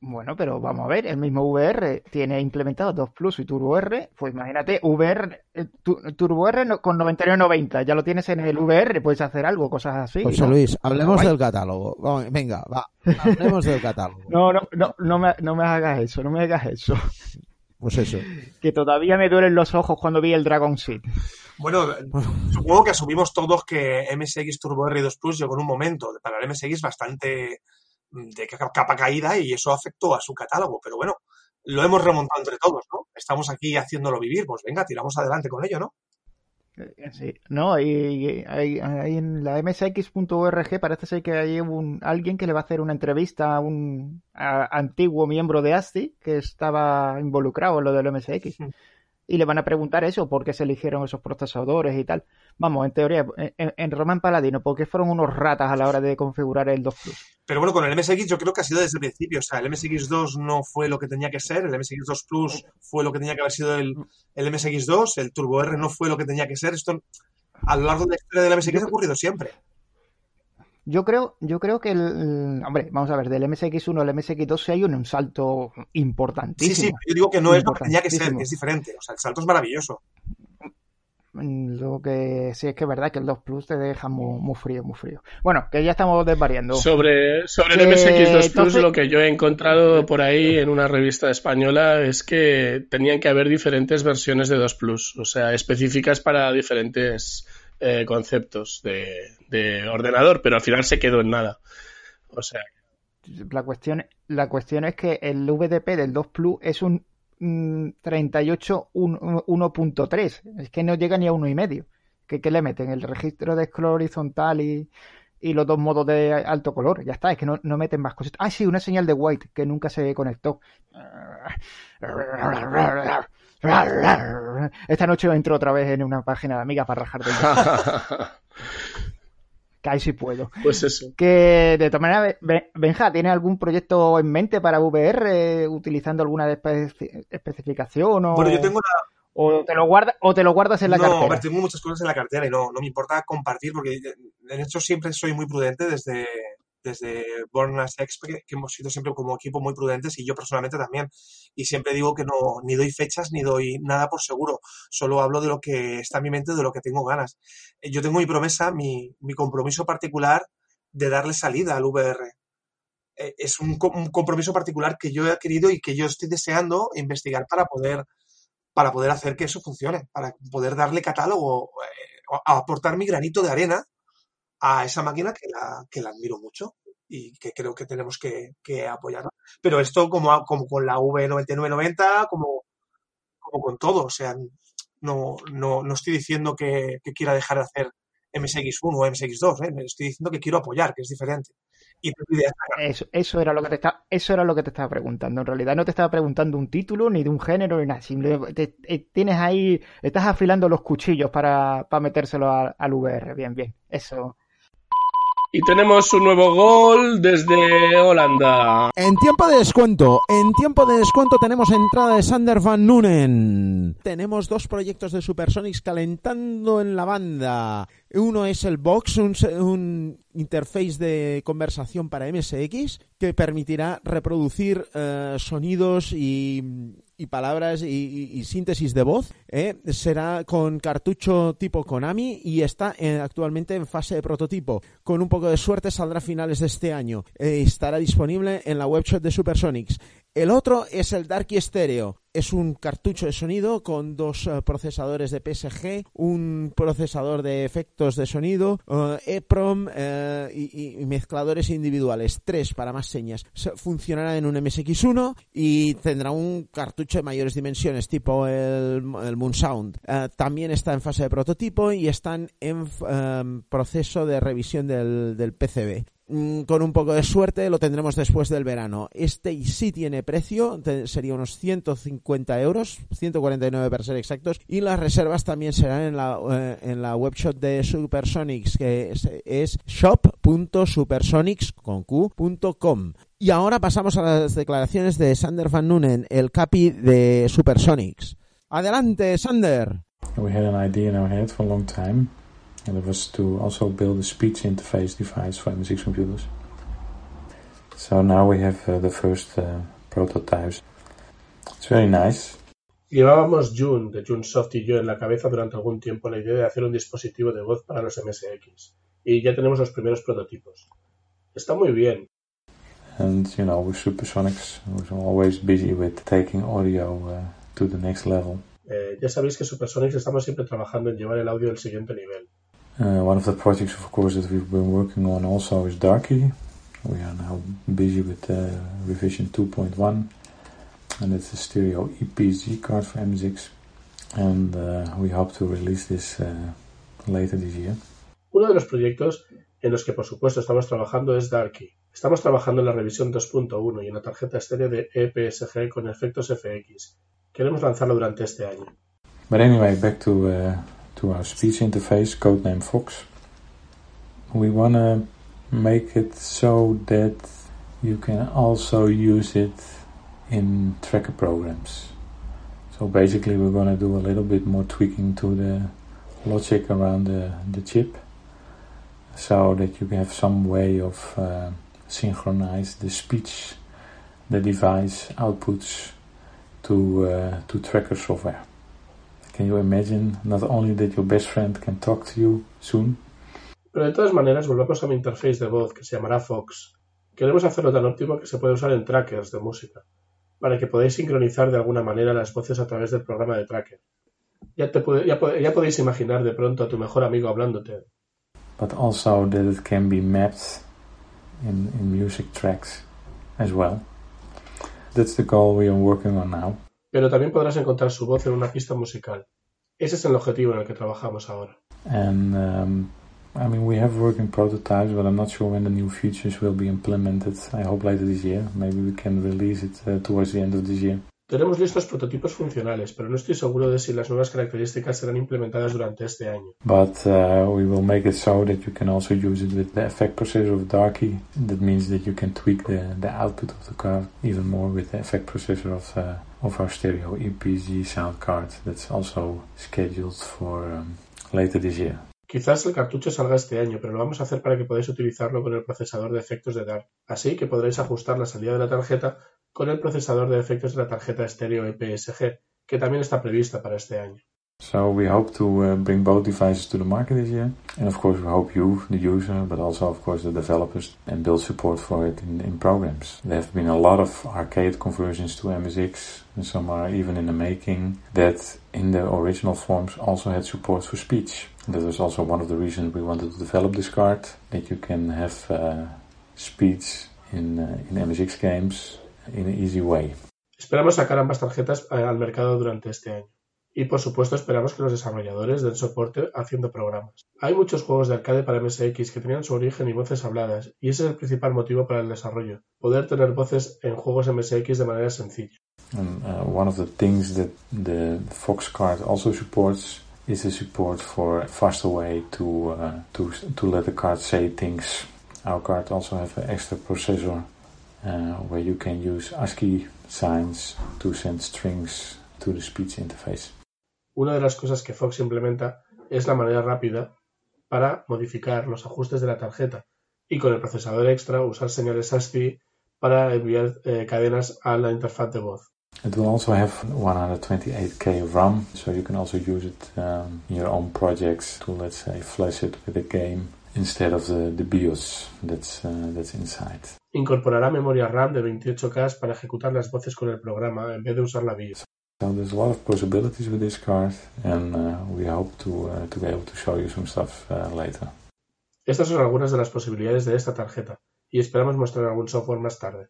Bueno, pero vamos a ver, el mismo VR tiene implementado 2 Plus y Turbo R, pues imagínate, VR, eh, tu- Turbo R no- con 99.90, ya lo tienes en el VR, puedes hacer algo, cosas así. José ¿no? Luis, hablemos del catálogo. Vamos, venga, va. Hablemos del catálogo. No, no, no, no me, no me hagas eso, no me hagas eso. Pues eso. Que todavía me duelen los ojos cuando vi el Dragon Seed. Bueno, supongo que asumimos todos que MSX Turbo R2 Plus llegó en un momento para el MSX bastante de ca- capa caída y eso afectó a su catálogo, pero bueno, lo hemos remontado entre todos, ¿no? Estamos aquí haciéndolo vivir, pues venga, tiramos adelante con ello, ¿no? Eh, Sí, no, y, hay- hay en la msx.org parece ser que hay un, alguien que le va a hacer una entrevista a un a- antiguo miembro de ASCII que estaba involucrado en lo del MSX. Y le van a preguntar eso, por qué se eligieron esos procesadores y tal. Vamos, en teoría, en, en Roman Paladino, ¿por qué fueron unos ratas a la hora de configurar el 2 Plus? Pero bueno, con el MSX yo creo que ha sido desde el principio. O sea, el MSX2 no fue lo que tenía que ser, el MSX2 Plus fue lo que tenía que haber sido el, el MSX2, el Turbo R no fue lo que tenía que ser. Esto a lo largo de la historia del MSX ha ocurrido siempre. Yo creo, yo creo que el, el- hombre, vamos a ver, del MSX1 al MSX2 sí hay un, un salto Sí, importantísimo. sí, yo digo que no es lo que tenía que ser, que es diferente. O sea, el salto es maravilloso. Mm, Lo que sí es que es verdad que el 2 Plus te deja muy, muy frío, muy frío. Bueno, que ya estamos desvariando. Sobre, sobre el Eh, MSX2 Plus, entonces- lo que yo he encontrado por ahí en una revista española es que tenían que haber diferentes versiones de 2 Plus, o sea, específicas para diferentes eh, conceptos de, de ordenador, pero al final se quedó en nada. O sea, La cuestión, la cuestión es que el VDP del 2 Plus es un mm, 38 un- 1.3. Es que no llega ni a uno y medio. ¿Qué, qué le meten? El registro de scroll horizontal y, y los dos modos de alto color. Ya está, es que no, no meten más cosas. Ah, sí, una señal de white que nunca se conectó. [laughs] Esta noche entro otra vez en una página de amigas para rajar [laughs] Que ahí sí puedo. Pues eso. Que de todas maneras, Be- Benja, ¿tiene algún proyecto en mente para VR utilizando alguna espe- especificación o, Bueno, yo tengo la, o te lo guardas o te lo guardas en la no, a cartera? ver, tengo muchas cosas en la cartera y no, no me importa compartir porque eh, en hecho siempre soy muy prudente desde, desde Born as X, que, hemos sido siempre como equipo muy prudentes y yo personalmente también. Y siempre digo que no, ni doy fechas ni doy nada por seguro. Solo hablo de lo que está en mi mente, de lo que tengo ganas. Eh, Yo tengo mi promesa, mi, mi compromiso particular de darle salida al VR. Eh, Es un, co- un compromiso particular que yo he querido y que yo estoy deseando investigar para poder para poder hacer que eso funcione, para poder darle catálogo, eh, aportar mi granito de arena a esa máquina que la, que la admiro mucho y que creo que tenemos que, que apoyarla. Pero esto como, como con la V9990, como, como con todo, o sea, no, no, no estoy diciendo que, que quiera dejar de hacer MSX1 o MSX2, ¿eh? estoy diciendo que quiero apoyar, que es diferente. Y eso, eso, era lo que te está, eso era lo que te estaba preguntando. En realidad no te estaba preguntando un título, ni de un género, ni nada. Simplemente eh, tienes ahí, estás afilando los cuchillos para, para metérselo al VR. Bien, bien. Eso, y tenemos un nuevo gol desde Holanda. En tiempo de descuento, en tiempo de descuento tenemos entrada de Sander Van Nunen. Tenemos dos proyectos de Supersonics calentando en la banda. Uno es el Box, un, un interface de conversación para MSX que permitirá reproducir eh, sonidos y y palabras y, síntesis de voz. ¿eh? Será con cartucho tipo Konami y está actualmente en fase de prototipo. Con un poco de suerte saldrá a finales de este año. Eh, estará disponible en la webshop de Supersonics. El otro es el Darky Stereo. Es un cartucho de sonido con dos uh, procesadores de PSG, un procesador de efectos de sonido, uh, EPROM uh, y, mezcladores individuales. Tres para más señas. Funcionará en un MSX1 y tendrá un cartucho de mayores dimensiones, tipo el, Moon Sound. también está en fase de prototipo y están en um, proceso de revisión del, del PCB. Mm, con un poco de suerte lo tendremos después del verano. Este sí tiene precio, sería unos 150 euros, 149 para ser exactos, y las reservas también serán en la, eh, en la webshop de Supersonics, que es, es shop.supersonics.com. Y ahora pasamos a las declaraciones de Sander Van Nunen, el capi de Supersonics. Adelante, Sander. We had an idea in our head for a long time. And it was to also build a speech interface device for MSX computers. So now we have uh, the first uh, prototypes. It's very nice. Llevábamos June de Junsoft y yo en la cabeza durante algún tiempo la idea de hacer un dispositivo de voz para los MSX y ya tenemos los primeros prototipos. Está muy bien. And you know, with Supersonics, we're always busy with taking audio uh, to the next level. Eh, ya sabéis que Supersonics estamos siempre trabajando en llevar el audio al siguiente nivel. Uh, one of the projects, of course, that we've been working on also is Darky. We are now busy with uh, revision 2.1, and it's a stereo EPG card for M6, and uh, we hope to release this later this year. Uno de los proyectos en los que, por supuesto, estamos trabajando es Darky. Estamos trabajando en la revisión 2.1 y en la tarjeta estéreo de EPSG con efectos FX. Queremos lanzarlo durante este año. But anyway, back to uh, to our speech interface, codename Fox. We want to make it so that you can also use it in tracker programs. So basically we're going to do a little bit more tweaking to the logic around the, the chip so that you have some way of uh, synchronize the speech the device outputs to uh, to tracker software. Can you imagine not only that your best friend can talk to you soon? Pero de todas maneras, volvemos a mi interface de voz que se llamará Fox. Queremos hacerlo tan óptimo que se puede usar en trackers de música, para que podáis sincronizar de alguna manera las voces a través del programa de tracker. Ya, te puede, ya, ya podéis imaginar de pronto a tu mejor amigo hablándote. But also that it can be mapped in, in music tracks as well. That's the goal we are working on now pero también podrás encontrar su voz en una pista musical. Ese es el objetivo en el que trabajamos ahora. And um, I mean, we have working prototypes, but I'm not sure when the new features will be implemented. I hope later this year. Maybe we can release it uh, towards the end of this year. Tenemos listos prototipos funcionales, pero no estoy seguro de si las nuevas características serán implementadas durante este año. But uh, we will make it so that you can also use it with the effect processor of Darky. That means that you can tweak the, the output of the card even more with the effect processor of, uh, of our stereo EPG sound card. That's also scheduled for um, later this year. Quizás el cartucho salga este año, pero lo vamos a hacer para que podáis utilizarlo con el procesador de efectos de DART. Así que podréis ajustar la salida de la tarjeta con el procesador de efectos de la tarjeta estéreo EPSG, que también está prevista para este año. So we hope to uh, bring both devices to the market this year. And of course we hope you, the user, but also of course the developers, and build support for it in, in programs. There have been a lot of arcade conversions to MSX, and some are even in the making, that in the original forms also had support for speech. That was also one of the reasons we wanted to develop this card, that you can have uh, speech in, uh, in MSX games in an easy way. Esperamos sacar ambas tarjetas eh, al mercado durante este año. Y por supuesto esperamos que los desarrolladores den soporte haciendo programas. Hay muchos juegos de arcade para MSX que tenían su origen y voces habladas, y ese es el principal motivo para el desarrollo, poder tener voces en juegos MSX de manera sencilla. And uh, one of the things that the Fox card also supports is the support for a faster way to uh, to to let the card say things. Our card also have an extra processor uh, where you can use ASCII signs to send strings to the speech interface. Una de las cosas que Fox implementa es la manera rápida para modificar los ajustes de la tarjeta y con el procesador extra usar señales ASCII para enviar eh, cadenas a la interfaz de voz. It will also have 128k of RAM, so you can also use it um, in your own projects to, let's say, flash it with a game instead of the, the BIOS that's, uh, that's inside. Incorporará memoria RAM de 28K para ejecutar las voces con el programa en vez de usar la BIOS. So there's a lot of possibilities with this card, and uh, we hope to, uh, to be able to show you some stuff uh, later. Estas son algunas de las posibilidades de esta tarjeta y esperamos mostrar algún software más tarde.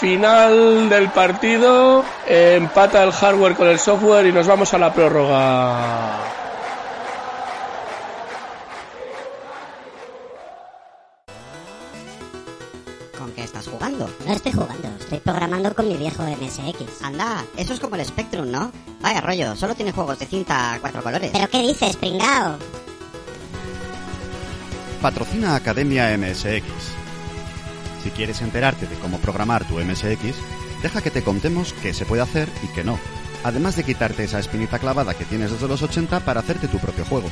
Final del partido, empata el hardware con el software y nos vamos a la prórroga. ¿Con qué estás jugando? No estoy jugando, estoy programando con mi viejo MSX. Anda, eso es como el Spectrum, ¿no? Vaya rollo, solo tiene juegos de cinta a cuatro colores. ¿Pero qué dices, pringao? Patrocina Academia MSX. Si quieres enterarte de cómo programar tu MSX, deja que te contemos qué se puede hacer y qué no. Además de quitarte esa espinita clavada que tienes desde los 80 para hacerte tu propio juego.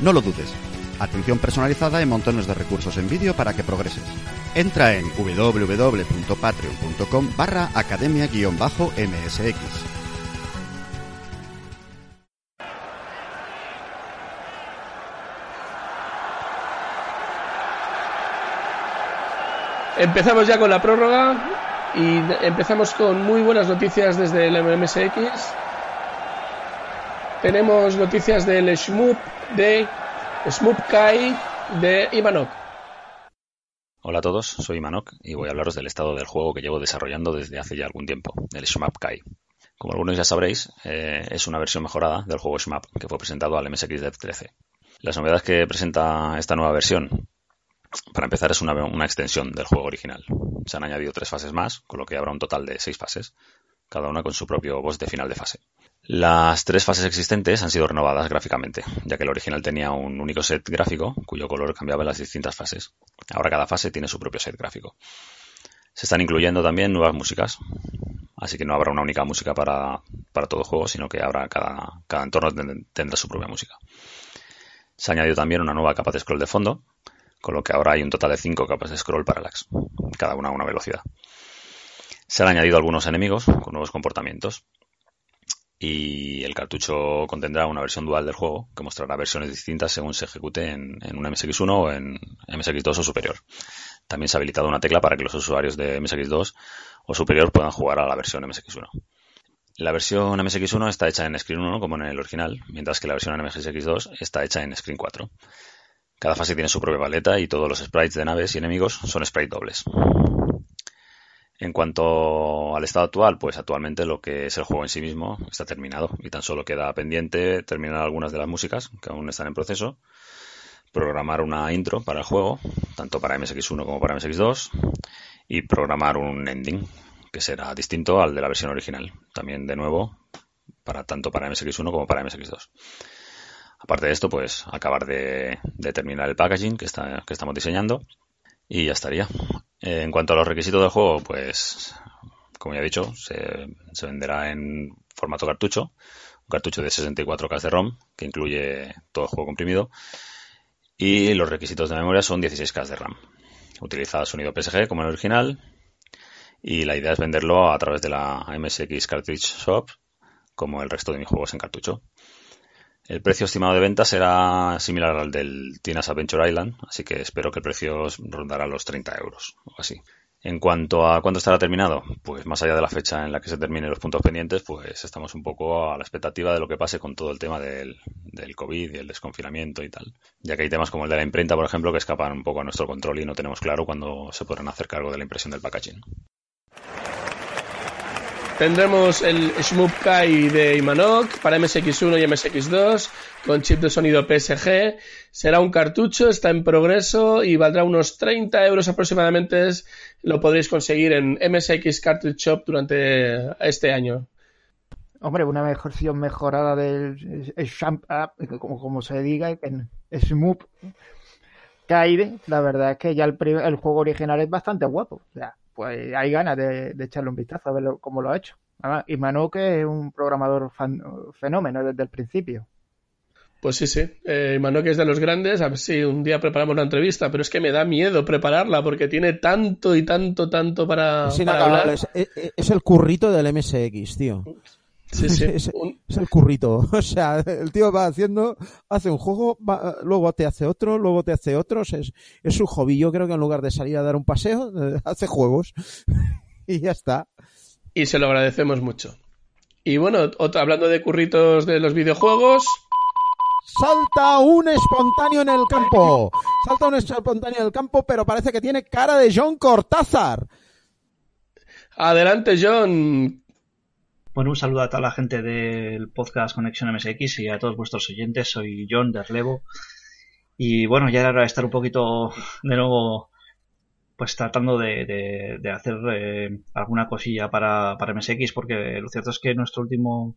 No lo dudes. Atención personalizada y montones de recursos en vídeo para que progreses. Entra en www.patreon.com barra academia-msx. Empezamos ya con la prórroga y empezamos con muy buenas noticias desde el MSX. Tenemos noticias del Shmoop de Shmoop Kai de Imanok. Hola a todos, soy Imanok y voy a hablaros del estado del juego que llevo desarrollando desde hace ya algún tiempo, el Shmup Kai. Como algunos ya sabréis, eh, es una versión mejorada del juego Shmup que fue presentado al MSX Dev 13. Las novedades que presenta esta nueva versión, para empezar, es una, una extensión del juego original. Se han añadido tres fases más, con lo que habrá un total de seis fases, cada una con su propio boss de final de fase. Las tres fases existentes han sido renovadas gráficamente, ya que el original tenía un único set gráfico cuyo color cambiaba en las distintas fases. Ahora cada fase tiene su propio set gráfico. Se están incluyendo también nuevas músicas, así que no habrá una única música para, para todo juego, sino que habrá cada, cada entorno tendrá su propia música. Se ha añadido también una nueva capa de scroll de fondo, con lo que ahora hay un total de cinco capas de scroll parallax, cada una a una velocidad. Se han añadido algunos enemigos con nuevos comportamientos y el cartucho contendrá una versión dual del juego que mostrará versiones distintas según se ejecute en, en un MSX1 o en MSX2 o superior. También se ha habilitado una tecla para que los usuarios de MSX2 o superior puedan jugar a la versión MSX1. La versión MSX1 está hecha en Screen 1 como en el original, mientras que la versión MSX2 está hecha en Screen 4. Cada fase tiene su propia paleta y todos los sprites de naves y enemigos son sprites dobles. En cuanto al estado actual, pues actualmente lo que es el juego en sí mismo está terminado y tan solo queda pendiente terminar algunas de las músicas que aún están en proceso, programar una intro para el juego, tanto para MSX1 como para MSX2, y programar un ending que será distinto al de la versión original, también de nuevo para tanto para MSX1 como para MSX2. Aparte de esto, pues acabar de, terminar el packaging que, que estamos diseñando y ya estaría. En cuanto a los requisitos del juego, pues como ya he dicho, se, venderá en formato cartucho, un cartucho de 64K de ROM que incluye todo el juego comprimido y los requisitos de memoria son 16K de RAM. Utiliza sonido PSG como el original y la idea es venderlo a través de la MSX Cartridge Shop como el resto de mis juegos en cartucho. El precio estimado de venta será similar al del Tina's Adventure Island, así que espero que el precio rondará los 30 euros o así. En cuanto a cuándo estará terminado, pues más allá de la fecha en la que se terminen los puntos pendientes, pues estamos un poco a la expectativa de lo que pase con todo el tema del, del COVID y el desconfinamiento y tal. Ya que hay temas como el de la imprenta, por ejemplo, que escapan un poco a nuestro control y no tenemos claro cuándo se podrán hacer cargo de la impresión del packaging. Tendremos el Shmup Kai de Imanok para MSX1 y MSX2 con chip de sonido PSG. Será un cartucho, está en progreso y valdrá unos 30 euros aproximadamente. Lo podréis conseguir en MSX Cartridge Shop durante este año. Hombre, una versión mejorada del Champ como, como se diga, en Shmup Kai. La verdad es que ya el, el juego original es bastante guapo. O sea, pues hay ganas de, echarle un vistazo a ver cómo lo ha hecho. y Manu que es un programador fenómeno desde el principio. Pues sí, sí. Eh, que es de los grandes. A ver si un día preparamos una entrevista, pero es que me da miedo prepararla porque tiene tanto y tanto, tanto para, hablar. Es, es, el currito del MSX, tío. Sí, sí. [laughs] es, el currito. [laughs] O sea, el tío va haciendo, hace un juego, luego te hace otro, luego te hace otros. Es, es su hobby. Yo creo que en lugar de salir a dar un paseo, [laughs] hace juegos. y ya está. Y se lo agradecemos mucho. Y bueno, hablando de curritos de los videojuegos. Salta un espontáneo en el campo. Salta un espontáneo en el campo, pero parece que tiene cara de John Cortázar. Adelante, John. Bueno, un saludo a toda la gente del podcast Conexión MSX y a todos vuestros oyentes. Soy John de Relevo. Y bueno, ya era de estar un poquito de nuevo pues tratando de, hacer eh, alguna cosilla para, para, MSX porque lo cierto es que nuestro último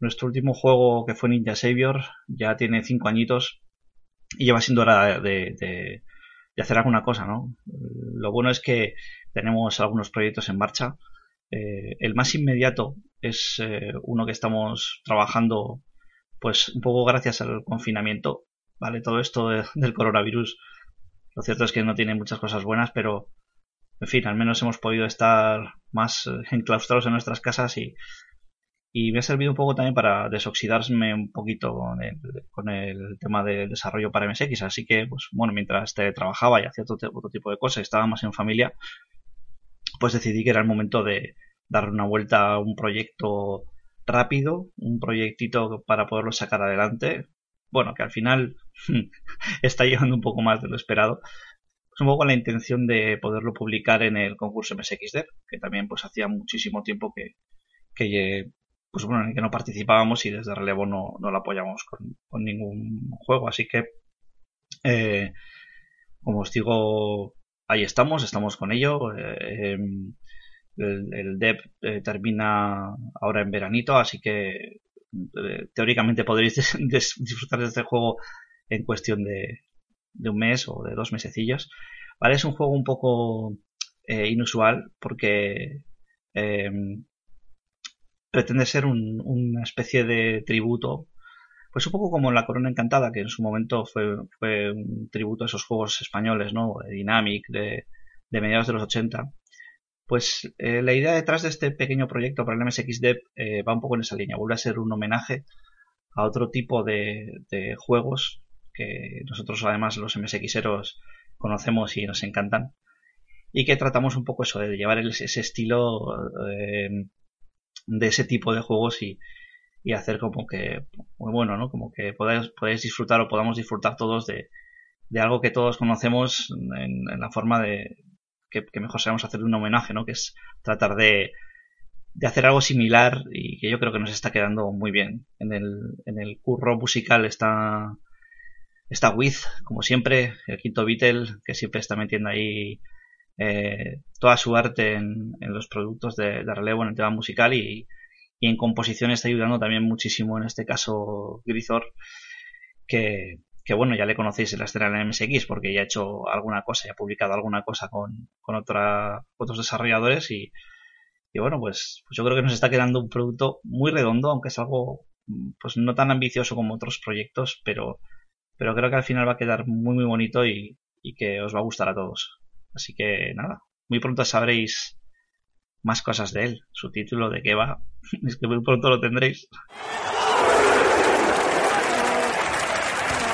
nuestro último juego que fue Ninja Savior ya tiene cinco añitos y lleva siendo hora de, de, hacer alguna cosa, ¿no? Lo bueno es que tenemos algunos proyectos en marcha. Eh, el más inmediato es eh, uno que estamos trabajando pues un poco gracias al confinamiento, ¿vale? Todo esto del coronavirus, lo cierto es que no tiene muchas cosas buenas, pero en fin, al menos hemos podido estar más eh, enclaustrados en nuestras casas y, y me ha servido un poco también para desoxidarme un poquito con el, con el tema del desarrollo para MSX, así que, pues bueno, mientras te trabajaba y hacía otro, otro tipo de cosas, estaba más en familia, pues decidí que era el momento de, darle una vuelta a un proyecto rápido, un proyectito para poderlo sacar adelante. Bueno, que al final [laughs] está llegando un poco más de lo esperado. Es un poco la intención de poderlo publicar en el concurso MSXDev, que también pues hacía muchísimo tiempo que, que pues bueno, en que no participábamos y desde relevo no, no lo apoyamos con, ningún juego. Así que, eh, como os digo, ahí estamos, estamos con ello. Eh, em, el, dev eh, termina ahora en veranito, así que eh, teóricamente podréis [laughs] disfrutar de este juego en cuestión de, un mes o de dos mesecillos. Vale, es un juego un poco eh, inusual porque em, pretende ser una especie de tributo pues un poco como la Corona Encantada, que en su momento fue, fue un tributo a esos juegos españoles, ¿no? De Dynamic, de, de mediados de los 80. Pues eh, la idea detrás de este pequeño proyecto para el MSXDev eh, va un poco en esa línea. Vuelve a ser un homenaje a otro tipo de, juegos que nosotros además los MSXeros conocemos y nos encantan. Y que tratamos un poco eso, de llevar ese estilo eh, de ese tipo de juegos y, hacer como que, muy bueno, ¿no? Como que podáis, podáis disfrutar o podamos disfrutar todos de, algo que todos conocemos en la forma de, que, mejor sabemos hacer un homenaje, ¿no? Que es tratar de, de hacer algo similar y que yo creo que nos está quedando muy bien. En el, en el curro musical está, está Wiz, como siempre, el quinto Beatle, que siempre está metiendo ahí eh, toda su arte en, en los productos de, relevo en el tema musical y, y, en composición está ayudando también muchísimo, en este caso, Grisor, que, que bueno, ya le conocéis en la escena en MSX porque ya ha hecho alguna cosa, ya ha publicado alguna cosa con, con otra, otros desarrolladores y, y bueno, pues, pues, yo creo que nos está quedando un producto muy redondo, aunque es algo pues no tan ambicioso como otros proyectos, pero, pero creo que al final va a quedar muy muy bonito y, y que os va a gustar a todos. Así que nada, muy pronto sabréis más cosas de él. Su título de qué va, [laughs] es que muy pronto lo tendréis.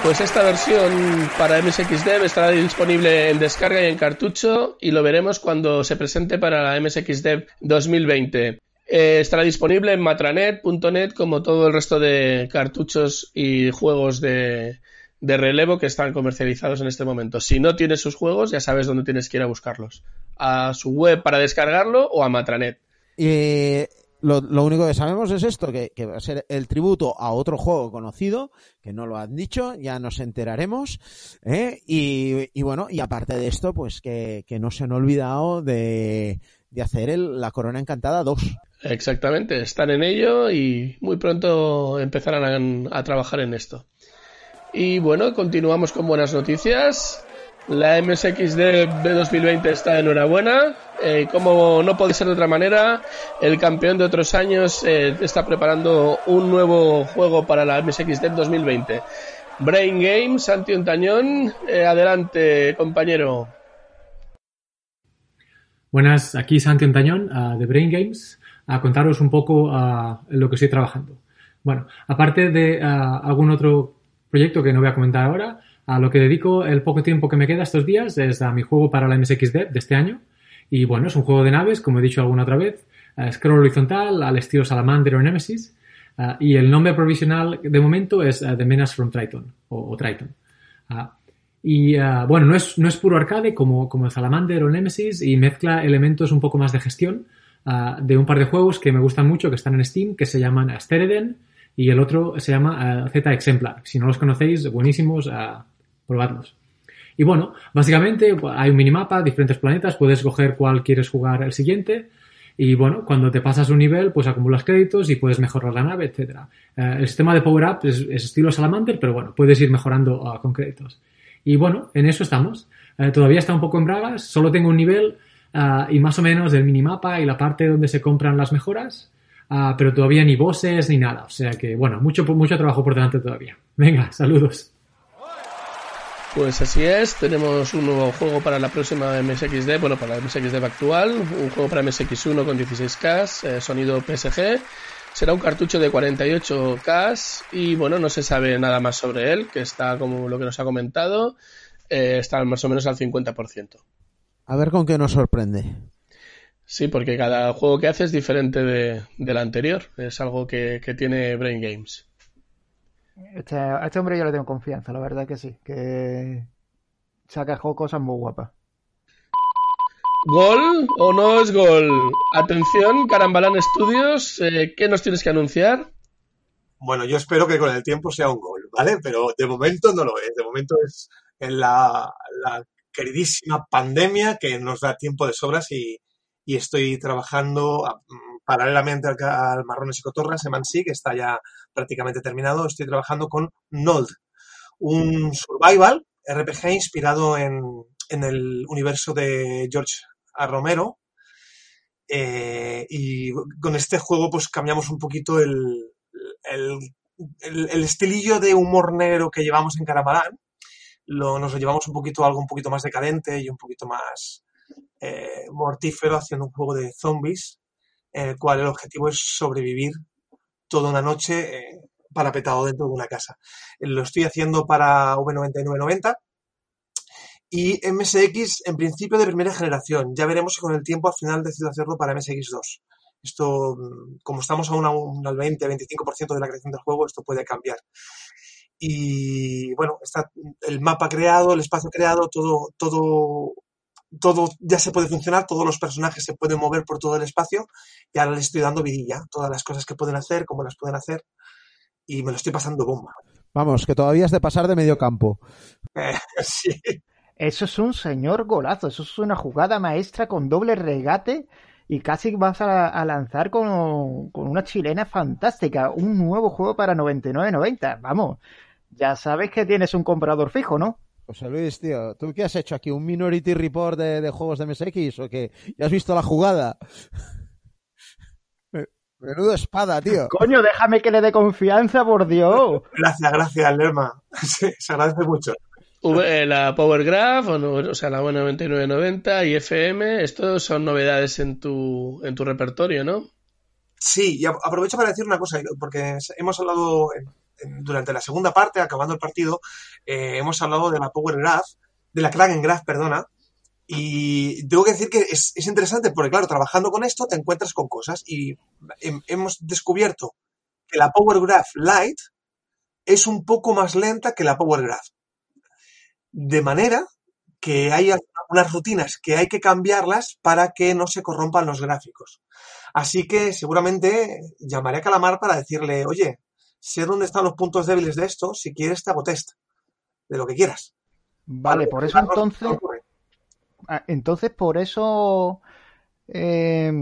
Pues esta versión para MSXDev estará disponible en descarga y en cartucho y lo veremos cuando se presente para la MSXDev 2020. Eh, estará disponible en matranet.net como todo el resto de cartuchos y juegos de, de relevo que están comercializados en este momento. Si no tienes sus juegos, ya sabes dónde tienes que ir a buscarlos. A su web para descargarlo o a Matranet. Y lo, lo único que sabemos es esto, que, va a ser el tributo a otro juego conocido, que no lo han dicho, ya nos enteraremos. ¿eh? Y, bueno, y aparte de esto, pues que, no se han olvidado de, hacer el, la Corona Encantada 2. Exactamente, están en ello y muy pronto empezarán a trabajar en esto. Y bueno, continuamos con buenas noticias. La MSXD de 2020 está enhorabuena. Eh, como no puede ser de otra manera, el campeón de otros años eh, está preparando un nuevo juego para la MSXD 2020. Brain Games, Santi Untañón, eh, adelante compañero. Buenas, aquí Santi Ontañón uh, de Brain Games a contaros un poco en lo que estoy trabajando. Bueno, aparte de uh, algún otro proyecto que no voy a comentar ahora, a lo que dedico el poco tiempo que me queda estos días es a mi juego para la MSXD de este año. Y bueno, es un juego de naves, como he dicho alguna otra vez, scroll horizontal al estilo Salamander o Nemesis. y el nombre provisional de momento es The Menace from Triton o, Triton. Y uh, bueno, no es, no es puro arcade como, como el Salamander o Nemesis y mezcla elementos un poco más de gestión uh, de un par de juegos que me gustan mucho, que están en Steam, que se llaman Stereden y el otro se llama Z Exemplar. Si no los conocéis, buenísimos, probadlos. Y bueno, básicamente hay un minimapa, diferentes planetas, puedes escoger cuál quieres jugar el siguiente. Y bueno, cuando te pasas un nivel, pues acumulas créditos y puedes mejorar la nave, etc. el sistema de Power Up es, es, estilo Salamander, pero bueno, puedes ir mejorando con créditos. Y bueno, en eso estamos. Eh, todavía está un poco en bragas, solo tengo un nivel uh, y más o menos del minimapa y la parte donde se compran las mejoras, uh, pero todavía ni bosses ni nada. O sea que, bueno, mucho, mucho trabajo por delante todavía. Venga, saludos. Pues así es, tenemos un nuevo juego para la próxima MSXD, bueno, para la MSXD actual, un juego para MSX1 con 16K, eh, sonido PSG. Será un cartucho de 48K y bueno, no se sabe nada más sobre él, que está como lo que nos ha comentado, eh, está más o menos al 50%. A ver con qué nos sorprende. Sí, porque cada juego que hace es diferente de, del anterior. Es algo que, que tiene Brain Games. Este, a este hombre yo le tengo confianza, la verdad que sí. Que saca cosas muy guapas. ¿Gol o no es gol? Atención, Carambalán Studios, eh, ¿qué nos tienes que anunciar? Bueno, yo espero que con el tiempo sea un gol, ¿vale? Pero de momento no lo es. De momento es en la, la queridísima pandemia que nos da tiempo de sobras y, y estoy trabajando a, paralelamente al, al, Marrones y Cotorras, Emansí, que está ya prácticamente terminado. Estoy trabajando con Nold, un survival RPG inspirado en, en el universo de George A. Romero. Eh, y con este juego pues cambiamos un poquito el, el, el, estilillo de humor negro que llevamos en Caramalán. Lo, nos lo llevamos un poquito a algo un poquito más decadente y un poquito más eh, mortífero haciendo un juego de zombies, en el cual el objetivo es sobrevivir toda una noche eh, parapetado dentro de una casa. Lo estoy haciendo para V9990 y MSX en principio de primera generación. Ya veremos si con el tiempo al final decido hacerlo para MSX2. Esto, como estamos aún al 20-25% de la creación del juego, esto puede cambiar. Y bueno, está el mapa creado, el espacio creado, todo, todo, todo ya se puede funcionar, todos los personajes se pueden mover por todo el espacio y ahora les estoy dando vidilla, todas las cosas que pueden hacer, cómo las pueden hacer y me lo estoy pasando bomba. Vamos, que todavía es de pasar de medio campo. Eh, [laughs] sí. Eso es un señor golazo, eso es una jugada maestra con doble regate y casi vas a, a lanzar con, con, una chilena fantástica, un nuevo juego para 99.90. Vamos, ya sabes que tienes un comprador fijo, ¿no? José Luis, tío, ¿tú qué has hecho aquí? ¿Un Minority Report de, de juegos de MSX o qué? ¿Ya has visto la jugada? Menudo espada, tío. Coño, déjame que le dé confianza, por Dios. Gracias, gracias, Lerma. [laughs] Sí, se agradece mucho. V- eh, la Power Graph, o, no- o sea, la 9990 y FM, estos son novedades en tu, en tu repertorio, ¿no? Sí, y aprovecho para decir una cosa, porque hemos hablado en- durante la segunda parte, acabando el partido, eh, hemos hablado de la Power Graph, de la Kraken Graph, perdona, y tengo que decir que es, es interesante porque, claro, trabajando con esto te encuentras con cosas y hem- hemos descubierto que la Power Graph Lite es un poco más lenta que la Power Graph. De manera que hay algunas rutinas que hay que cambiarlas para que no se corrompan los gráficos. Así que seguramente llamaré a Calamar para decirle, oye, sé dónde están los puntos débiles de esto, si quieres te hago test, de lo que quieras. Vale, por eso entonces, ah, entonces por eso eh,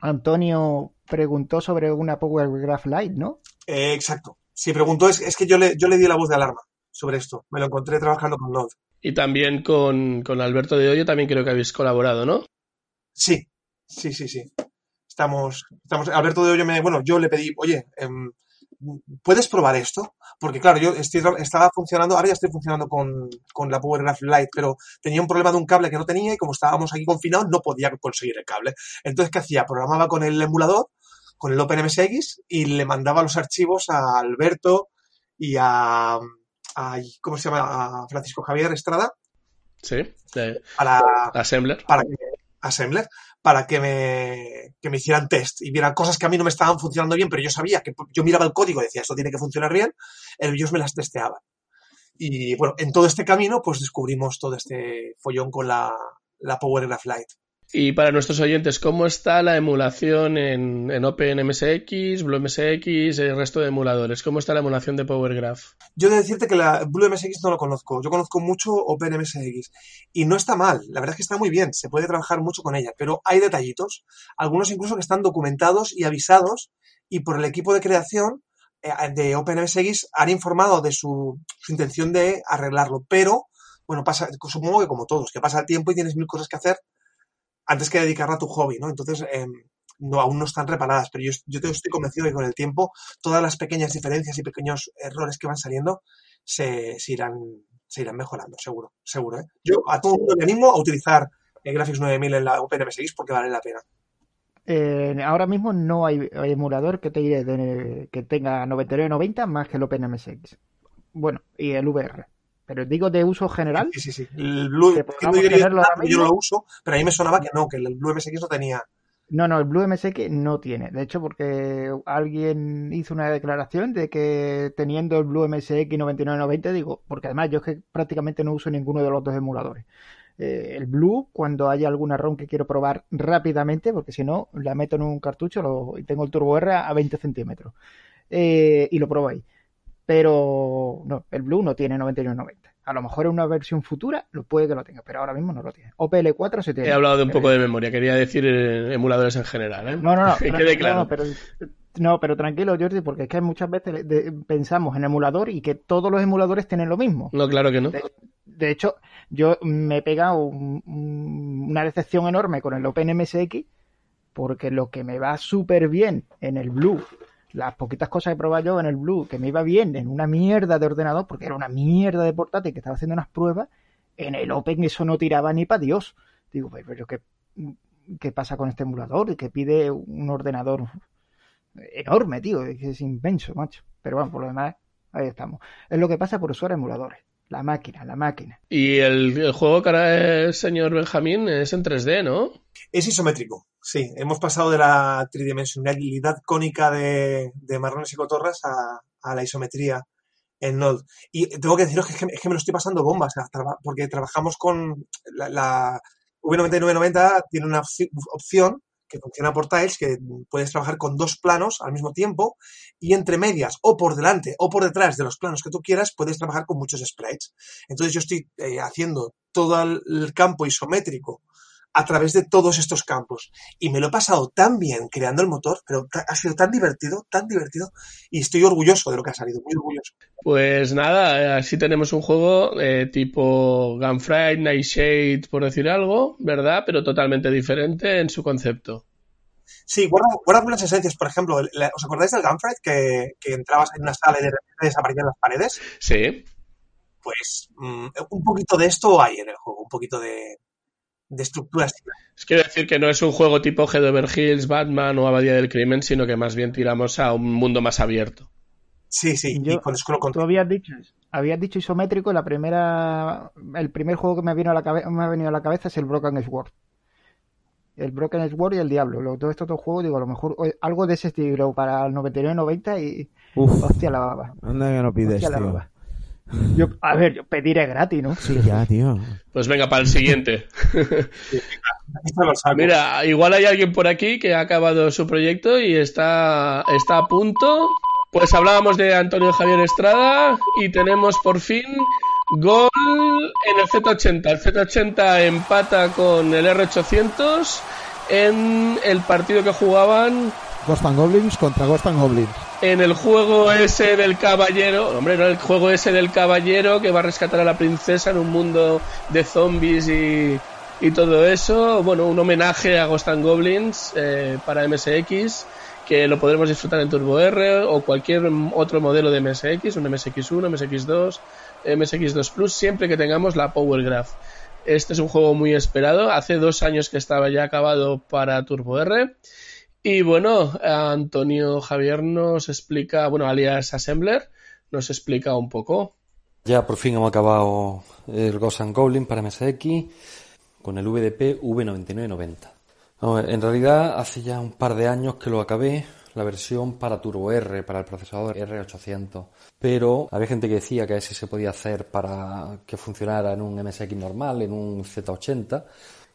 Antonio preguntó sobre una Power Graph Lite, ¿no? Eh, exacto. Si preguntó, es, es que yo le, yo le di la voz de alarma sobre esto. Me lo encontré trabajando con Node. Y también con, con Alberto de Hoyo también creo que habéis colaborado, ¿no? Sí, sí, sí, sí. Estamos, estamos, Alberto de Hoyo me, bueno, yo le pedí, oye, em, ¿puedes probar esto? Porque claro, yo estoy, estaba funcionando, ahora ya estoy funcionando con, con la Power Graph Lite, pero tenía un problema de un cable que no tenía y como estábamos aquí confinados no podía conseguir el cable. Entonces, ¿qué hacía? Programaba con el emulador, con el OpenMSX y le mandaba los archivos a Alberto y a, a- ¿cómo se llama? A Francisco Javier Estrada Sí, de para, Assembler. para que, Assembler, para que me, que me hicieran test y vieran cosas que a mí no me estaban funcionando bien, pero yo sabía que yo miraba el código y decía, esto tiene que funcionar bien, ellos me las testeaban. Y bueno, en todo este camino, pues descubrimos todo este follón con la, la Power Graph Lite. Y para nuestros oyentes, ¿cómo está la emulación en, en OpenMSX, BlueMSX, el resto de emuladores? ¿Cómo está la emulación de Power Graph? Yo he de decirte que la BlueMSX no lo conozco. Yo conozco mucho OpenMSX. Y no está mal. La verdad es que está muy bien. Se puede trabajar mucho con ella. Pero hay detallitos. Algunos incluso que están documentados y avisados. Y por el equipo de creación eh, de OpenMSX han informado de su, su intención de arreglarlo. Pero, bueno, pasa, supongo que como todos, que pasa el tiempo y tienes mil cosas que hacer antes que dedicarla a tu hobby, ¿no? Entonces, no, aún no están reparadas, pero yo, estoy convencido que con el tiempo todas las pequeñas diferencias y pequeños errores que van saliendo se, irán, se irán mejorando, seguro, seguro. ¿eh? Yo a todo el mundo le animo a utilizar eh, Graphics 9000 en la OpenMSX porque vale la pena. Eh, ahora mismo no hay, hay emulador que, te, de- que tenga 9990 más que el OpenMSX. Bueno, y el VR. Pero digo de uso general. Sí, sí, sí. El Blue, yo lo uso, pero a mí me sonaba que no, que el Blue MSX no tenía. No, no, el Blue MSX no tiene. De hecho, porque alguien hizo una declaración de que teniendo el Blue MSX 9990, digo, porque además yo es que prácticamente no uso ninguno de los dos emuladores. Eh, el Blue, cuando haya alguna ROM que quiero probar rápidamente, porque si no, la meto en un cartucho lo- y tengo el Turbo R a 20 centímetros. Eh, y lo ahí. Pero no, el Blue no tiene 9990. A lo mejor en una versión futura lo puede que lo tenga, pero ahora mismo no lo tiene. OPL4 se tiene. He hablado de un poco de memoria, quería decir eh, emuladores en general. ¿eh? no, no, no. [laughs] que quede no, claro. no, pero, no, pero tranquilo, Jordi, porque es que muchas veces de- pensamos en emulador y que todos los emuladores tienen lo mismo. No, claro que no. De, de hecho, yo me he pegado un- un- una decepción enorme con el OpenMSX porque lo que me va súper bien en el Blue, las poquitas cosas que he probado yo en el Blue, que me iba bien en una mierda de ordenador, porque era una mierda de portátil que estaba haciendo unas pruebas, en el Open eso no tiraba ni para Dios. Digo, "Pues, pero ¿qué, ¿qué pasa con este emulador? Y que pide un ordenador enorme, tío, es inmenso, macho. Pero bueno, por lo demás, ahí estamos. Es lo que pasa por usar emuladores. La máquina, la máquina. Y el, el juego que hará el señor Benjamín es en 3D, ¿no? Es isométrico, sí. Hemos pasado de la tridimensionalidad cónica de, de marrones y cotorras a, a la isometría en Node. Y tengo que deciros que es que, es que me lo estoy pasando bombas, o sea, traba- porque trabajamos con la, la V9990 tiene una opci- opción que funciona por tiles, que puedes trabajar con dos planos al mismo tiempo y entre medias o por delante o por detrás de los planos que tú quieras puedes trabajar con muchos sprites. Entonces yo estoy eh, haciendo todo el, el campo isométrico a través de todos estos campos. Y me lo he pasado tan bien creando el motor, pero ha sido tan divertido, tan divertido, y estoy orgulloso de lo que ha salido, muy orgulloso. Pues nada, así tenemos un juego eh, tipo Gunfight, Nightshade, por decir algo, ¿verdad? Pero totalmente diferente en su concepto. Sí, guarda, guarda algunas esencias, por ejemplo, la- ¿os acordáis del Gunfight que, que entrabas en una sala y de repente desaparecían las paredes? Sí. pues mm, un poquito de esto hay en el juego, un poquito de, de estructuras. Es quiero decir que no es un juego tipo Head Over Hills, Batman o Abadía del Crimen, sino que más bien tiramos a un mundo más abierto. Sí, sí, Yo- y con lo Tú habías dicho, habías dicho isométrico, la primera, el primer juego que me, vino a la cabe- me ha venido a la cabeza es el Broken Sword. El Broken Sword y el Diablo. Los, todos estos dos juegos, digo, a lo mejor algo de ese estilo para el 99-90 y... Uf. Hostia la baba. Anda que no pides, Hostia la baba. Yo, a ver, yo pediré gratis, ¿no? Sí, ya, tío. Pues venga, para el siguiente. [laughs] Mira, igual hay alguien por aquí que ha acabado su proyecto y está, está a punto. Pues hablábamos de Antonio Javier Estrada y tenemos por fin gol en el Z80. El Z80 empata con el R800 en el partido que jugaban Ghost and Goblins contra Ghost and Goblins. en el juego ese del caballero, hombre, no, el juego ese del caballero que va a rescatar a la princesa en un mundo de zombies y, y todo eso. Bueno, un homenaje a Ghost and Goblins eh, para MSX que lo podremos disfrutar en Turbo R o cualquier otro modelo de MSX, un MSX1, MSX2, MSX2 Plus, siempre que tengamos la Power Graph. Este es un juego muy esperado. Hace dos años que estaba ya acabado para Turbo R. Y bueno, Antonio Javier nos explica, bueno, alias Assembler, nos explica un poco. Ya por fin hemos acabado el Ghost Goblin para MSX con el VDP V9990. No, en realidad hace ya un par de años que lo acabé, la versión para Turbo R, para el procesador R800. Pero había gente que decía que ese se podía hacer para que funcionara en un MSX normal, en un Z80.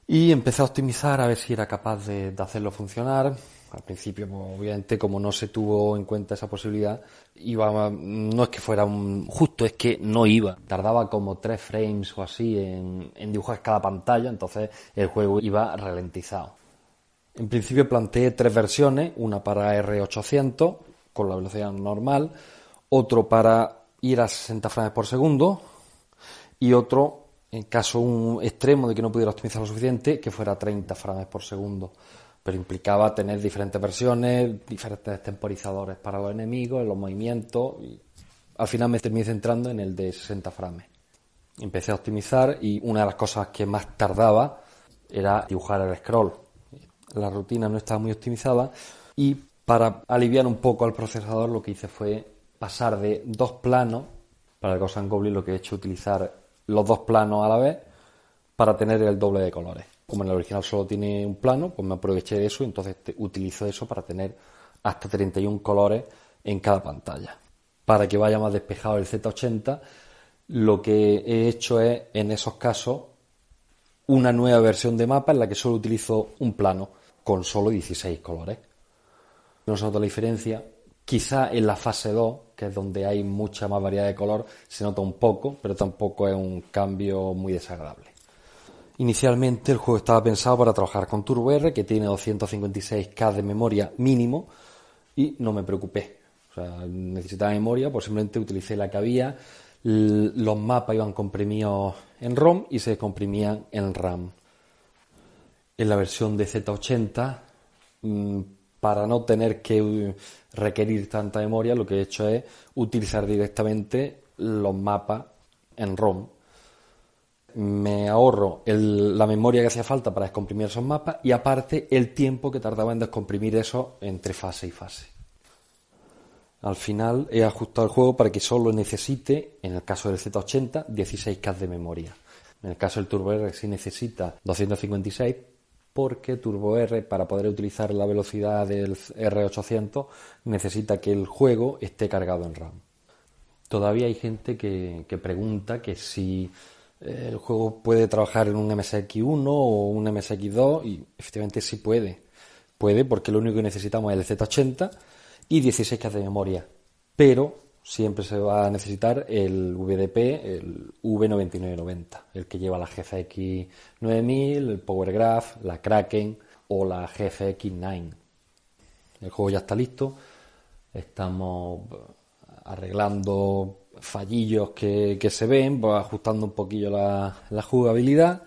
Y empecé a optimizar a ver si era capaz de hacerlo funcionar. Al principio, obviamente, como no se tuvo en cuenta esa posibilidad, iba, no es que fuera un justo, es que no iba. Tardaba como tres frames o así en, en dibujar cada pantalla, entonces el juego iba ralentizado. En principio planteé tres versiones, una para R800 con la velocidad normal, otro para ir a 60 frames por segundo y otro en caso un extremo de que no pudiera optimizar lo suficiente que fuera 30 frames por segundo. Pero implicaba tener diferentes versiones, diferentes temporizadores para los enemigos, los movimientos al final me terminé centrando en el de 60 frames. Empecé a optimizar y una de las cosas que más tardaba era dibujar el scroll. La rutina no estaba muy optimizada y para aliviar un poco al procesador lo que hice fue pasar de dos planos, para el Ghost Goblin lo que he hecho es utilizar los dos planos a la vez para tener el doble de colores. Como en el original solo tiene un plano, pues me aproveché de eso y entonces utilizo eso para tener hasta 31 colores en cada pantalla. Para que vaya más despejado el Z80, lo que he hecho es, en esos casos, una nueva versión de mapa en la que solo utilizo un plano con solo 16 colores. No se nota la diferencia. Quizá en la fase 2, que es donde hay mucha más variedad de color, se nota un poco, pero tampoco es un cambio muy desagradable. Inicialmente el juego estaba pensado para trabajar con Turbo R, que tiene 256K de memoria mínimo, y no me preocupé. Necesitaba memoria, pues simplemente utilicé la que había. Los mapas iban comprimidos en ROM y se comprimían en RAM. En la versión de Z80, mm, para no tener que uh, requerir tanta memoria, lo que he hecho es utilizar directamente los mapas en ROM. Me ahorro la memoria que hacía falta para descomprimir esos mapas y aparte el tiempo que tardaba en descomprimir eso entre fase y fase. Al final he ajustado el juego para que solo necesite, en el caso del Z80, 16K de memoria. En el caso del Turbo R sí necesita 256 porque Turbo R para poder utilizar la velocidad del R800 necesita que el juego esté cargado en RAM. Todavía hay gente que, pregunta que si el juego puede trabajar en un MSX1 o un MSX2 y efectivamente sí puede. Puede porque lo único que necesitamos es el Z80 y 16K de memoria. Pero siempre se va a necesitar el VDP, el V9990, el que lleva la GFX 9000, el Power Graph, la Kraken o la GFX 9. El juego ya está listo. Estamos arreglando fallillos que, que se ven, ajustando un poquillo la, la jugabilidad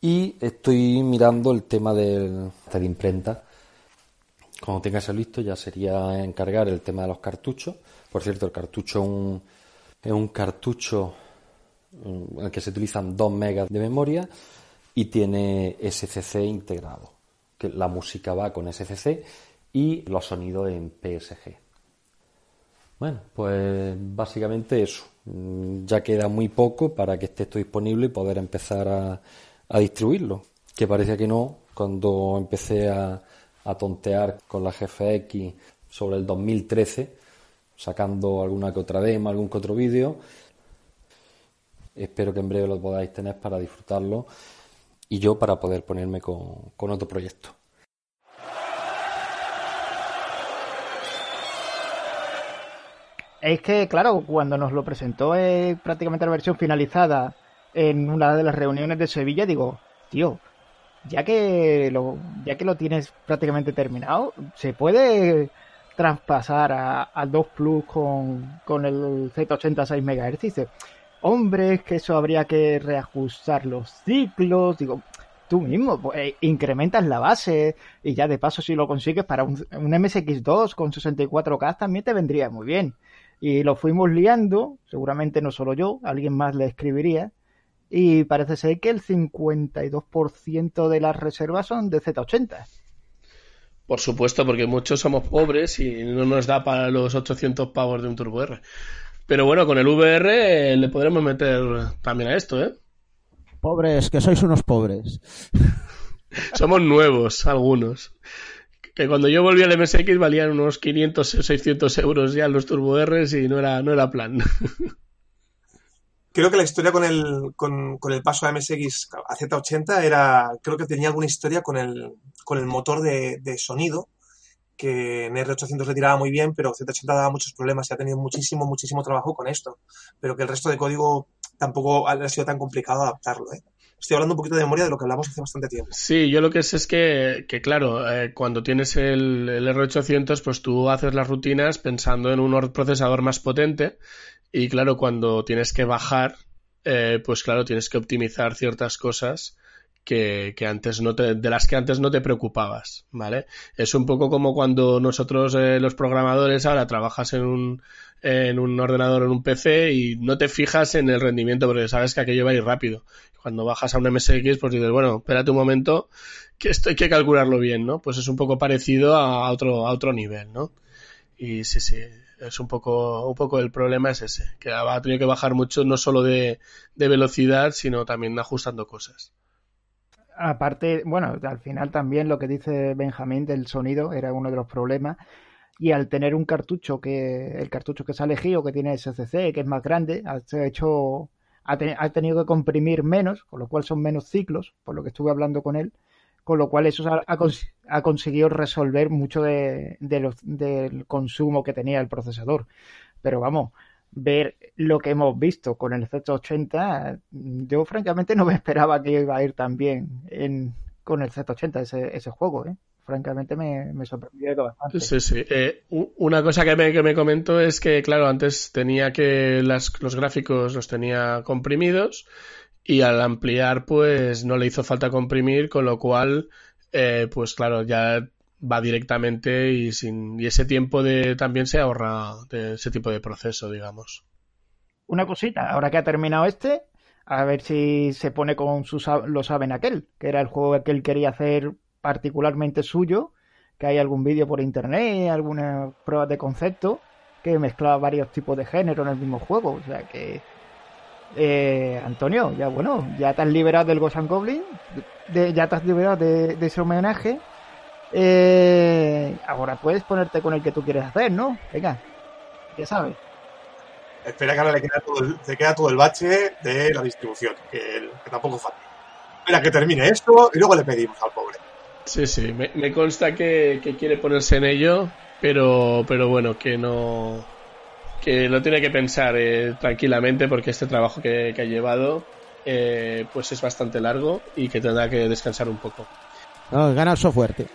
y estoy mirando el tema del, de imprenta. Cuando tenga eso listo ya sería encargar el tema de los cartuchos. Por cierto, el cartucho es un, es un cartucho en el que se utilizan 2 megas de memoria y tiene SCC integrado, que la música va con SCC y los sonidos en PSG. Bueno, pues básicamente eso. Mm, Ya queda muy poco para que esté esto disponible y poder empezar a, a distribuirlo. Que parecía que no cuando empecé a, a tontear con la GFX sobre el 2013, sacando alguna que otra demo, algún que otro vídeo. Espero que en breve lo podáis tener para disfrutarlo y yo para poder ponerme con, con otro proyecto. Es que, claro, cuando nos lo presentó eh, prácticamente la versión finalizada en una de las reuniones de Sevilla, digo, tío, ya que lo, ya que lo tienes prácticamente terminado, se puede traspasar a, al 2 Plus con, el Z80 6 MHz. Dice, hombre, es que eso habría que reajustar los ciclos. Digo, tú mismo, pues, eh, incrementas la base y ya de paso si lo consigues para un, un MSX2 con 64K también te vendría muy bien. Y lo fuimos liando, seguramente no solo yo, alguien más le escribiría. Y parece ser que el 52% de las reservas son de Z80. Por supuesto, porque muchos somos pobres y no nos da para los 800 pavos de un Turbo R. Pero bueno, con el VR le podremos meter también a esto, ¿eh? Pobres, que sois unos pobres. [laughs] Somos nuevos, algunos. Que cuando yo volví al MSX valían unos 500 o 600 euros ya los Turbo Rs y no era, no era plan. Creo que la historia con el, con, con el paso a MSX a Z80 era, creo que tenía alguna historia con el, con el motor de, de sonido, que en R800 le tiraba muy bien, pero Z80 daba muchos problemas y ha tenido muchísimo, muchísimo trabajo con esto. Pero que el resto de código tampoco ha sido tan complicado adaptarlo, ¿eh? Estoy hablando un poquito de memoria de lo que hablamos hace bastante tiempo. Sí, yo lo que sé es que, que claro, eh, cuando tienes el, el, R800, pues tú haces las rutinas pensando en un procesador más potente y claro, cuando tienes que bajar, eh, pues claro, tienes que optimizar ciertas cosas que, que, antes no te, de las que antes no te preocupabas, ¿vale? Es un poco como cuando nosotros, eh, los programadores, ahora trabajas en un, en un ordenador en un PC y no te fijas en el rendimiento porque sabes que aquello va a ir rápido. Cuando bajas a un MSX, pues dices, bueno, espérate un momento, que esto hay que calcularlo bien, ¿no? Pues es un poco parecido a otro, a otro nivel, ¿no? Y sí, sí, es un poco, un poco el problema es ese, que ha tenido que bajar mucho, no solo de, de velocidad, sino también ajustando cosas. Aparte, bueno, al final también lo que dice Benjamín del sonido era uno de los problemas y al tener un cartucho que el cartucho que se ha elegido que tiene SCC que es más grande ha hecho ha, ha, tenido que comprimir menos con lo cual son menos ciclos por lo que estuve hablando con él con lo cual eso ha, conseguido resolver mucho de, de los, del consumo que tenía el procesador pero vamos ver lo que hemos visto con el Z80 yo francamente no me esperaba que iba a ir tan bien en, con el Z80 ese, ese juego ¿eh? Francamente me, me sorprendió bastante. Sí, sí. Eh, una cosa que me, que me comentó es que, claro, antes tenía que las, los gráficos los tenía comprimidos y al ampliar, pues no le hizo falta comprimir, con lo cual, eh, pues claro, ya va directamente y sin y ese tiempo de también se ahorra de ese tipo de proceso, digamos. Una cosita, ahora que ha terminado este, a ver si se pone con su lo saben aquel, que era el juego que él quería hacer particularmente suyo, que hay algún vídeo por internet, algunas pruebas de concepto, que mezclaba varios tipos de género en el mismo juego. O sea que, eh, Antonio, ya bueno, ya te has liberado del Ghost and Goblin, de, ya te has liberado de, ese homenaje. Eh, ahora puedes ponerte con el que tú quieres hacer, ¿no? Venga, ya sabes. Espera que ahora le queda todo el, queda todo el bache de la distribución, que, que tampoco falta. Espera que termine esto y luego le pedimos al pobre. Sí, sí, me, consta que, quiere ponerse en ello, pero, pero bueno, que no. que lo tiene que pensar eh, tranquilamente porque este trabajo que, que ha llevado eh, pues es bastante largo y que tendrá que descansar un poco. No, gana el software. Tío.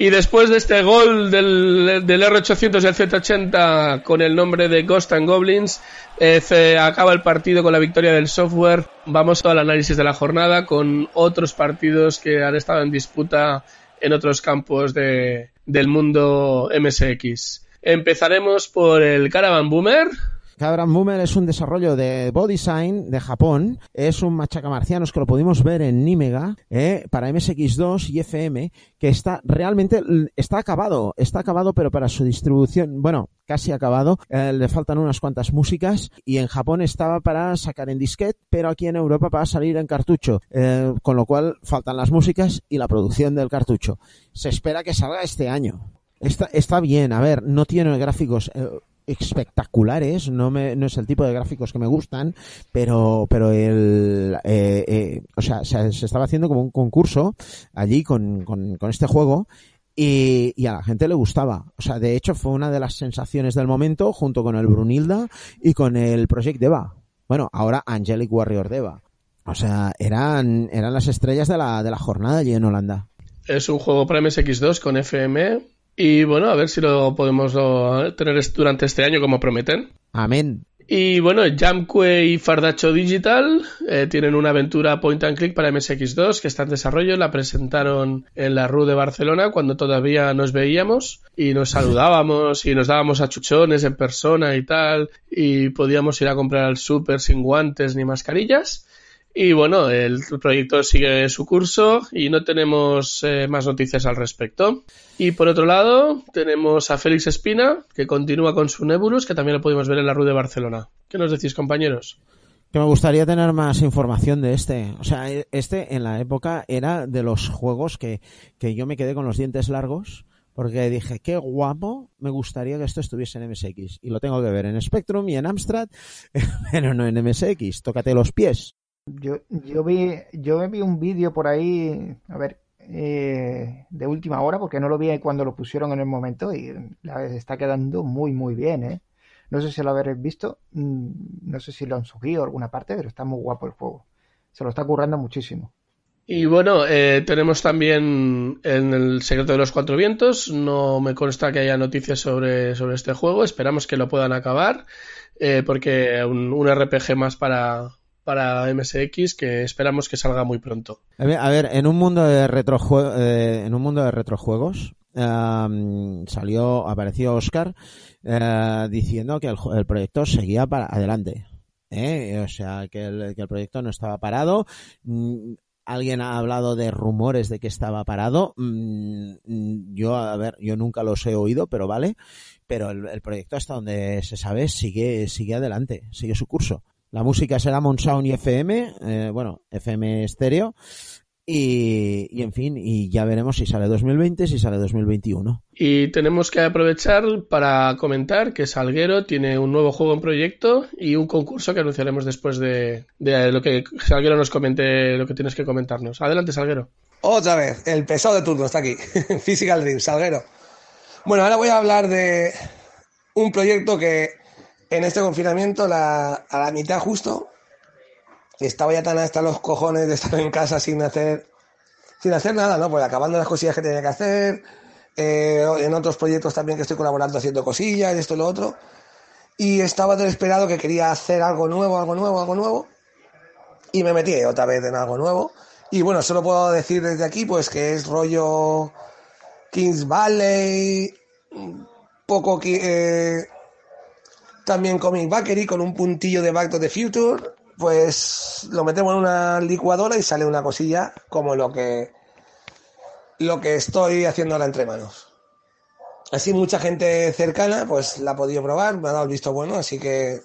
Y después de este gol del, del R800 y el Z80 con el nombre de Ghost and Goblins, eh, se acaba el partido con la victoria del software. Vamos al análisis de la jornada con otros partidos que han estado en disputa en otros campos de, del mundo MSX. Empezaremos por el Caravan Boomer. Cabran Boomer es un desarrollo de Bodysign de Japón. Es un machacamarcianos que lo pudimos ver en Nimega eh, para MSX2 y FM, que está realmente está acabado, está acabado, pero para su distribución, bueno, casi acabado. Eh, le faltan unas cuantas músicas y en Japón estaba para sacar en disquete, pero aquí en Europa va a salir en cartucho, eh, con lo cual faltan las músicas y la producción del cartucho. Se espera que salga este año. Está, bien, a ver, no tiene gráficos espectaculares, no, me, no es el tipo de gráficos que me gustan, pero, pero el, eh, eh, o sea, se, estaba haciendo como un concurso allí con, con, con este juego y, y, a la gente le gustaba. O sea, de hecho fue una de las sensaciones del momento junto con el Brunilda y con el Project Deva. Bueno, ahora Angelic Warrior Deva. O sea, eran, eran las estrellas de la, de la jornada allí en Holanda. Es un juego para MSX2 con FM y bueno, a ver si lo podemos lo, tener durante este año como prometen. Amén. Y bueno, Jamque y Fardacho Digital eh, tienen una aventura point and click para MSX2 que está en desarrollo. La presentaron en la RU de Barcelona cuando todavía nos veíamos y nos [laughs] saludábamos y nos dábamos achuchones en persona y tal. Y podíamos ir a comprar al súper sin guantes ni mascarillas. Y bueno, el proyecto sigue su curso y no tenemos eh, más noticias al respecto. Y por otro lado, tenemos a Félix Espina, que continúa con su Nebulus, que también lo pudimos ver en la RU de Barcelona. ¿Qué nos decís, compañeros? Que me gustaría tener más información de este. O sea, este en la época era de los juegos que, que yo me quedé con los dientes largos porque dije, qué guapo, me gustaría que esto estuviese en MSX. Y lo tengo que ver en Spectrum y en Amstrad, [laughs] pero no en MSX. Tócate los pies. Yo, yo vi, yo vi un vídeo por ahí, a ver, eh, de última hora, porque no lo vi cuando lo pusieron en el momento y la está quedando muy, muy bien, ¿eh? No sé si lo habréis visto, no sé si lo han subido alguna parte, pero está muy guapo el juego. Se lo está currando muchísimo. Y bueno, eh, tenemos también en el Secreto de los Cuatro Vientos. No me consta que haya noticias sobre, sobre este juego. Esperamos que lo puedan acabar. Eh, porque un, un RPG más para, para MSX que esperamos que salga muy pronto. A ver, en un mundo de retrojue eh, en un mundo de retrojuegos um, salió apareció Oscar uh, diciendo que el, proyecto seguía para adelante. ¿eh? O sea, que el, proyecto no estaba parado. Mm, alguien ha hablado de rumores de que estaba parado. Mm, yo, a ver, yo nunca los he oído, pero vale. Pero el, el proyecto hasta donde se sabe sigue, sigue adelante, sigue su curso. La música será Monsound y FM, eh, bueno, FM estéreo. Y, y, en fin, y ya veremos si sale 2020, si sale 2021. Y tenemos que aprovechar para comentar que Salguero tiene un nuevo juego en proyecto y un concurso que anunciaremos después de, de lo que Salguero nos comente, lo que tienes que comentarnos. Adelante, Salguero. Otra vez, el pesado de turno está aquí. [laughs] Physical Dream, Salguero. Bueno, ahora voy a hablar de un proyecto que en este confinamiento, a la mitad justo, estaba ya tan hasta los cojones de estar en casa sin hacer, sin hacer nada, ¿no? Pues acabando las cosillas que tenía que hacer, eh, en otros proyectos también que estoy colaborando haciendo cosillas, esto y lo otro. Y estaba desesperado que quería hacer algo nuevo, algo nuevo, algo nuevo. Y me metí otra vez en algo nuevo. Y bueno, solo puedo decir desde aquí, pues que es rollo Kings Valley, poco eh, también Comic Bakery con un puntillo de Back to the Future, pues lo metemos en una licuadora y sale una cosilla como lo que lo que estoy haciendo ahora entre manos. Así mucha gente cercana pues la ha podido probar, me ha dado el visto bueno, así que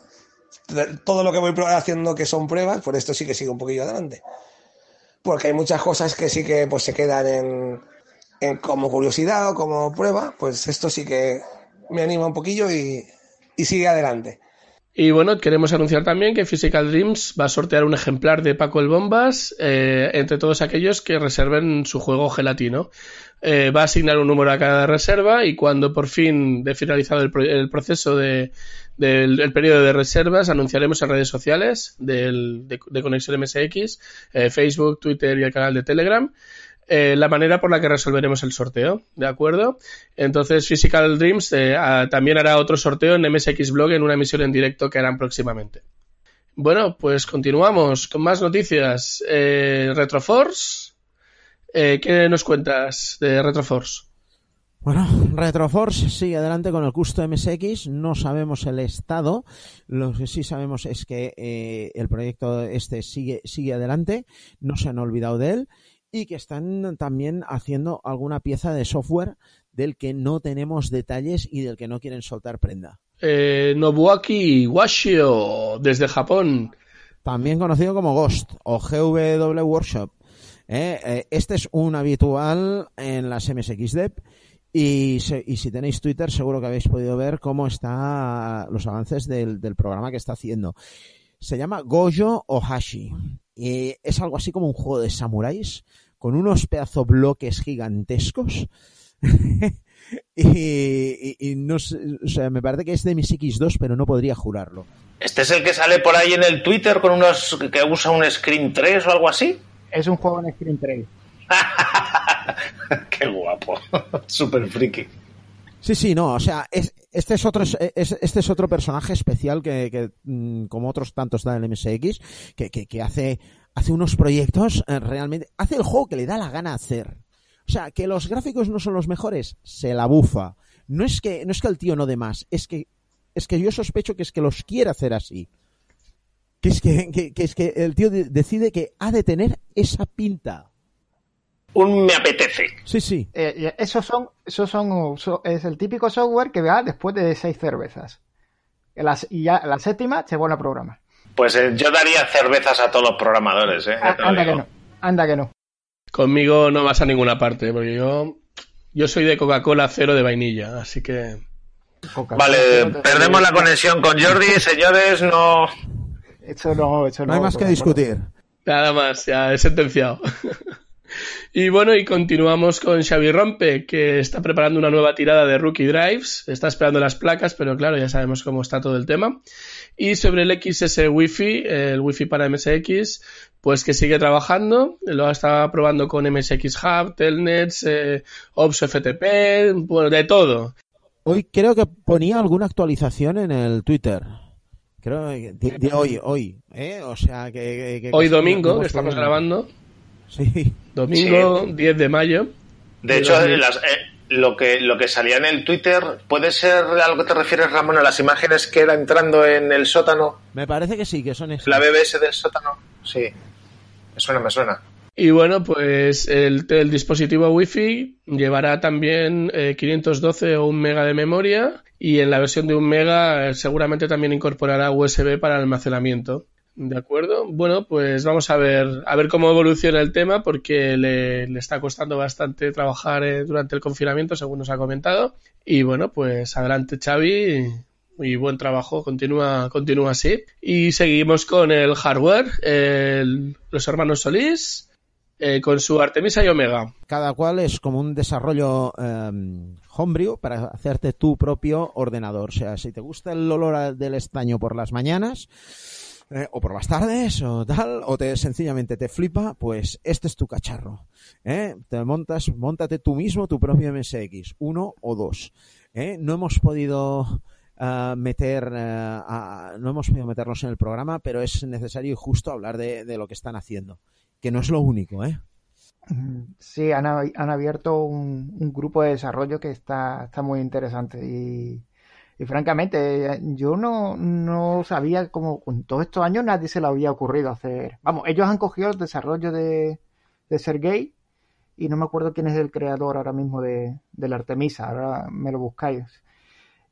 todo lo que voy haciendo que son pruebas, por esto sí que sigo un poquillo adelante. Porque hay muchas cosas que sí que pues se quedan en, en como curiosidad o como prueba, pues esto sí que me anima un poquillo y, y sigue adelante. Y bueno, queremos anunciar también que Physical Dreams va a sortear un ejemplar de Paco el Bombas eh, entre todos aquellos que reserven su juego gelatino. Eh, va a asignar un número a cada reserva y cuando por fin de finalizado el, el proceso de, del el periodo de reservas anunciaremos en redes sociales del, de, de, Conexión MSX, eh, Facebook, Twitter y el canal de Telegram eh, la manera por la que resolveremos el sorteo, ¿de acuerdo? Entonces Physical Dreams eh, a, también hará otro sorteo en MSX Blog en una emisión en directo que harán próximamente. Bueno, pues continuamos con más noticias. Eh, Retroforce, ¿qué nos cuentas de Retroforce? Bueno, Retroforce sigue adelante con el Custom MSX, no sabemos el estado, lo que sí sabemos es que el proyecto este sigue, sigue adelante, no se han olvidado de él y que están también haciendo alguna pieza de software del que no tenemos detalles y del que no quieren soltar prenda. Eh, Nobuaki Washio, desde Japón. También conocido como Ghost o GW Workshop. Eh, eh, este es un habitual en las MSXDev y, se- y si tenéis Twitter seguro que habéis podido ver cómo están los avances del, del programa que está haciendo. Se llama Gojo Ohashi y es algo así como un juego de samuráis con unos pedazo bloques gigantescos. [laughs] y, y- y no sé, o sea, me parece que es de MSX2, pero no podría jurarlo. ¿Este es el que sale por ahí en el Twitter con unos que usa un Screen 3 o algo así? Es un juego en Screen 3. [laughs] Qué guapo. [laughs] Súper friki. Sí, sí, no, o sea, es, este es otro es- este es otro personaje especial que, que, mm, como otros tantos da el MSX, que, que, que hace, hace unos proyectos eh, realmente, hace el juego que le da la gana hacer. O sea, que los gráficos no son los mejores, se la bufa. No es que, no es que el tío no dé más, es que, es que yo sospecho que es que los quiere hacer así. Que es que, que, que es que el tío de- decide que ha de tener esa pinta. Un me apetece. Sí, sí. Eh, esos son, esos son, so- es el típico software que va después de seis cervezas. Las- y ya la séptima se pone a programar. Pues eh, yo daría cervezas a todos los programadores, ¿eh? Lo Anda que no, anda que no. Conmigo no vas a ninguna parte, porque yo, yo soy de Coca-Cola cero de vainilla, así que... Vale, perdemos la conexión con Jordi, señores, no... Eso no, eso No hay más que discutir. Nada más, ya he sentenciado. [laughs] y bueno, y continuamos con Xavi Rompe, que está preparando una nueva tirada de Rookie Drives. Está esperando las placas, pero claro, ya sabemos cómo está todo el tema. Y sobre el XS Wi-Fi, el Wi-Fi para MSX, pues que sigue trabajando. Lo está probando con MSX Hub, Telnets, eh, Ops FTP, bueno, de todo. Hoy creo que ponía alguna actualización en el Twitter. Creo que de, de hoy, hoy, ¿eh? O sea que... que- que- Hoy domingo, que estamos grabando. Sí. Domingo 10 de mayo. De hecho, las- eh, lo, que, lo que salía en el Twitter, ¿puede ser a lo que te refieres, Ramón, a las imágenes que era entrando en el sótano? Me parece que sí, que son esas. ¿La BBS del sótano? Sí. Me suena, me suena. Y bueno, pues el, el dispositivo Wi-Fi llevará también eh, 512 o 1 mega de memoria y en la versión de 1 mega eh, seguramente también incorporará USB para almacenamiento. ¿De acuerdo? Bueno, pues vamos a ver, a ver cómo evoluciona el tema porque le, está costando bastante trabajar eh, durante el confinamiento, según nos ha comentado. Y bueno, pues adelante Xavi y buen trabajo, continúa, continúa así. Y seguimos con el hardware, el- los hermanos Solís, eh, con su Artemisa y Omega. Cada cual es como un desarrollo eh, homebrew para hacerte tu propio ordenador. O sea, si te gusta el olor del estaño por las mañanas, eh, o por las tardes, o tal, o te sencillamente te flipa, pues este es tu cacharro. ¿eh? Te montas, montate tú mismo tu propio MSX, uno o dos. ¿eh? No hemos podido ah, meter, eh, a- no hemos podido meternos en el programa, pero es necesario y justo hablar de, de lo que están haciendo, que no es lo único, ¿eh? Sí, han, han abierto un, un grupo de desarrollo que está, está muy interesante y, y francamente yo no, no sabía cómo con todos estos años nadie se le había ocurrido hacer. Vamos, ellos han cogido el desarrollo de, de Sergey y no me acuerdo quién es el creador ahora mismo de, de la Artemisa, ahora me lo buscáis.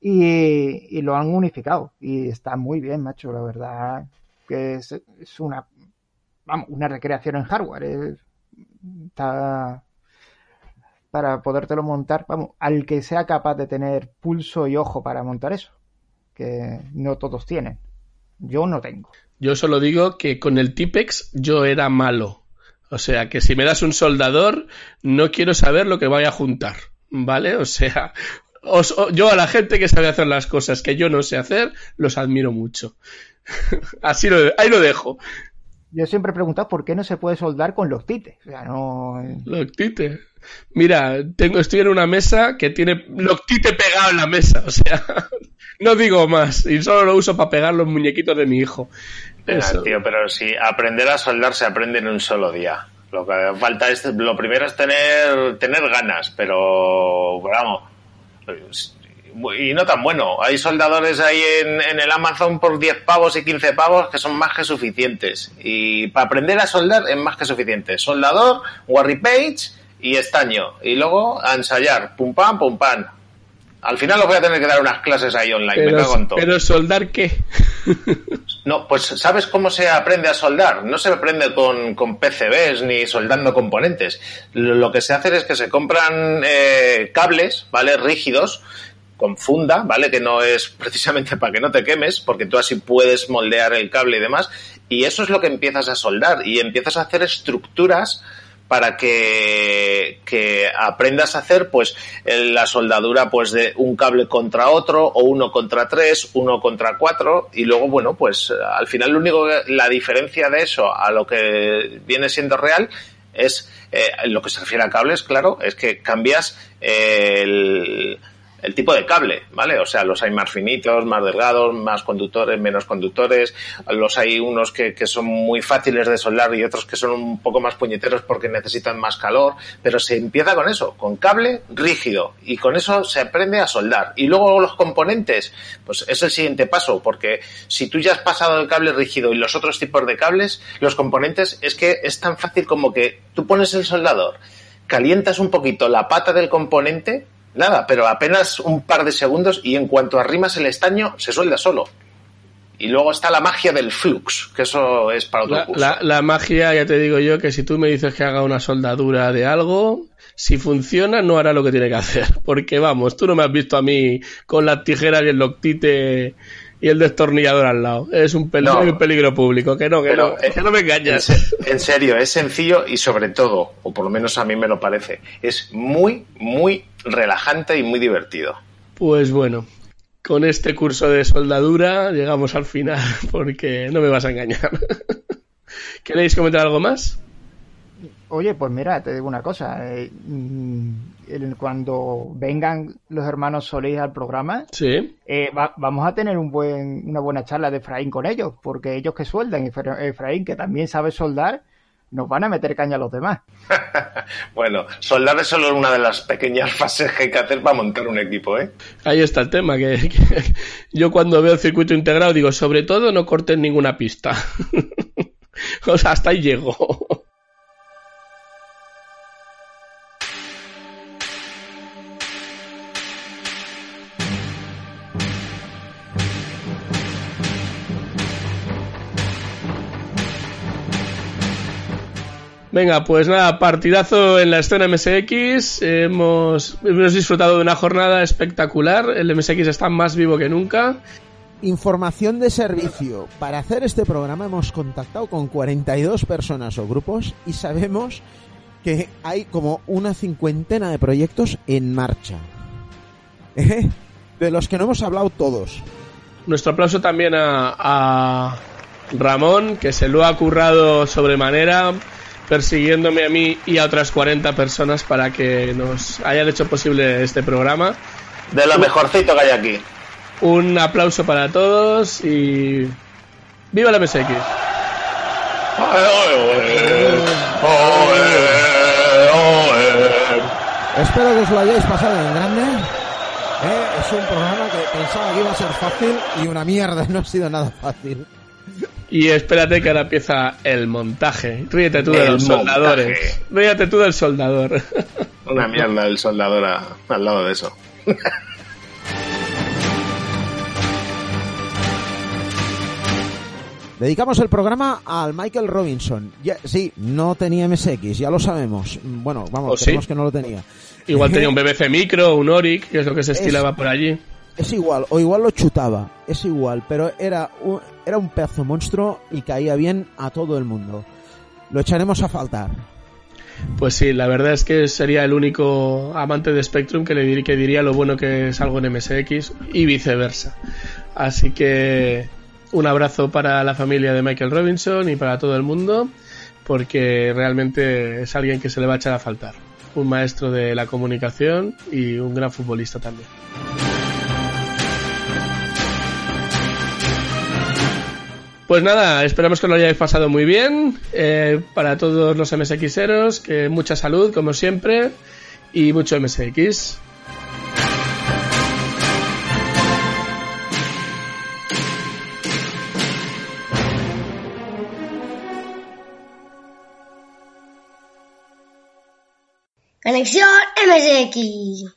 Y, y lo han unificado y está muy bien, macho, la verdad que es, es una, vamos, una recreación en hardware. es- está para podértelo montar, vamos, al que sea capaz de tener pulso y ojo para montar eso, que no todos tienen. Yo no tengo. Yo solo digo que con el Tipex yo era malo. O sea, que si me das un soldador, no quiero saber lo que vaya a juntar. ¿Vale? O sea, os- yo a la gente que sabe hacer las cosas que yo no sé hacer, los admiro mucho. [laughs] Así lo, ahí lo dejo. Yo siempre he preguntado por qué no se puede soldar con los tites. O sea, no. Loctite. Mira, tengo, estoy en una mesa que tiene Loctite pegado en la mesa. O sea, [laughs] no digo más. Y solo lo uso para pegar los muñequitos de mi hijo. Tío, pero si aprender a soldar se aprende en un solo día. Lo que falta es, lo primero es tener, tener ganas, pero vamos, y no tan bueno. Hay soldadores ahí en, en, el Amazon por 10 pavos y 15 pavos que son más que suficientes. Y para aprender a soldar es más que suficiente. Soldador, Warry Page y estaño. Y luego a ensayar. Pum pam, pum pam. Al final os voy a tener que dar unas clases ahí online. Pero, me cago en todo. pero soldar qué? [laughs] No, pues ¿sabes cómo se aprende a soldar? No se aprende con, con PCBs ni soldando componentes. Lo, lo, que se hace es que se compran eh, cables, ¿vale? Rígidos, con funda, ¿vale? Que no es precisamente para que no te quemes, porque tú así puedes moldear el cable y demás. Y eso es lo que empiezas a soldar y empiezas a hacer estructuras para que, que, aprendas a hacer pues la soldadura pues de un cable contra otro o uno contra tres, uno contra cuatro y luego bueno pues al final lo único que, la diferencia de eso a lo que viene siendo real es eh, lo que se refiere a cables claro es que cambias el el tipo de cable, ¿vale? O sea, los hay más finitos, más delgados, más conductores, menos conductores, los hay unos que, que, son muy fáciles de soldar y otros que son un poco más puñeteros porque necesitan más calor, pero se empieza con eso, con cable rígido y con eso se aprende a soldar. Y luego los componentes, pues es el siguiente paso, porque si tú ya has pasado el cable rígido y los otros tipos de cables, los componentes es que es tan fácil como que tú pones el soldador, calientas un poquito la pata del componente, Nada, pero apenas un par de segundos y en cuanto arrimas el estaño se suelda solo. Y luego está la magia del flux, que eso es para otro la, curso. La, la, magia, ya te digo yo, que si tú me dices que haga una soldadura de algo, si funciona no hará lo que tiene que hacer. [laughs] Porque vamos, tú no me has visto a mí con las tijeras y el loctite y el destornillador al lado. Es un peligro, no, un peligro público, que no, que no, que no me engañas. En, en serio, es sencillo y sobre todo, o por lo menos a mí me lo parece, es muy, muy relajante y muy divertido. Pues bueno, con este curso de soldadura llegamos al final [laughs] porque no me vas a engañar. [laughs] ¿Queréis comentar algo más? Oye, pues mira, te digo una cosa. Eh, cuando vengan los hermanos Solís al programa, sí. eh, va, vamos a tener un buen, una buena charla de Efraín con ellos, porque ellos que sueldan, Efraín que también sabe soldar, nos van a meter caña a los demás. [laughs] bueno, soldar es solo una de las pequeñas [laughs] fases que hay que hacer para montar un equipo, ¿eh? Ahí está el tema, que, que [laughs] yo cuando veo el circuito integrado digo, sobre todo no corten ninguna pista. o sea, hasta ahí llego. Venga, pues nada, partidazo en la escena MSX. Hemos, hemos, disfrutado de una jornada espectacular. El MSX está más vivo que nunca. Información de servicio. Para hacer este programa hemos contactado con 42 personas o grupos y sabemos que hay como una cincuentena de proyectos en marcha. ¿Eh? De los que no hemos hablado todos. Nuestro aplauso también a, a Ramón, que se lo ha currado sobremanera persiguiéndome a mí y a otras 40 personas para que nos hayan hecho posible este programa. De lo mejorcito que hay aquí. Un aplauso para todos y ¡Viva la MSX! Espero que os lo hayáis pasado en grande. ¿Eh? Es un programa que pensaba que iba a ser fácil y una mierda, [laughs] no ha sido nada fácil. Y espérate que ahora empieza el montaje. Ríete tú de El los soldadores. montaje. Ríete tú del soldador. [laughs] Una mierda el soldador a- al lado de eso. [laughs] Dedicamos el programa al Michael Robinson. Ya, sí, no tenía MSX, ya lo sabemos. Bueno, vamos, ¿O sí? creemos que no lo tenía. Igual tenía un [laughs] BBC Micro, un Oric, que es lo que se estilaba por allí. Es igual, o igual lo chutaba, es igual, pero era un, era un pedazo monstruo y caía bien a todo el mundo. Lo echaremos a faltar. Pues sí, la verdad es que sería el único amante de Spectrum que le dir- que diría lo bueno que es algo en MSX y viceversa. Así que un abrazo para la familia de Michael Robinson y para todo el mundo, porque realmente es alguien que se le va a echar a faltar. Un maestro de la comunicación y un gran futbolista también. Pues nada, esperamos que lo hayáis pasado muy bien. Eh, para todos los MSXeros, que mucha salud, como siempre, y mucho MSX. Conexión MSX.